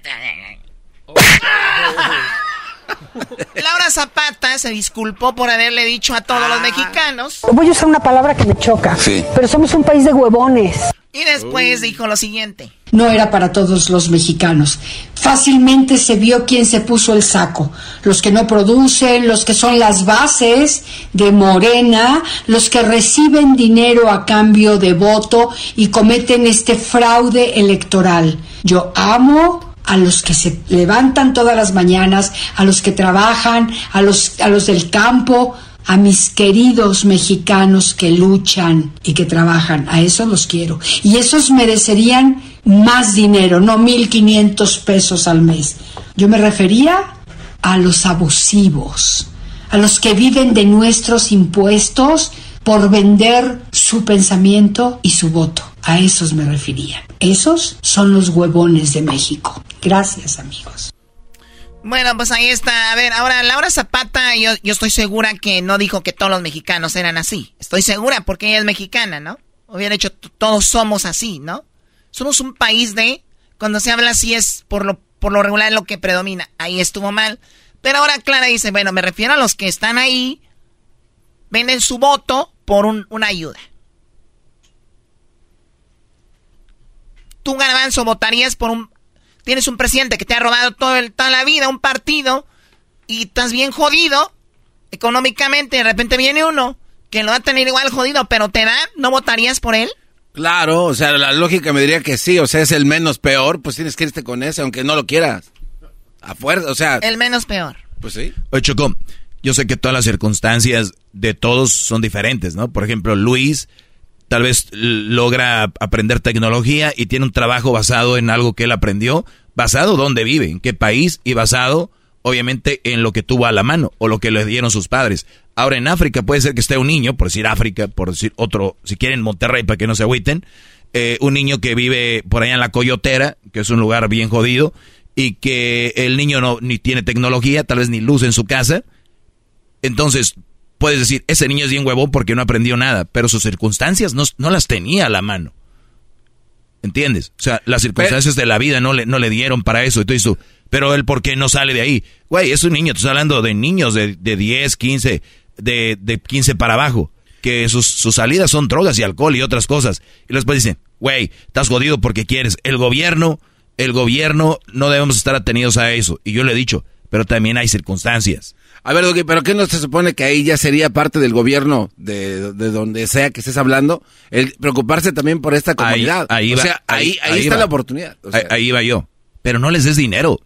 Speaker 12: Laura Zapata se disculpó por haberle dicho a todos los mexicanos.
Speaker 23: Voy a usar una palabra que me choca.
Speaker 22: Sí.
Speaker 23: Pero somos un país de huevones.
Speaker 12: Y después dijo lo siguiente.
Speaker 19: No era para todos los mexicanos. Fácilmente se vio quién se puso el saco. Los que no producen, los que son las bases de Morena, los que reciben dinero a cambio de voto y cometen este fraude electoral. Yo amo a los que se levantan todas las mañanas, a los que trabajan, a los, a los del campo, a mis queridos mexicanos que luchan y que trabajan, a esos los quiero. Y esos merecerían más dinero, no 1.500 pesos al mes. Yo me refería a los abusivos, a los que viven de nuestros impuestos por vender su pensamiento y su voto. A esos me refería. Esos son los huevones de México. Gracias, amigos.
Speaker 12: Bueno, pues ahí está. A ver, ahora Laura Zapata, yo, yo estoy segura que no dijo que todos los mexicanos eran así. Estoy segura porque ella es mexicana, ¿no? Hubiera dicho "T- todos somos así, ¿no? Somos un país de cuando se habla así es por lo por lo regular lo que predomina. Ahí estuvo mal. Pero ahora Clara dice, bueno, me refiero a los que están ahí, venden su voto por un- una ayuda. tú, Garbanzo, votarías por un... Tienes un presidente que te ha robado todo el, toda la vida, un partido, y estás bien jodido económicamente, de repente viene uno que lo va a tener igual jodido, pero te da, ¿no votarías por él?
Speaker 2: Claro, o sea, la lógica me diría que sí, o sea, es el menos peor, pues tienes que irte con ese, aunque no lo quieras. A fuerza, o sea...
Speaker 12: El menos peor.
Speaker 2: Pues sí.
Speaker 3: Oye, Choco, yo sé que todas las circunstancias de todos son diferentes, ¿no? Por ejemplo, Luis tal vez logra aprender tecnología y tiene un trabajo basado en algo que él aprendió, basado dónde vive, en qué país y basado obviamente en lo que tuvo a la mano o lo que le dieron sus padres. Ahora en África puede ser que esté un niño, por decir África, por decir otro, si quieren Monterrey para que no se agüiten, eh, un niño que vive por allá en la Coyotera, que es un lugar bien jodido, y que el niño no ni tiene tecnología, tal vez ni luz en su casa. Entonces, puedes decir, ese niño es bien huevón porque no aprendió nada, pero sus circunstancias no, no las tenía a la mano. ¿Entiendes? O sea, las circunstancias de la vida no le, no le dieron para eso. Entonces tú, pero él, ¿por qué no sale de ahí? Güey, es un niño, tú estás hablando de niños de, de 10, 15, de, de 15 para abajo, que sus, sus salidas son drogas y alcohol y otras cosas. Y después dicen, güey, estás jodido porque quieres. El gobierno, el gobierno, no debemos estar atenidos a eso. Y yo le he dicho, pero también hay circunstancias.
Speaker 2: A ver, Doggy, ¿pero qué no se supone que ahí ya sería parte del gobierno de, de donde sea que estés hablando? El preocuparse también por esta comunidad.
Speaker 3: Ahí,
Speaker 2: o
Speaker 3: va,
Speaker 2: sea, ahí, ahí,
Speaker 3: ahí
Speaker 2: está
Speaker 3: va.
Speaker 2: la oportunidad. O sea,
Speaker 3: ahí, va yo. Pero no les des dinero.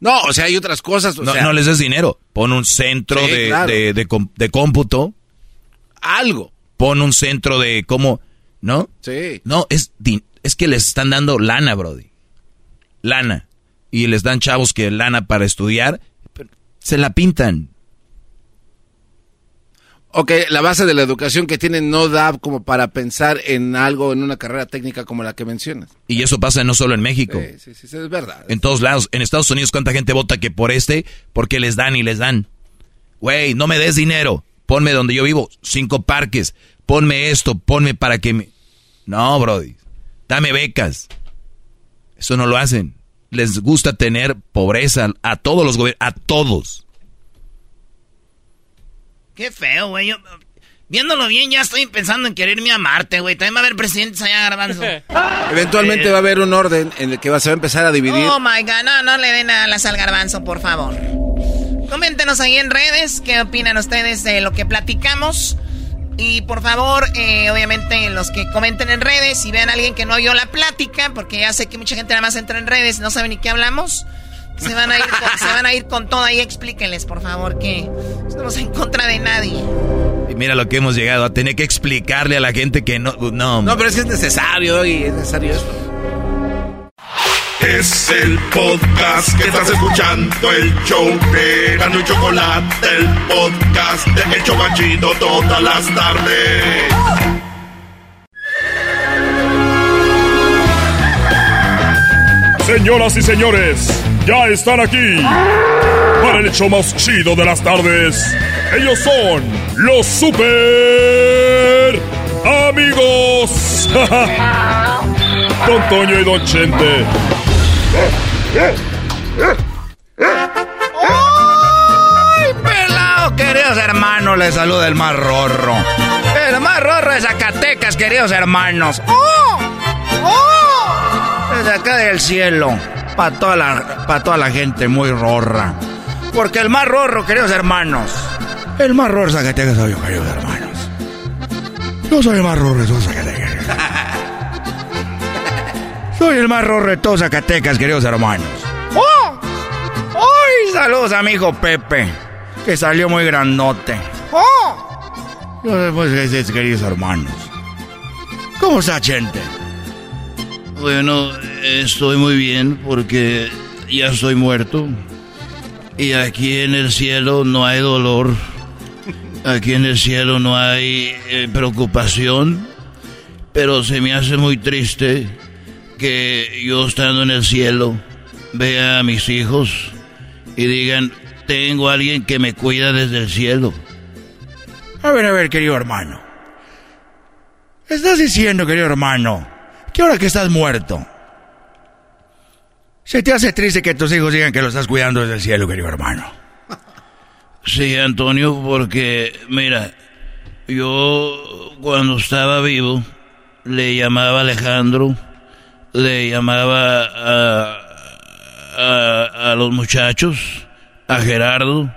Speaker 2: no, o sea, hay otras cosas. O
Speaker 3: No,
Speaker 2: sea,
Speaker 3: no les des dinero. Pon un centro
Speaker 2: Sí,
Speaker 3: de,
Speaker 2: claro.
Speaker 3: de, de cómputo.
Speaker 2: Algo.
Speaker 3: Pon un centro de cómo... ¿No?
Speaker 2: Sí.
Speaker 3: No, es, es que les están dando lana, Brody. Lana. Y les dan chavos que lana para estudiar. Se la pintan.
Speaker 2: Ok, la base de la educación que tienen no da como para pensar en algo, en una carrera técnica como la que mencionas.
Speaker 3: Y eso pasa no solo en México.
Speaker 2: Sí, sí, sí, es verdad.
Speaker 3: En todos lados. En Estados Unidos, ¿cuánta gente vota que por este? Porque les dan y les dan. Güey, no me des dinero. Ponme donde yo vivo. Cinco parques. Ponme esto. Ponme para que me... No, Brody. Dame becas. Eso no lo hacen. Les gusta tener pobreza a todos los gobiernos. A todos.
Speaker 1: Qué feo, güey. Viéndolo bien, ya estoy pensando en querer irme a Marte, güey. También va a haber presidentes allá, Garbanzo.
Speaker 2: Eventualmente va a haber un orden en el que va- se va a empezar a dividir.
Speaker 12: Oh my god, no, no le den alas al garbanzo, por favor. Coméntenos ahí en redes qué opinan ustedes de lo que platicamos. Y por favor, eh, obviamente, los que comenten en redes, si vean a alguien que no oyó la plática, porque ya sé que mucha gente nada más entra en redes y no sabe ni qué hablamos, se van a ir con, se van a ir con todo ahí. Explíquenles, por favor, que estamos en contra de nadie.
Speaker 3: Y mira lo que hemos llegado a tener que explicarle a la gente que no... No,
Speaker 2: No, pero es que es necesario, y es necesario esto.
Speaker 5: Es el podcast que estás escuchando, el show de y Chocolate, el podcast de El Chocachito todas las tardes.
Speaker 10: Señoras y señores, ya están aquí para el hecho más chido de las tardes. Ellos son los super amigos. Don Toño y Don Chente.
Speaker 1: ¡Ay, pelado, queridos hermanos! Les saluda el más rorro. El más rorro de Zacatecas, queridos hermanos. ¡Oh! ¡Oh! Desde acá del cielo, para toda, la, pa' toda la gente muy rorra. Porque el más rorro, queridos hermanos. El más rorro de Zacatecas soy yo, queridos hermanos. Yo soy el más rorro de Zacatecas. Soy el más rorro de todos Zacatecas, queridos hermanos. ¡Oh! ¡Ay! Saludos a mi hijo Pepe, que salió muy grandote. ¡Oh! Esos queridos hermanos. ¿Cómo está, gente? Bueno, estoy muy bien porque ya estoy muerto. Y aquí en el cielo no hay dolor. Aquí en el cielo no hay eh, preocupación. Pero se me hace muy triste que yo estando en el cielo vea a mis hijos y digan, tengo a alguien que me cuida desde el cielo. A ver, a ver, querido hermano. Estás diciendo, querido hermano, que ahora que estás muerto, se te hace triste que tus hijos digan que lo estás cuidando desde el cielo, querido hermano. Sí, Antonio, porque, mira, yo cuando estaba vivo le llamaba Alejandro le llamaba a, a, a los muchachos, a Gerardo,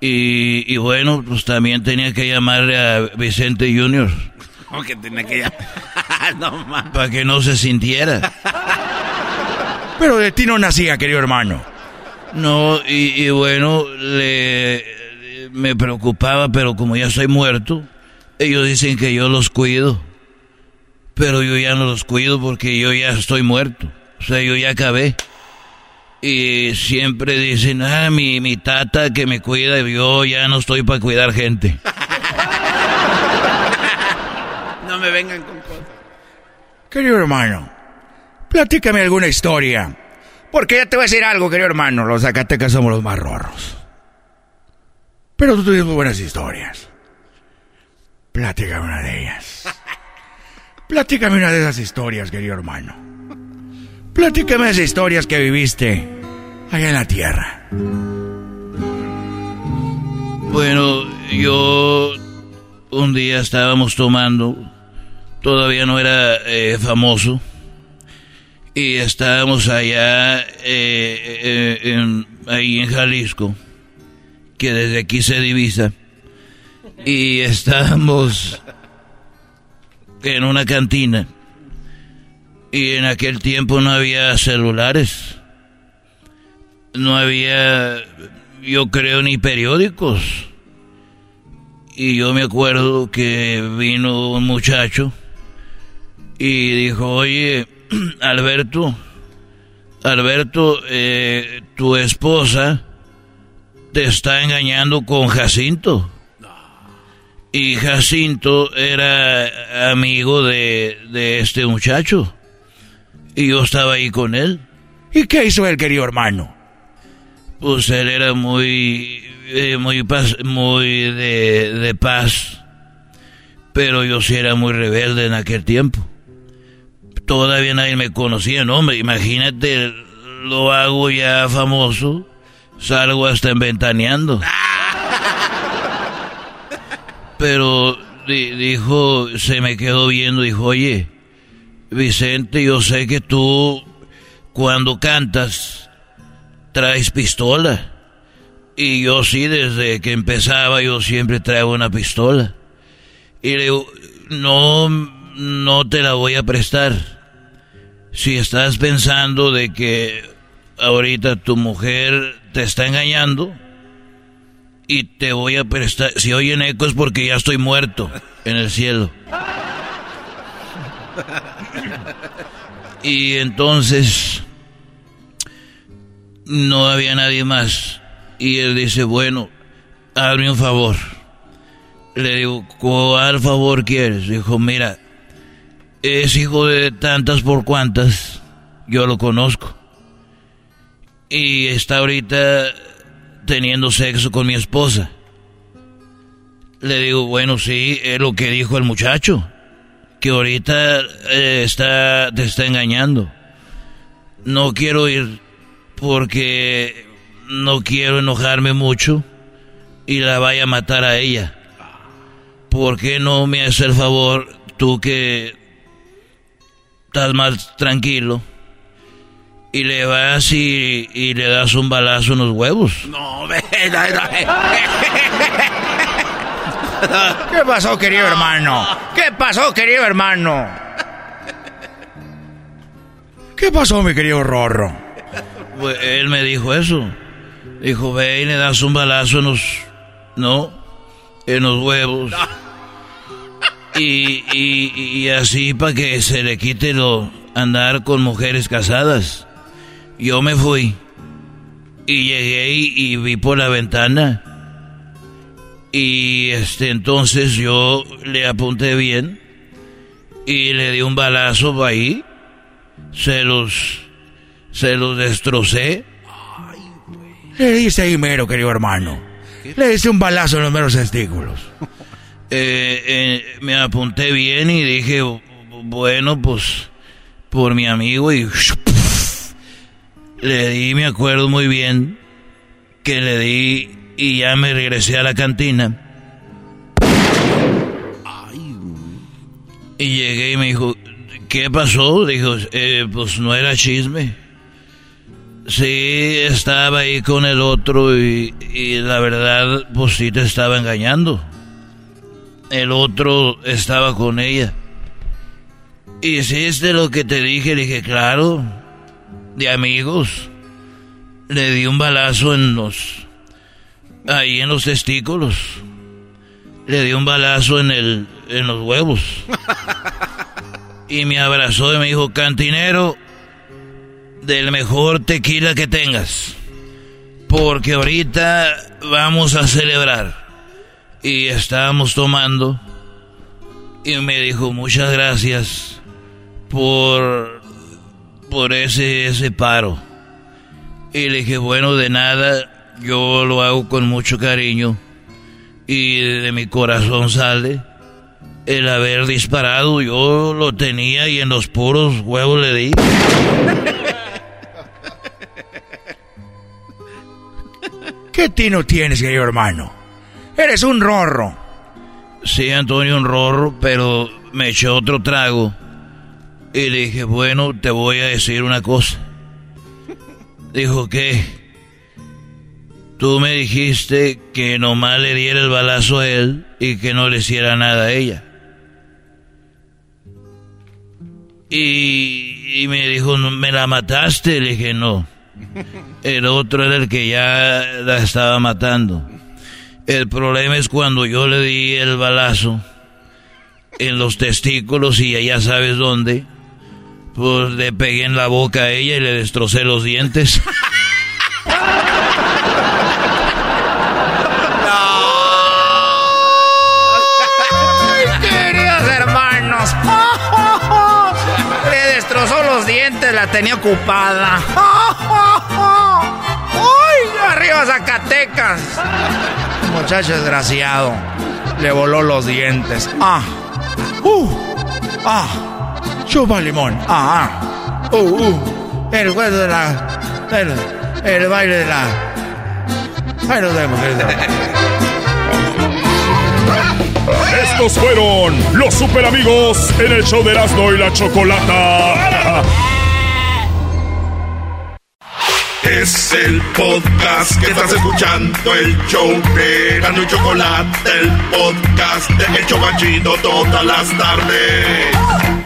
Speaker 1: y, y bueno, pues también tenía que llamarle a Vicente Junior.
Speaker 2: ¿Cómo que tenía que llamar? no.
Speaker 1: Para que no se sintiera.
Speaker 24: Pero de ti no nacía, querido hermano.
Speaker 1: No, y, y bueno, le, me preocupaba, pero como ya estoy muerto, ellos dicen que yo los cuido. Pero yo ya no los cuido porque yo ya estoy muerto. O sea, yo ya acabé. Y siempre dicen, ah, mi, mi tata que me cuida, yo ya no estoy para cuidar gente.
Speaker 2: No me vengan con cosas.
Speaker 24: Querido hermano, platícame alguna historia. Porque ya te voy a decir algo, querido hermano. Los Zacatecas somos los más rorros. Pero tú tienes muy buenas historias. Platícame una de ellas. Platícame una de esas historias, querido hermano. Platícame esas historias que viviste allá en la tierra.
Speaker 1: Bueno, yo un día estábamos tomando, todavía no era eh, famoso, y estábamos allá eh, eh, ahí en Jalisco, que desde aquí se divisa, y estábamos en una cantina, y en aquel tiempo no había celulares, no había, yo creo, ni periódicos. Y yo me acuerdo que vino un muchacho y dijo, oye, Alberto, Alberto, eh, tu esposa te está engañando con Jacinto. Y Jacinto era amigo de, de este muchacho. Y yo estaba ahí con él.
Speaker 24: ¿Y qué hizo el querido hermano?
Speaker 1: Pues él era muy, eh, muy, paz, muy de, de paz, pero yo sí era muy rebelde en aquel tiempo. Todavía nadie me conocía, no, hombre, imagínate, lo hago ya famoso, salgo hasta en ventaneando. Pero di- dijo, se me quedó viendo, dijo, oye, Vicente, yo sé que tú cuando cantas traes pistola. Y yo sí, desde que empezaba, yo siempre traigo una pistola. Y le digo, no, no te la voy a prestar. Si estás pensando de que ahorita tu mujer te está engañando y te voy a prestar, si oyen eco es porque ya estoy muerto en el cielo. Y entonces no había nadie más. Y él dice, bueno, hazme un favor. Le digo, ¿cuál favor quieres? Dijo, mira, es hijo de tantas por cuantas, yo lo conozco. Y está ahorita teniendo sexo con mi esposa. Le digo, bueno, sí, es lo que dijo el muchacho, que ahorita eh, está, te está engañando. No quiero ir porque no quiero enojarme mucho y la vaya a matar a ella. ¿Por qué no me haces el favor, tú que estás más tranquilo, y le vas y, y le das un balazo en los huevos?
Speaker 2: No, ve, no,
Speaker 24: ¿Qué pasó, querido hermano? ¿Qué pasó, querido hermano? ¿Qué pasó, mi querido Rorro?
Speaker 1: Pues, él me dijo eso. Dijo, ve y le das un balazo en los... ¿No? En los huevos. Y, y, y así para que se le quite lo andar con mujeres casadas. Yo me fui. Y llegué y, y vi por la ventana. Y este entonces yo le apunté bien. Y le di un balazo ahí. Se los... Se los destrocé.
Speaker 24: Le dice ahí mero, querido hermano. Le dice un balazo en los meros testículos.
Speaker 1: Eh, eh, me apunté bien y dije, bueno, pues por mi amigo y le di, me acuerdo muy bien que le di y ya me regresé a la cantina. Y llegué y me dijo, ¿qué pasó? Dijo, "Eh, pues no era chisme. Sí, estaba ahí con el otro y, y la verdad, pues sí te estaba engañando. El otro estaba con ella. ¿Hiciste lo que te dije? Le dije, claro, de amigos. Le di un balazo en los... Ahí en los testículos. Le di un balazo en el... en los huevos. Y me abrazó y me dijo, cantinero, del mejor tequila que tengas. Porque ahorita vamos a celebrar. Y estábamos tomando. Y me dijo, muchas gracias por, por ese, ese paro. Y le dije, bueno, de nada, yo lo hago con mucho cariño. Y de mi corazón sale el haber disparado. Yo lo tenía y en los puros huevos le di.
Speaker 24: ¿Qué tino tienes, querido hermano? Eres un rorro.
Speaker 1: Sí, Antonio, un rorro, pero me echó otro trago. Y le dije, bueno, te voy a decir una cosa. Dijo que tú me dijiste que nomás le diera el balazo a él y que no le hiciera nada a ella. Y, me dijo, ¿me la mataste? Le dije, no. El otro era el que ya la estaba matando. El problema es cuando yo le di el balazo en los testículos y ya sabes dónde. Pues le pegué en la boca a ella y le destrocé los dientes.
Speaker 24: ¡Ay, queridos hermanos! Le destrozó los dientes, la tenía ocupada. ¡Ay, arriba Zacatecas! Muchacho desgraciado. Le voló los dientes. ¡Ah! ¡Uh! ¡Ah! Chupa limón. ¡Ah! ah. ¡Uh! ¡Uh! El juego de la... El, el baile de la... Ahí nos vemos.
Speaker 10: Estos fueron los super amigos en el show de Erasmo y la Chocolata.
Speaker 5: Es el podcast que estás escuchando, el show de Gano y Chocolate, el podcast de El Chobachito todas las tardes.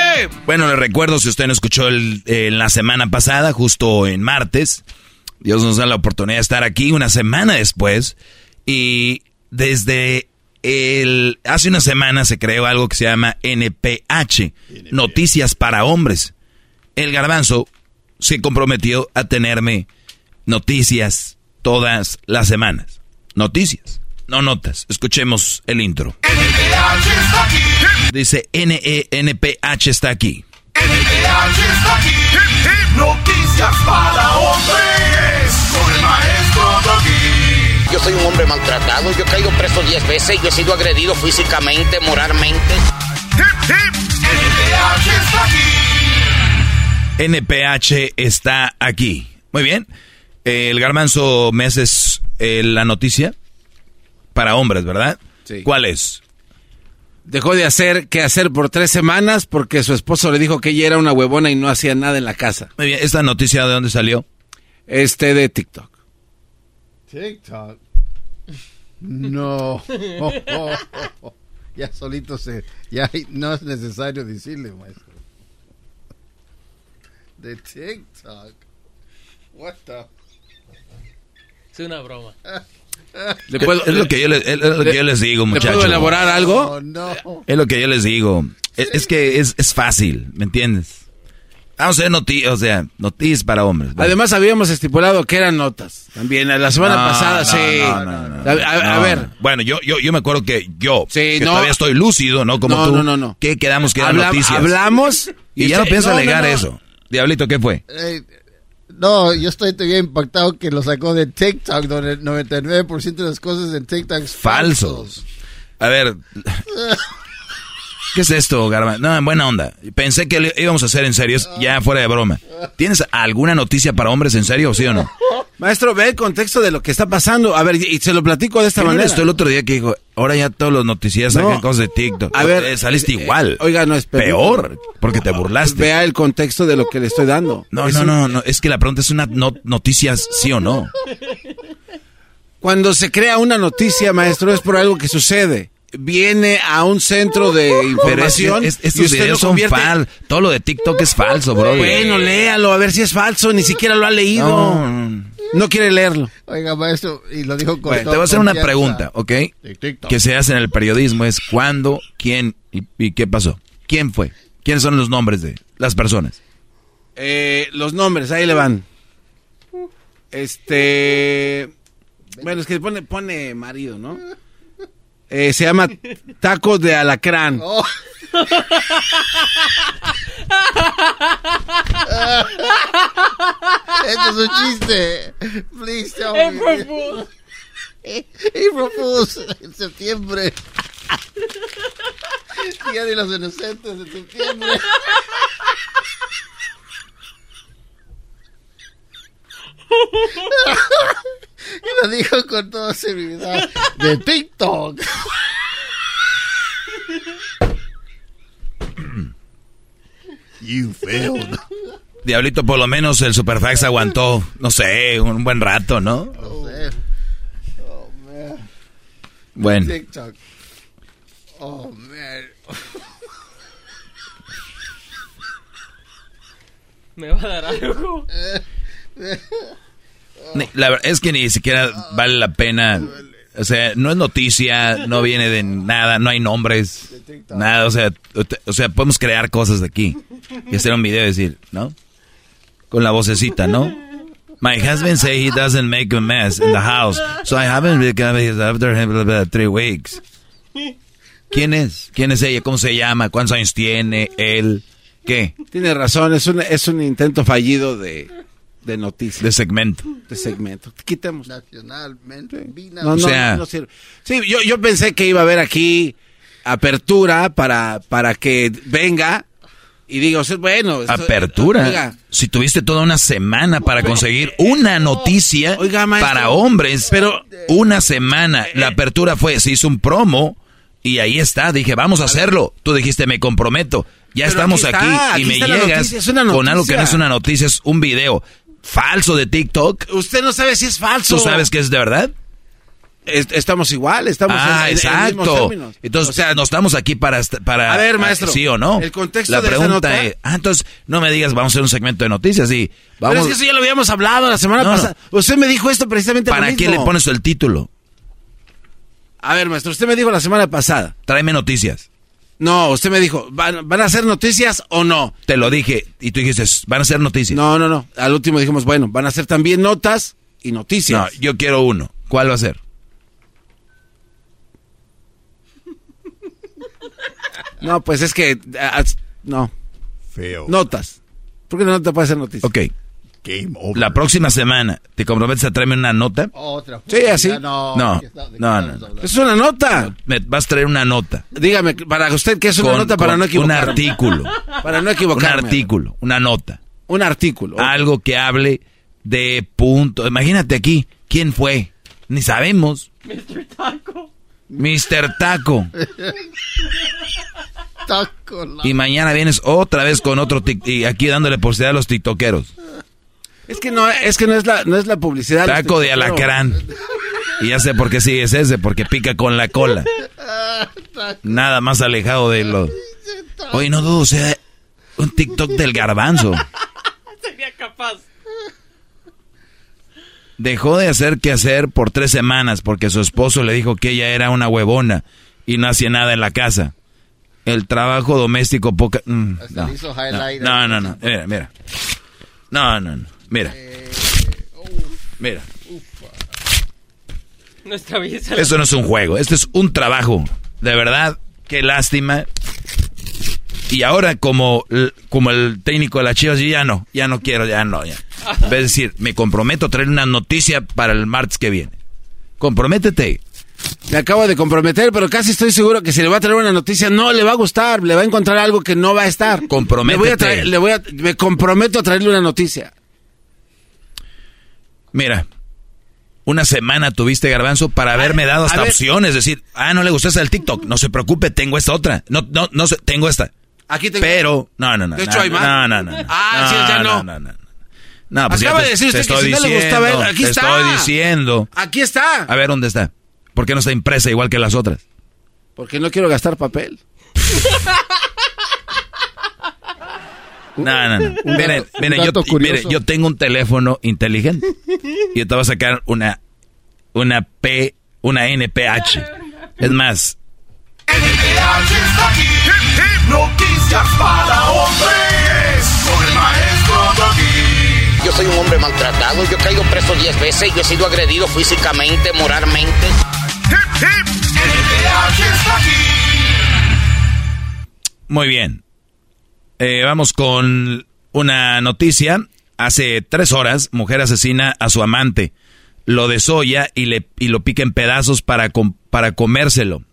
Speaker 3: Bueno, les recuerdo, si usted no escuchó el, en la semana pasada, justo en martes, Dios nos da la oportunidad de estar aquí una semana después. Y desde el, hace una semana se creó algo que se llama NPH, Noticias para Hombres. El garbanzo se comprometió a tenerme noticias todas las semanas. Noticias, no notas. Escuchemos el intro. Dice NENPH está aquí.
Speaker 5: está aquí. Noticias para hombres con el maestro Doggy.
Speaker 25: Yo soy un hombre maltratado, yo he caído preso 10 veces, yo he sido agredido físicamente, moralmente.
Speaker 5: NPH está aquí.
Speaker 3: NPH está aquí. Muy bien. El garbanzo me haces eh, la noticia para hombres, ¿verdad?
Speaker 2: Sí.
Speaker 3: ¿Cuál es?
Speaker 2: Dejó de hacer qué hacer por tres semanas porque su esposo le dijo que ella era una huevona y no hacía nada en la casa.
Speaker 3: Muy bien. ¿Esta noticia de dónde salió?
Speaker 2: Este de TikTok.
Speaker 13: TikTok. No. Ya solito se. Ya no es necesario decirle, maestro. De TikTok. What the.
Speaker 26: Es una broma.
Speaker 2: ¿Le puedo-
Speaker 3: es lo que yo, les- es lo que yo les digo,
Speaker 2: ¿Le
Speaker 3: muchachos.
Speaker 2: puedo elaborar algo?
Speaker 13: No, no.
Speaker 3: Es lo que yo les digo. Es, es que es, es fácil, ¿me entiendes? Vamos a hacer noticias, o sea, noticias para hombres.
Speaker 2: Además habíamos estipulado que eran notas. También la semana
Speaker 3: No,
Speaker 2: pasada,
Speaker 3: no,
Speaker 2: sí.
Speaker 3: no, no, no,
Speaker 2: a, a- ver,
Speaker 3: Bueno, yo, yo, yo me acuerdo que yo, que
Speaker 2: no.
Speaker 3: todavía estoy lúcido, ¿no? Como
Speaker 2: No,
Speaker 3: tú.
Speaker 2: no, no, no.
Speaker 3: ¿Qué quedamos que eran
Speaker 2: Habla-
Speaker 3: noticias?
Speaker 2: hablamos
Speaker 3: Y,
Speaker 2: y
Speaker 3: ya no pienso
Speaker 2: no, no,
Speaker 3: alegar
Speaker 2: no.
Speaker 3: eso. Diablito, ¿qué fue?
Speaker 13: Eh, no, yo estoy todavía impactado que lo sacó de TikTok, donde el 99% de las cosas en TikTok es
Speaker 3: Falsos. A ver, ¿qué es esto, Garba? No, en buena onda. Pensé que lo íbamos a hacer en serio, ya fuera de broma. ¿Tienes alguna noticia para hombres en serio, sí o no?
Speaker 2: maestro, ve el contexto de lo que está pasando. A ver, y se lo platico de esta
Speaker 3: ¿Qué no
Speaker 2: manera.
Speaker 3: eres tú el otro día que dijo, ahora ya todos los noticieros
Speaker 2: No.
Speaker 3: sacan cosas de TikTok?
Speaker 2: A ver,
Speaker 3: Eh, saliste
Speaker 2: eh,
Speaker 3: igual.
Speaker 2: Oiga, no es
Speaker 3: Peor, porque te burlaste.
Speaker 2: Vea el contexto de lo que le estoy dando.
Speaker 3: No,
Speaker 2: Es
Speaker 3: no, no, no, es que la pregunta es una no- noticia sí o no.
Speaker 2: Cuando se crea una noticia, maestro, es por algo que sucede. Viene a un centro de
Speaker 3: Pero es,
Speaker 2: información
Speaker 3: es-
Speaker 2: y usted lo
Speaker 3: videos son
Speaker 2: convierte.
Speaker 3: fal. Todo lo de TikTok es falso, bro.
Speaker 2: Bueno, léalo, a ver si es falso. Ni siquiera lo ha leído.
Speaker 3: No.
Speaker 2: No, quiere leerlo.
Speaker 13: Oiga, maestro, y lo dijo con
Speaker 3: Bueno, te voy a hacer una pregunta, ¿ok?
Speaker 13: TikTok.
Speaker 3: Que se hace en el periodismo es cuándo, quién y, y qué pasó. ¿Quién fue? ¿Quiénes son los nombres de las personas?
Speaker 2: Eh, los nombres, ahí le van. Este. Bueno, es que pone, pone marido, ¿no? Eh, se llama tacos de alacrán.
Speaker 13: Oh. Esto es un chiste. Please tell me.
Speaker 8: April Fools.
Speaker 13: April Fools en septiembre. Día de los Inocentes en septiembre. y lo dijo con toda seguridad de TikTok.
Speaker 5: You failed.
Speaker 3: Diablito, por lo menos el Superfax aguantó, no sé, un buen rato, ¿no?
Speaker 13: No sé. Oh, man.
Speaker 3: Bueno.
Speaker 13: TikTok. Oh, man.
Speaker 27: Me va a dar algo.
Speaker 3: Ni- La verdad es que ni siquiera vale la pena. O sea, no es noticia, no viene de nada, no hay nombres, nada. O sea, o sea, podemos crear cosas de aquí y hacer un video y decir, ¿no? Con la vocecita, ¿no? My husband say he doesn't make a mess in the house, so I haven't been after him blah, three weeks. ¿Quién es? ¿Quién es ella? ¿Cómo se llama? ¿Cuántos años tiene? ¿Él? ¿Qué?
Speaker 2: Tiene razón, es un, es un intento fallido de, de noticia.
Speaker 3: De segmento.
Speaker 2: De segmento. Quitemos.
Speaker 13: Nacionalmente.
Speaker 2: No, no,
Speaker 3: O sea-
Speaker 2: no, sirve. Sí, yo, yo pensé que iba a haber aquí apertura para, para que venga y diga, usted, bueno. esto-
Speaker 3: Apertura.
Speaker 2: Oiga,
Speaker 3: Si tuviste toda una semana para conseguir una noticia
Speaker 2: maestro.
Speaker 3: para hombres,
Speaker 2: Pero-
Speaker 3: una semana. La apertura fue, se hizo un promo y ahí está. Dije, vamos a hacerlo. Tú dijiste, me comprometo. Ya
Speaker 2: Pero
Speaker 3: estamos
Speaker 2: aquí
Speaker 3: y
Speaker 2: aquí
Speaker 3: me llegas
Speaker 2: noticia,
Speaker 3: con algo que no es una noticia, es un video falso de TikTok.
Speaker 2: usted no sabe si es falso.
Speaker 3: ¿Tú sabes que es de verdad?
Speaker 2: Est- estamos igual, estamos
Speaker 3: ah,
Speaker 2: en, en- en mismos
Speaker 3: exacto.
Speaker 2: términos.
Speaker 3: Entonces, o sea, no estamos aquí para, para...
Speaker 2: A ver, maestro,
Speaker 3: ¿Sí o no?
Speaker 2: el contexto
Speaker 3: La
Speaker 2: de
Speaker 3: pregunta
Speaker 2: nota-
Speaker 3: es... Ah, entonces, no me digas, vamos a hacer un segmento de noticias y... Vamos,
Speaker 2: Pero es que eso ya lo habíamos hablado la semana
Speaker 3: No, no.
Speaker 2: pasada. Usted me dijo esto precisamente lo
Speaker 3: ¿Para qué
Speaker 2: mismo.
Speaker 3: le pones el título?
Speaker 2: A ver, maestro, usted me dijo la semana pasada.
Speaker 3: Tráeme noticias.
Speaker 2: No, usted me dijo, ¿van, van a hacer noticias o no?
Speaker 3: Te lo dije y tú dijiste, van a ser noticias.
Speaker 2: No, no, no. Al último dijimos, bueno, van a ser también notas y
Speaker 3: No,
Speaker 2: noticias.
Speaker 3: yo quiero uno. ¿Cuál va a ser?
Speaker 2: No, pues es que... ah, no.
Speaker 5: Failed.
Speaker 2: Notas. ¿Por qué no te puede ser noticia?
Speaker 3: Ok.
Speaker 5: Game over.
Speaker 3: La próxima semana, ¿te comprometes a traerme una nota?
Speaker 13: Otra.
Speaker 2: Sí, así.
Speaker 13: No,
Speaker 3: No,
Speaker 13: ¿de qué está- de qué
Speaker 3: no?
Speaker 2: Es una nota.
Speaker 3: Me vas a traer una nota.
Speaker 2: Dígame, para usted, ¿qué es una
Speaker 3: Con-
Speaker 2: nota para no equivocarme?
Speaker 3: Un artículo.
Speaker 2: Para no
Speaker 3: un
Speaker 2: equivocarme.
Speaker 3: artículo, una nota.
Speaker 2: Un artículo.
Speaker 3: Algo que hable de punto. Imagínate aquí, ¿quién fue? Ni sabemos.
Speaker 27: Mr. Taco.
Speaker 3: Mr. Taco.
Speaker 13: Taco la-
Speaker 3: Y mañana vienes otra vez con otro tic- y aquí dándole publicidad a los tiktokeros.
Speaker 2: Es que no, es que no es la, no es la publicidad.
Speaker 3: Taco de
Speaker 2: Pero-
Speaker 3: alacrán. Y ya sé por qué sí es ese, porque pica con la cola. Nada más alejado de lo. Oye, no dudo, o sea, un TikTok del garbanzo.
Speaker 27: Sería capaz.
Speaker 3: Dejó de hacer que hacer por tres semanas porque su esposo le dijo que ella era una huevona y no hacía nada en la casa. El trabajo doméstico poca... mm, no, no, no, mira, mira. No, no, no, mira. Mira, esto no es un juego, esto es un trabajo. De verdad, qué lástima. Y ahora como, como el técnico de las Chivas, yo ya no, ya no quiero, ya no, ya. Es decir, me comprometo a traer una noticia para el martes que viene. Comprométete.
Speaker 2: Me acabo de comprometer, pero casi estoy seguro que si le va a traer una noticia no le va a gustar, le va a encontrar algo que no va a estar.
Speaker 3: Comprométete.
Speaker 2: Le voy a traer- le voy a- me comprometo a traerle una noticia.
Speaker 3: Mira, una semana tuviste garbanzo para haberme dado hasta opciones. Es decir, ah, no le gustó esa del TikTok. No se preocupe, tengo esta otra. No, no, no sé, tengo esta.
Speaker 2: Aquí tengo.
Speaker 3: Pero, no, no, no.
Speaker 2: De
Speaker 3: no,
Speaker 2: hecho, hay más.
Speaker 3: No, no, no.
Speaker 2: Ah, sí, ya no.
Speaker 3: No, no, no. Pues
Speaker 2: Acaba
Speaker 3: ya te,
Speaker 2: de decir
Speaker 3: te
Speaker 2: usted que si no le
Speaker 3: diciendo.
Speaker 2: gusta ver, aquí
Speaker 3: te
Speaker 2: está.
Speaker 3: estoy diciendo.
Speaker 2: Aquí está.
Speaker 3: A ver, ¿dónde está? ¿Por qué no está impresa igual que las otras?
Speaker 2: Porque no quiero gastar papel.
Speaker 3: No, no, no.
Speaker 2: Un
Speaker 3: Miren, miren, yo,
Speaker 2: dato curioso.
Speaker 3: mire, yo tengo un teléfono inteligente. Y yo te voy a sacar una, una P, una NPH. Es más,
Speaker 5: está aquí. Hip, hip, noticias para hombres. Con el maestro Doggy.
Speaker 25: Yo soy un hombre maltratado, yo he caído preso 10 veces, yo he sido agredido físicamente, moralmente.
Speaker 5: Hip, hip, NPH está aquí.
Speaker 3: Muy bien. Eh, vamos con una noticia. Hace tres horas, mujer asesina a su amante. Lo desolla y, le, y lo pica en pedazos para, com- para comérselo.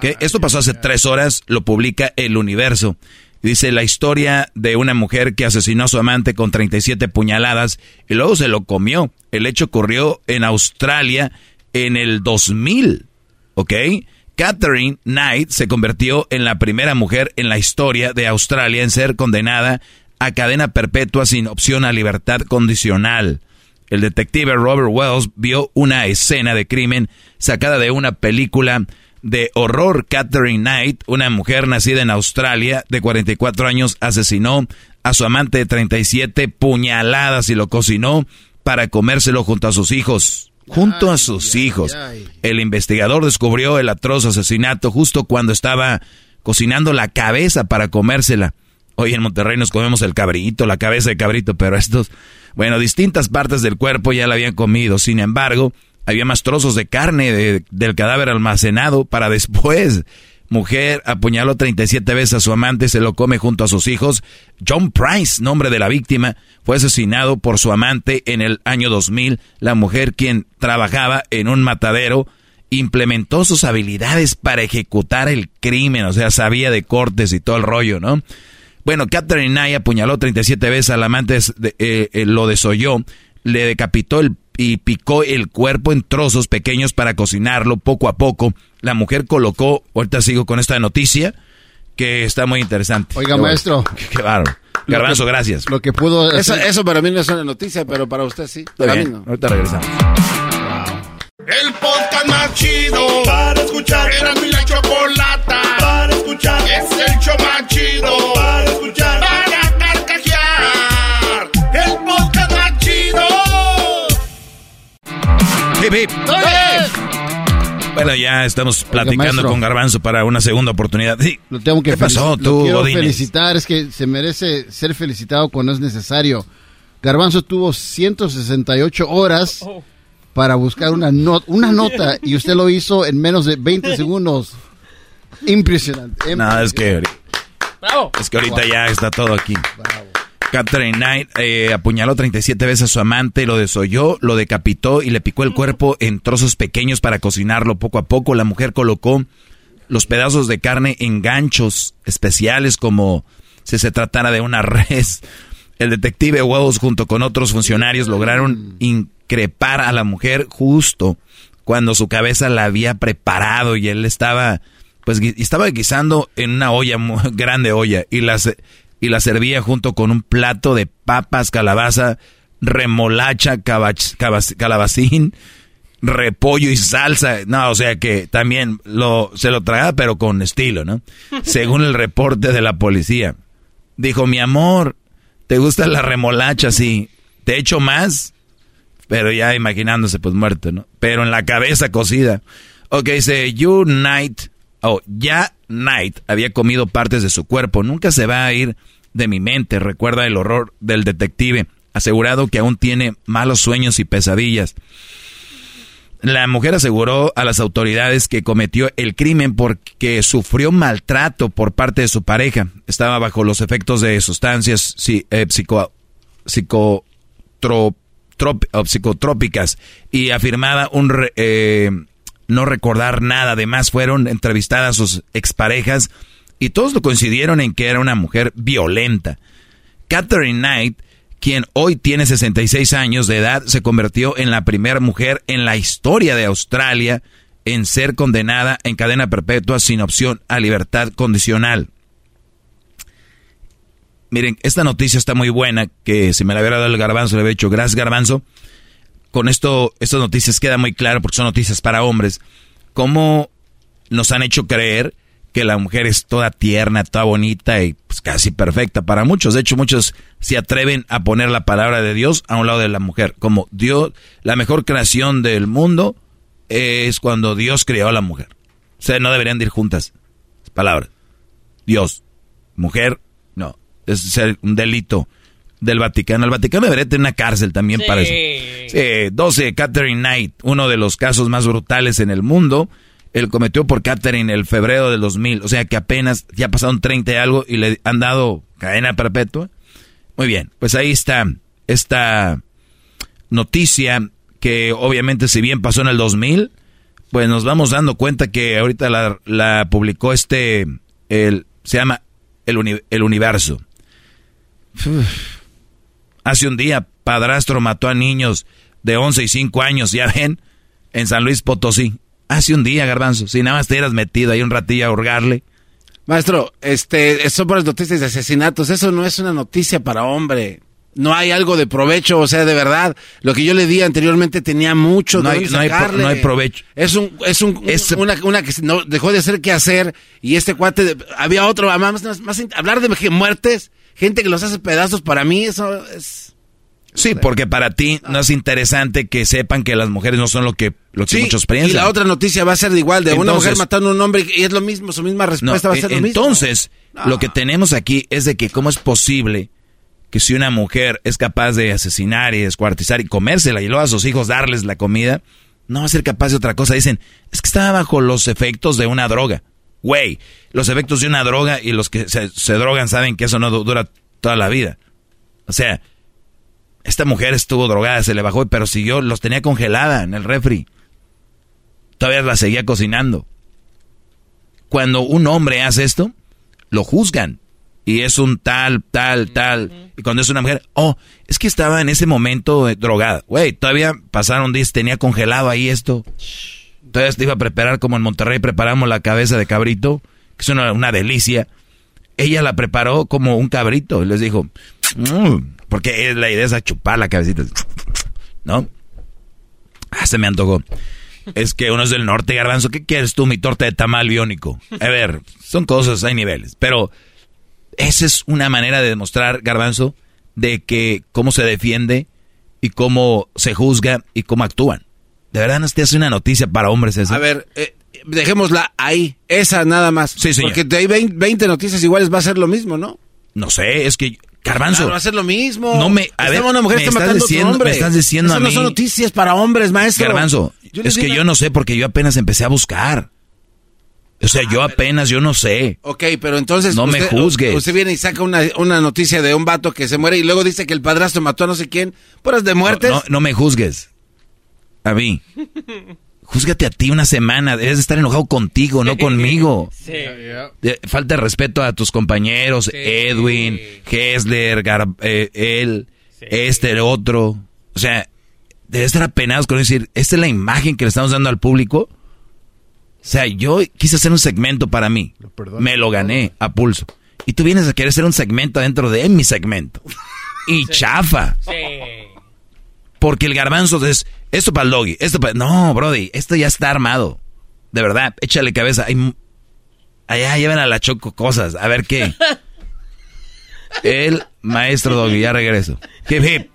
Speaker 3: ¿Qué? Esto pasó hace tres horas, lo publica El Universo. Dice la historia de una mujer que asesinó a su amante con 37 puñaladas y luego se lo comió. El hecho ocurrió en Australia en el 2000. ¿Ok? Catherine Knight se convirtió en la primera mujer en la historia de Australia en ser condenada a cadena perpetua sin opción a libertad condicional. El detective Robert Wells vio una escena de crimen sacada de una película de horror. Catherine Knight, una mujer nacida en Australia de 44 años, asesinó a su amante de 37 puñaladas y lo cocinó para comérselo junto a sus hijos. Junto a sus hijos. El investigador descubrió el atroz asesinato justo cuando estaba cocinando la cabeza para comérsela. Hoy en Monterrey nos comemos el cabrito, la cabeza de cabrito, pero estos, bueno, distintas partes del cuerpo ya la habían comido. Sin embargo, había más trozos de carne de- del cadáver almacenado para después. Mujer apuñaló 37 veces a su amante, se lo come junto a sus hijos. John Price, nombre de la víctima, fue asesinado por su amante en el año 2000. La mujer, quien trabajaba en un matadero, implementó sus habilidades para ejecutar el crimen, o sea, sabía de cortes y todo el rollo, ¿no? Bueno, Catherine Knight apuñaló 37 veces al amante, eh, eh, lo desolló, le decapitó el, y picó el cuerpo en trozos pequeños para cocinarlo poco a poco. La mujer colocó, ahorita sigo con esta noticia, que está muy interesante.
Speaker 13: Oiga,
Speaker 3: Qué
Speaker 13: maestro.
Speaker 3: bueno. Qué bárbaro. Garbanzo,
Speaker 13: Lo que-
Speaker 3: gracias.
Speaker 13: Lo que pudo
Speaker 2: Eso,
Speaker 13: hacer-
Speaker 2: eso para mí no es una noticia, pero para usted sí.
Speaker 3: Está
Speaker 2: Para mí no.
Speaker 3: ahorita regresamos.
Speaker 5: El podcast más chido para escuchar. Era mi la chocolata para escuchar. Es el show más chido para escuchar.
Speaker 3: Hip, hip. Bueno, ya estamos platicando con Garbanzo para una segunda oportunidad. Sí.
Speaker 13: Lo tengo que
Speaker 3: ¿Qué pasó
Speaker 13: felici-
Speaker 3: tú,
Speaker 13: lo quiero
Speaker 3: Godínez?
Speaker 13: felicitar, es que se merece ser felicitado cuando es necesario. Garbanzo tuvo 168 horas para buscar una, not- una nota y usted lo hizo en menos de 20 segundos. Impresionante.
Speaker 3: No, es que,
Speaker 27: ¡Bravo!
Speaker 3: es que ahorita ya está todo aquí. Catherine Knight eh, apuñaló 37 veces a su amante, lo desolló, lo decapitó y le picó el cuerpo en trozos pequeños para cocinarlo poco a poco. La mujer colocó los pedazos de carne en ganchos especiales como si se tratara de una res. El detective Wells junto con otros funcionarios lograron increpar a la mujer justo cuando su cabeza la había preparado y él estaba pues estaba guisando en una olla grande olla y la se- y la servía junto con un plato de papas, calabaza, remolacha, cabach- calabacín, repollo y salsa. No, o sea que también lo, se lo tragaba, pero con estilo, ¿no? Según el reporte de la policía. Dijo, mi amor, ¿te gusta la remolacha? Sí. ¿Te echo más? Pero ya imaginándose, pues muerto, ¿no? Pero en la cabeza cocida. Ok, dice, you night, Oh, ya Knight había comido partes de su cuerpo. Nunca se va a ir de mi mente. Recuerda el horror del detective, asegurado que aún tiene malos sueños y pesadillas. La mujer aseguró a las autoridades que cometió el crimen porque sufrió maltrato por parte de su pareja. Estaba bajo los efectos de sustancias eh, psico, psicotrop, trop- o psicotrópicas y afirmaba un re- eh, no recordar nada. Además, fueron entrevistadas sus exparejas y todos lo coincidieron en que era una mujer violenta. Catherine Knight, quien hoy tiene 66 años de edad, se convirtió en la primera mujer en la historia de Australia en ser condenada en cadena perpetua sin opción a libertad condicional. Miren, esta noticia está muy buena, que si me la hubiera dado el garbanzo le hubiera dicho, gracias garbanzo. Con esto, estas noticias queda muy claro porque son noticias para hombres. Cómo nos han hecho creer que la mujer es toda tierna, toda bonita y pues, casi perfecta para muchos. De hecho, muchos se atreven a poner la palabra de Dios a un lado de la mujer. Como Dios, la mejor creación del mundo es cuando Dios creó a la mujer. O sea, no deberían de ir juntas. Palabras. Dios, mujer, no. Es ser un delito del Vaticano. El Vaticano debería tener una cárcel también para eso. Sí, 12, Catherine Knight, uno de los casos más brutales en el mundo. Él cometió por Catherine el febrero del 2000. O sea que apenas ya pasaron 30 y algo y le han dado cadena perpetua. Muy bien, pues ahí está esta noticia que obviamente si bien pasó en el 2000, pues nos vamos dando cuenta que ahorita la, publicó este, el, se llama el, el Universo. Hace un día, padrastro mató a niños de 11 y 5 años, ya ven, en San Luis Potosí. Hace un día, garbanzo, si nada más te hubieras metido ahí un ratillo a hurgarle.
Speaker 2: Maestro, este, son por las noticias de asesinatos. Eso no es una noticia para hombre. No hay algo de provecho, o sea, de verdad. Lo que yo le di anteriormente tenía mucho.
Speaker 3: No hay- no hay pro-
Speaker 2: sacarle.
Speaker 3: no hay provecho.
Speaker 2: Es un, es un, un- una, una que no dejó de hacer qué hacer y este cuate, de- había otro, más, más, más hablar de muertes, gente que los hace pedazos para mí, eso es.
Speaker 3: Sí, porque para ti no es interesante que sepan que las mujeres no son lo que, lo que
Speaker 2: Sí,
Speaker 3: muchos
Speaker 2: y
Speaker 3: piensan.
Speaker 2: la otra noticia va a ser igual, de una mujer matando a un hombre y es lo mismo, su misma
Speaker 3: No,
Speaker 2: respuesta va a ser
Speaker 3: e-
Speaker 2: lo mismo.
Speaker 3: entonces, lo que tenemos aquí es de que cómo es posible que si una mujer es capaz de asesinar y descuartizar y comérsela y luego a sus hijos darles la comida, no va a ser capaz de otra cosa. Dicen, es que estaba bajo los efectos de una droga. Güey, los efectos de una droga y los que se, se drogan saben que eso no du- dura toda la vida. O sea, esta mujer estuvo drogada, se le bajó, pero siguió, los tenía congelada en el refri. Todavía la seguía cocinando. Cuando un hombre hace esto, lo juzgan. Y es un tal, tal, tal. Y cuando es una mujer, oh, es que estaba en ese momento eh, drogada. Güey, todavía pasaron días, tenía congelado ahí esto. Todavía te iba a preparar como en Monterrey preparamos la cabeza de cabrito, que es una, una delicia. Ella la preparó como un cabrito y les dijo, "Mm", porque es la idea es a chupar la cabecita. ¿No? Ah, se me antojó. Es que uno es del norte, garbanzo. ¿Qué quieres tú, mi torta de tamal biónico? A ver, son cosas, hay niveles. Pero esa es una manera de demostrar, garbanzo, de que cómo se defiende y cómo se juzga y cómo actúan. De verdad, no te hace una noticia para hombres eso.
Speaker 2: A ver, eh, dejémosla ahí, esa nada más.
Speaker 3: Sí, señor.
Speaker 2: Porque de ahí 20, 20 noticias iguales va a ser lo mismo, ¿no?
Speaker 3: No sé, es que, garbanzo.
Speaker 2: Claro, va a ser lo mismo.
Speaker 3: No me- a ver,
Speaker 2: una mujer
Speaker 3: me
Speaker 2: está
Speaker 3: estás diciendo-
Speaker 2: hombre.
Speaker 3: me estás diciendo
Speaker 2: Esas
Speaker 3: a
Speaker 2: no
Speaker 3: mí-
Speaker 2: son noticias para hombres, maestro.
Speaker 3: Garbanzo, es que yo no sé porque yo apenas empecé a buscar. O sea, yo apenas, yo no sé.
Speaker 2: Ok, pero entonces.
Speaker 3: No me juzgues.
Speaker 2: Usted viene y saca una, una noticia de un vato que se muere y luego dice que el padrastro mató a no sé quién. Puras de muertes.
Speaker 3: No, no me juzgues. A mí. Júzgate a ti una semana. Debes de estar enojado contigo, no conmigo.
Speaker 27: Sí.
Speaker 3: Falta de respeto a tus compañeros, Edwin, Hessler, Gar- eh, él, este, el otro. O sea, debes estar apenados con decir, esta es la imagen que le estamos dando al público. O sea, yo quise hacer un segmento para mí. Me lo gané a pulso. Y tú vienes a querer hacer un segmento dentro de mi segmento. Y chafa. Porque el garbanzo es esto para el doggy, esto para... No, Brody, esto ya está armado. De verdad, échale cabeza. Hay Allá llevan a la choco cosas. A ver qué. El maestro doggy, ya regreso. Hip hip.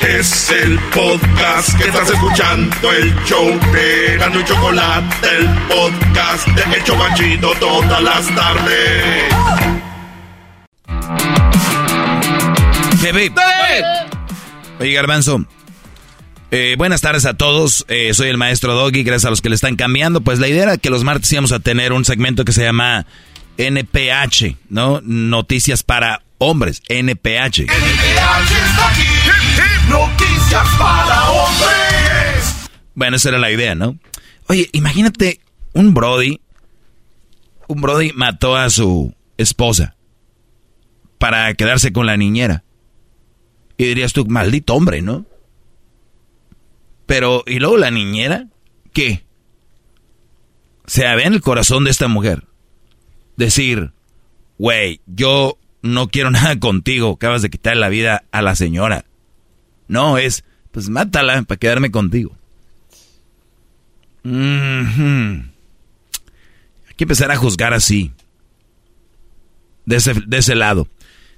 Speaker 5: Es el podcast que estás escuchando, el show de Gano y Chocolate, el podcast de Hecho Machito todas las tardes.
Speaker 3: Bebé. Oye, Garbanzo. eh, buenas tardes a todos. eh, soy el maestro Doggy. Gracias a los que le están cambiando. Pues la idea era que los martes íbamos a tener un segmento que se llama NPH, ¿no? Noticias para hombres. NPH.
Speaker 5: está aquí. Hip, hip, noticias para hombres.
Speaker 3: Bueno, esa era la idea, ¿no? Oye, imagínate un Brody. Un Brody mató a su esposa para quedarse con la niñera. Y dirías tú, maldito hombre, ¿no? Pero, ¿y luego la niñera? ¿Qué? Se ve en el corazón de esta mujer. Decir, güey, yo no quiero nada contigo, acabas de quitar la vida a la señora. No, es, pues mátala para quedarme contigo. Mhm. Hay que empezar a juzgar así. De ese, de ese lado.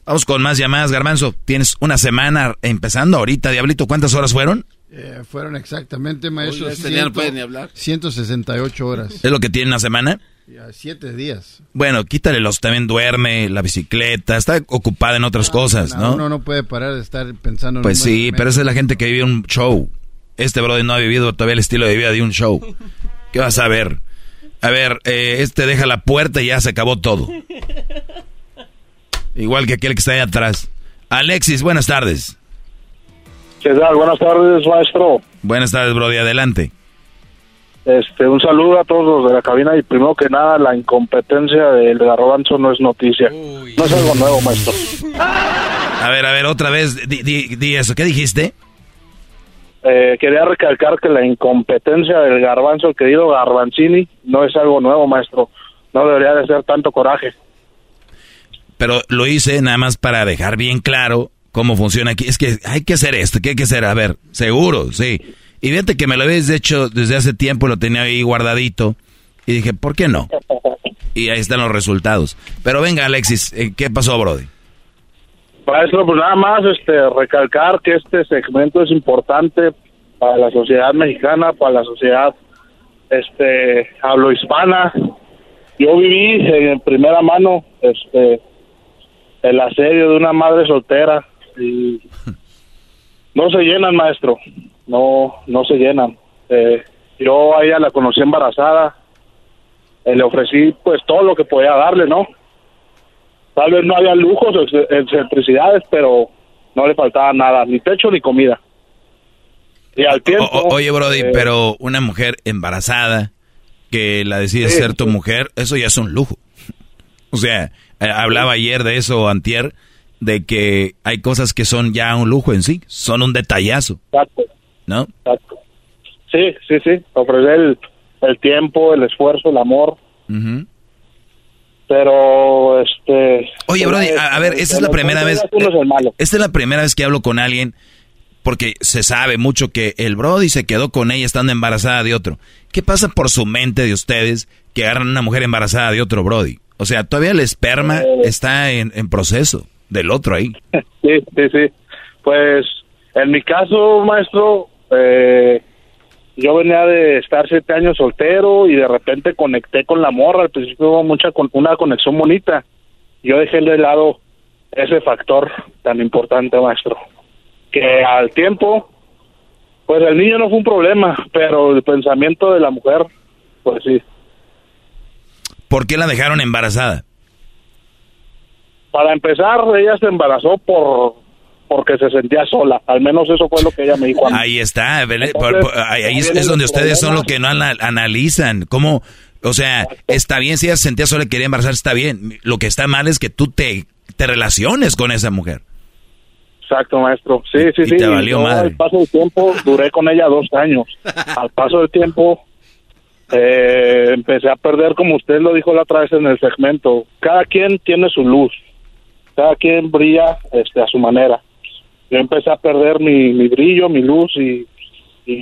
Speaker 3: Vamos con más llamadas, Garbanzo. Tienes una semana empezando ahorita, Diablito. ¿Cuántas horas fueron?
Speaker 13: Eh, fueron exactamente, maestro,
Speaker 2: Uy, este ya no
Speaker 13: ciento-
Speaker 2: puede ni hablar.
Speaker 13: 168 horas.
Speaker 3: ¿Es lo que tiene una semana?
Speaker 13: Ya, siete días.
Speaker 3: Bueno, quítale los también duerme, la bicicleta, está ocupada en otras cosas, ¿no?
Speaker 13: Uno no puede parar de estar pensando en
Speaker 3: Pues sí, pero esa es la gente que vive un show. Este brother no ha vivido todavía el estilo de vida de un show. ¿Qué vas a ver? A ver, eh, este deja la puerta y ya se acabó todo. Igual que aquel que está ahí atrás. Alexis, buenas tardes.
Speaker 28: ¿Qué tal? Buenas tardes, maestro.
Speaker 3: Buenas tardes, Brody, adelante.
Speaker 28: Este, un saludo a todos los de la cabina y primero que nada, la incompetencia del garbanzo no es noticia. No es algo nuevo, maestro.
Speaker 3: A ver, a ver, otra vez, di, di- di eso. ¿Qué dijiste?
Speaker 28: Eh, quería recalcar que la incompetencia del garbanzo, el querido Garbanzini, no es algo nuevo, maestro. No debería de ser tanto coraje.
Speaker 3: Pero lo hice nada más para dejar bien claro cómo funciona aquí. Es que hay que hacer esto, ¿qué hay que hacer? A ver, seguro, sí. Y fíjate que me lo habéis hecho desde hace tiempo, lo tenía ahí guardadito. Y dije, ¿por qué no? Y ahí están los resultados. Pero venga, Alexis, eh, ¿qué pasó, Brody?
Speaker 28: Maestro, pues nada más este, recalcar que este segmento es importante para la sociedad mexicana, para la sociedad este, hablohispana. Yo viví en primera mano este, el asedio de una madre soltera y no se llenan, maestro, no, no se llenan. Eh, yo a ella la conocí embarazada, eh, le ofrecí pues todo lo que podía darle, ¿no? Tal vez no había lujos o excentricidades, pero no le faltaba nada, ni techo ni comida. Y al tiempo...
Speaker 3: O- oye, Brody,
Speaker 28: eh,
Speaker 3: pero una mujer embarazada que la decide
Speaker 28: Sí,
Speaker 3: ser tu mujer, eso ya es un lujo. O sea, eh, hablaba ayer de eso, antier, de que hay cosas que son ya un lujo en sí, son un detallazo,
Speaker 28: Exacto,
Speaker 3: ¿no?
Speaker 28: exacto. Sí, sí, sí, ofrecer el, el tiempo, el esfuerzo, el amor, pero este...
Speaker 3: Oye, Brody, a, a ver, esta es la primera vez.
Speaker 28: Es malo.
Speaker 3: Esta es la primera vez que hablo con alguien porque se sabe mucho que el Brody se quedó con ella estando embarazada de otro. ¿Qué pasa por su mente de ustedes que agarran una mujer embarazada de otro Brody? O sea, todavía el esperma está en, proceso del otro ahí.
Speaker 28: Sí, sí, sí. Pues en mi caso, maestro, eh, yo venía de estar siete años soltero y de repente conecté con la morra. Al principio hubo mucha una conexión bonita. Yo dejé de lado ese factor tan importante, maestro. Que al tiempo, pues el niño no fue un problema, pero el pensamiento de la mujer, pues sí.
Speaker 3: ¿Por qué la dejaron embarazada?
Speaker 28: Para empezar, ella se embarazó por porque se sentía sola. Al menos eso fue lo que ella me dijo. a mí.
Speaker 3: Ahí está, ¿vele?
Speaker 28: Entonces,
Speaker 3: Por- por- ahí es, donde
Speaker 28: los
Speaker 3: ustedes son lo
Speaker 28: problemas.
Speaker 3: que no ana- analizan. ¿Cómo? O sea, está bien si ella se sentía sola y quería embarazar, está bien. Lo que está mal es que tú te, te relaciones con esa mujer.
Speaker 28: Exacto, maestro. Sí, sí,
Speaker 3: y
Speaker 28: sí.
Speaker 3: te valió
Speaker 28: Yo,
Speaker 3: madre.
Speaker 28: Al paso del tiempo, duré con ella dos años. Al paso del tiempo, eh, empecé a perder, como usted lo dijo la otra vez en el segmento. Cada quien tiene su luz. Cada quien brilla este, a su manera. Yo empecé a perder mi, mi brillo, mi luz y,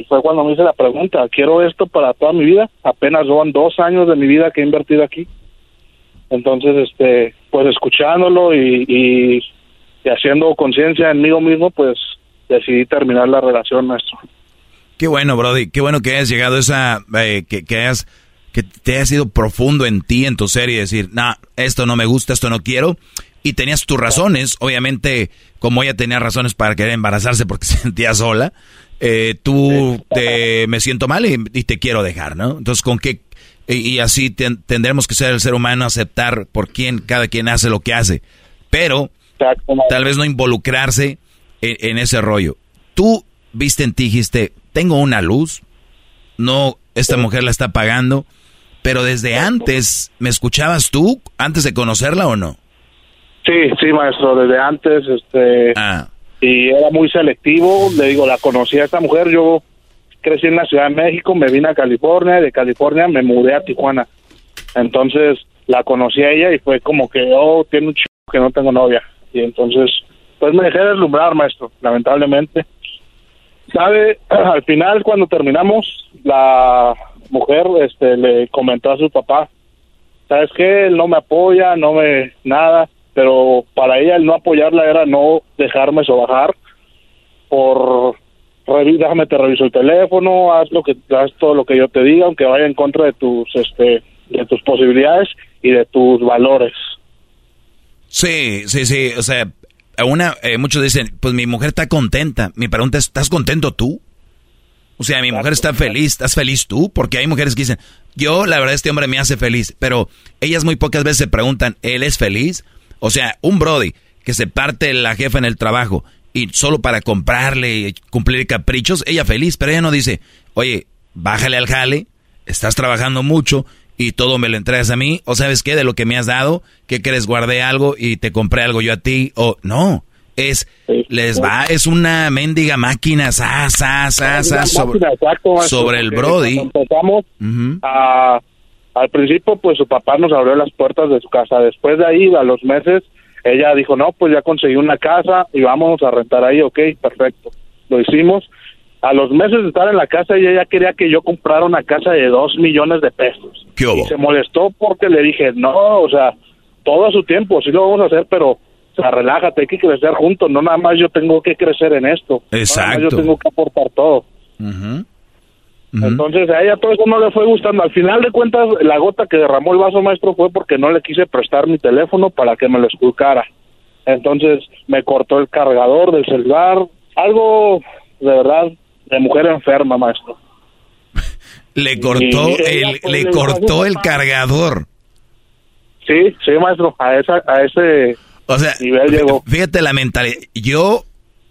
Speaker 28: fue cuando me hice la pregunta, ¿quiero esto para toda mi vida? Apenas van dos años de mi vida que he invertido aquí. Entonces, este, pues escuchándolo y, y, y haciendo conciencia en mí mismo, pues decidí terminar la relación, maestro.
Speaker 3: Qué bueno, Brody. Qué bueno que hayas llegado a esa. eh, que, que, hayas, que te hayas ido profundo en ti, en tu ser y decir, nah, esto no me gusta, esto no quiero. Y tenías tus razones. Obviamente, como ella tenía razones para querer embarazarse porque se sentía sola, eh, tú te, me siento mal y, y te quiero dejar, ¿no? Entonces, ¿con qué? Y, y así ten- tendremos que ser el ser humano, aceptar por quién cada quien hace lo que hace. Pero tal vez no involucrarse en, en ese rollo. Tú viste en ti, dijiste, tengo una luz, no, esta mujer la está pagando, pero desde antes, ¿me escuchabas tú antes de conocerla o no?
Speaker 28: Sí, sí, maestro, desde antes, este, y era muy selectivo, le digo, la conocí a esta mujer, yo crecí en la Ciudad de México, me vine a California, de California me mudé a Tijuana, entonces la conocí a ella y fue como que, oh, tiene un chico que no tengo novia, y entonces, pues me dejé deslumbrar, maestro, lamentablemente. ¿Sabe? Al final, cuando terminamos, la mujer este, le comentó a su papá, ¿sabes qué? Él no me apoya, no me... nada, pero para ella el no apoyarla era no dejarme sobajar por... Déjame te reviso el teléfono, haz lo que haz todo lo que yo te diga, aunque vaya en contra de tus este de tus posibilidades y de tus valores.
Speaker 3: Sí, sí, sí, o sea, una, eh, muchos dicen, pues mi mujer está contenta. Mi pregunta es, ¿estás contento tú? O sea, mi mujer está feliz, ¿estás feliz tú? Porque hay mujeres que dicen, yo la verdad este hombre me hace feliz, pero ellas muy pocas veces se preguntan, ¿él es feliz? O sea, un Brody que se parte la jefa en el trabajo y solo para comprarle y cumplir caprichos, ella feliz, pero ella no dice, oye, bájale al jale, estás trabajando mucho y todo me lo entregas a mí, o sabes qué, de lo que me has dado, ¿qué crees? Guardé algo y te compré algo yo a ti, o no, es, les va, es una mendiga máquina, sa, sa, sa, sobre,
Speaker 28: exacto,
Speaker 3: el Brody.
Speaker 28: empezamos, a- al principio, pues su papá nos abrió las puertas de su casa. Después de ahí, a los meses, ella dijo, no, pues ya conseguí una casa y vamos a rentar ahí, ok, perfecto. Lo hicimos. A los meses de estar en la casa, ella ya quería que yo comprara una casa de dos millones de pesos.
Speaker 3: ¿Qué hubo?
Speaker 28: Y se molestó porque le dije, no, o sea, todo a su tiempo, sí lo vamos a hacer, pero, o sea, relájate, hay que crecer juntos, no nada más yo tengo que crecer en esto. No
Speaker 3: Exacto.
Speaker 28: yo tengo que aportar todo.
Speaker 3: Ujú.
Speaker 28: Entonces a ella todo eso no le fue gustando. Al final de cuentas, la gota que derramó el vaso maestro fue porque no le quise prestar mi teléfono para que me lo esculcara. Entonces me cortó el cargador del celular. Algo de verdad de mujer enferma, maestro.
Speaker 3: Le cortó
Speaker 28: Y ella,
Speaker 3: el,
Speaker 28: pues,
Speaker 3: le
Speaker 28: le
Speaker 3: cortó el cargador.
Speaker 28: Sí, sí, maestro. A, esa, a ese
Speaker 3: O sea,
Speaker 28: nivel llegó.
Speaker 3: fíjate la mentalidad. Yo,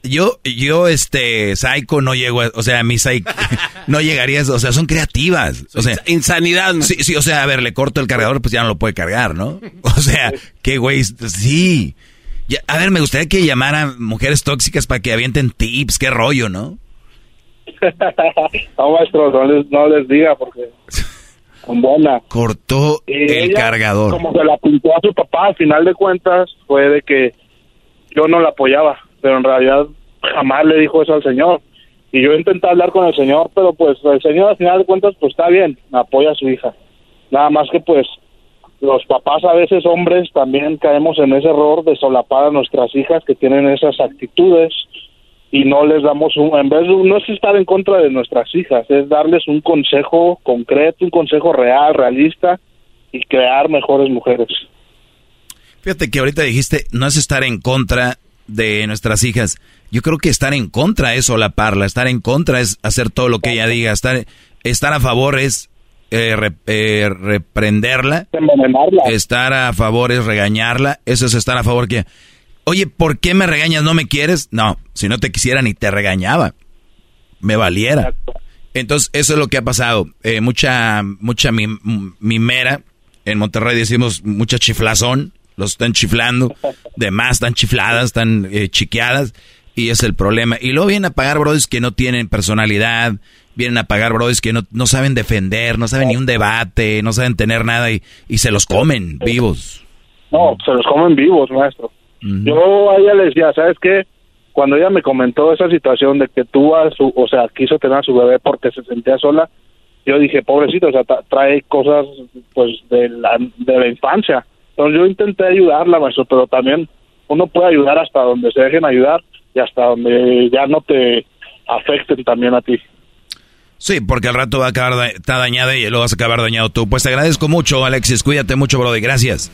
Speaker 3: yo, yo, este, psycho no llego, a- o sea, mi psycho no llegaría, a eso, o sea, son creativas. O sea,
Speaker 2: insanidad.
Speaker 3: Sí, sí, o sea, a ver, le corto el cargador, pues ya no lo puede cargar, ¿no? O sea, qué güey, sí. Ya, a ver, me gustaría que llamaran mujeres tóxicas para que avienten tips, qué rollo, ¿no?
Speaker 28: no, maestro, no les, no les diga porque son buenas.
Speaker 3: Cortó
Speaker 28: Y
Speaker 3: el
Speaker 28: ella,
Speaker 3: cargador.
Speaker 28: Como se la pintó a su papá, al final de cuentas, fue de que yo no la apoyaba, pero en realidad jamás le dijo eso al señor. Y yo intenté hablar con el señor, pero pues el señor al final de cuentas, pues está bien, apoya a su hija. Nada más que pues los papás a veces hombres también caemos en ese error de solapar a nuestras hijas que tienen esas actitudes y no les damos un, en vez de, no es estar en contra de nuestras hijas, es darles un consejo concreto, un consejo real, realista y crear mejores mujeres.
Speaker 3: Fíjate que ahorita dijiste, no es estar en contra de nuestras hijas. Yo creo que estar en contra es solaparla, estar en contra es hacer todo lo que ella diga, estar, estar a favor es eh, re- eh, reprenderla, estar a favor es regañarla, eso es estar a favor que, oye, ¿por qué me regañas? ¿No me quieres? No, si no te quisiera ni te regañaba, me valiera. Entonces, eso es lo que ha pasado. Eh, mucha, mucha mim- mimera. En Monterrey decimos mucha chiflazón. Los están chiflando. De más, están chifladas, están eh, chiqueadas. Y es el problema. Y luego vienen a pagar brodis que no tienen personalidad. Vienen a pagar brodis que no, no saben defender, no saben ni un debate, no saben tener nada y, y se los comen vivos.
Speaker 28: No, se los comen vivos, maestro. Yo a ella le decía, ¿sabes qué? Cuando ella me comentó esa situación de que tuvo a su, o sea, quiso tener a su bebé porque se sentía sola, yo dije, pobrecito, o sea, tra- trae cosas, pues, de la, de la infancia. Entonces yo intenté ayudarla, maestro, pero también uno puede ayudar hasta donde se dejen ayudar, y hasta donde ya no te afecten también a ti.
Speaker 3: Sí, porque al rato va a acabar da- está dañada y luego vas a acabar dañado tú. Pues te agradezco mucho, Alexis. Cuídate mucho, Brody. Gracias.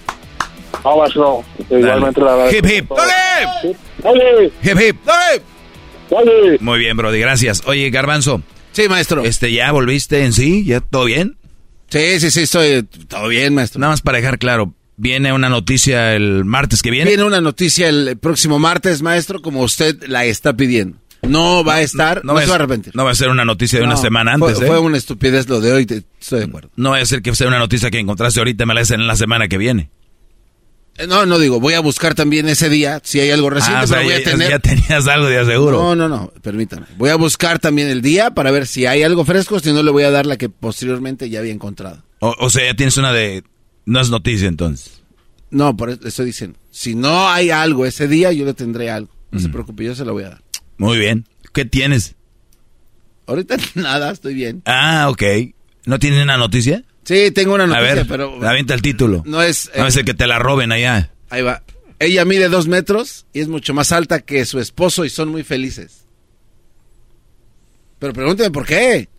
Speaker 28: No, maestro, igualmente la verdad.
Speaker 3: Hip, hip.
Speaker 28: Oye,
Speaker 3: Hip, hip.
Speaker 28: oye.
Speaker 3: Muy bien, Brody. Gracias. Oye, Garbanzo.
Speaker 2: Sí, maestro.
Speaker 3: Este, ¿ya volviste en sí? ¿Ya todo bien?
Speaker 2: Sí, sí, sí, estoy todo bien, maestro.
Speaker 3: Nada más para dejar claro, viene una noticia el martes que viene.
Speaker 2: Viene una noticia el próximo martes, maestro, como usted la está pidiendo. No va a estar, no,
Speaker 3: va
Speaker 2: se va a arrepentir.
Speaker 3: No va a ser una noticia de una
Speaker 2: No,
Speaker 3: semana
Speaker 2: fue-
Speaker 3: antes, ¿eh?
Speaker 2: Fue una estupidez lo de hoy, te- estoy de acuerdo.
Speaker 3: No va a ser que sea una noticia que encontraste ahorita, me la hacen en la semana que viene.
Speaker 2: Eh, No, no digo, voy a buscar también ese día, si hay algo reciente,
Speaker 3: Ah, o sea,
Speaker 2: pero voy a
Speaker 3: ya,
Speaker 2: tener...
Speaker 3: ya tenías algo de aseguro.
Speaker 2: No, no, no, permítame. Voy a buscar también el día para ver si hay algo fresco, si no le voy a dar la que posteriormente ya había encontrado.
Speaker 3: O, o sea, ya tienes una de... No es noticia entonces.
Speaker 2: No, por eso estoy diciendo. Si no hay algo ese día, yo le tendré algo. No
Speaker 3: Mm.
Speaker 2: se preocupe, yo se lo voy a dar.
Speaker 3: Muy bien. ¿Qué tienes?
Speaker 2: Ahorita nada, estoy bien.
Speaker 3: Ah, ok. ¿No tienes una noticia?
Speaker 2: Sí, tengo una
Speaker 3: a
Speaker 2: noticia,
Speaker 3: ver,
Speaker 2: pero...
Speaker 3: avienta el título.
Speaker 2: No es...
Speaker 3: No
Speaker 2: eh,
Speaker 3: es el que te la roben allá.
Speaker 2: Ahí va. Ella mide dos metros y es mucho más alta que su esposo y son muy felices. Pero pregúnteme por qué.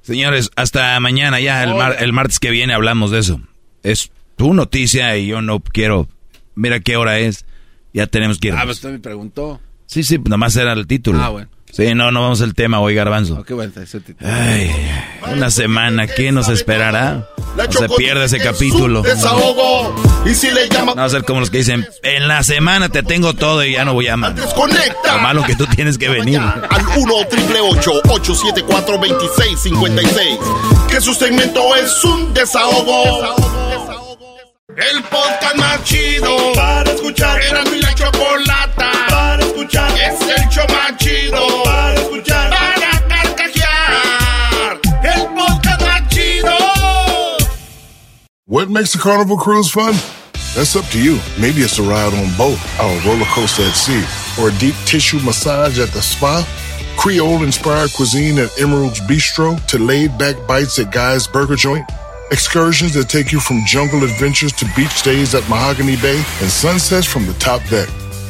Speaker 3: Señores, hasta mañana ya, el, mar- el martes que viene hablamos de eso. Es tu noticia y yo no quiero... Mira qué hora es. Ya tenemos que ir.
Speaker 2: Ah, pues usted me preguntó.
Speaker 3: Sí, sí, nomás era el título.
Speaker 2: Ah, bueno.
Speaker 3: Sí, no, no vamos al tema hoy, Garbanzo.
Speaker 2: Oh, qué bueno.
Speaker 3: Ay, una semana, ¿qué nos esperará? No se pierde ese capítulo.
Speaker 5: desahogo. Y si le llama,
Speaker 3: No va a ser como los que dicen, en la semana te tengo todo y ya no voy a llamar.
Speaker 5: desconecta.
Speaker 3: Lo malo que tú tienes que venir.
Speaker 5: Al 1 triple 874 2656 Que su segmento es un desahogo. El podcast más chido para escuchar. Era mi la chocolata escuchar. Es el show más chido para escuchar. Para carcajear. El podcast más chido.
Speaker 14: What makes a carnival cruise fun? That's up to you. Maybe it's a ride on boat, or a roller coaster at sea, or a deep tissue massage at the spa. Creole inspired cuisine at Emerald's Bistro to laid back bites at Guy's Burger Joint. Excursions that take you from jungle adventures to beach stays at Mahogany Bay and sunsets from the top deck.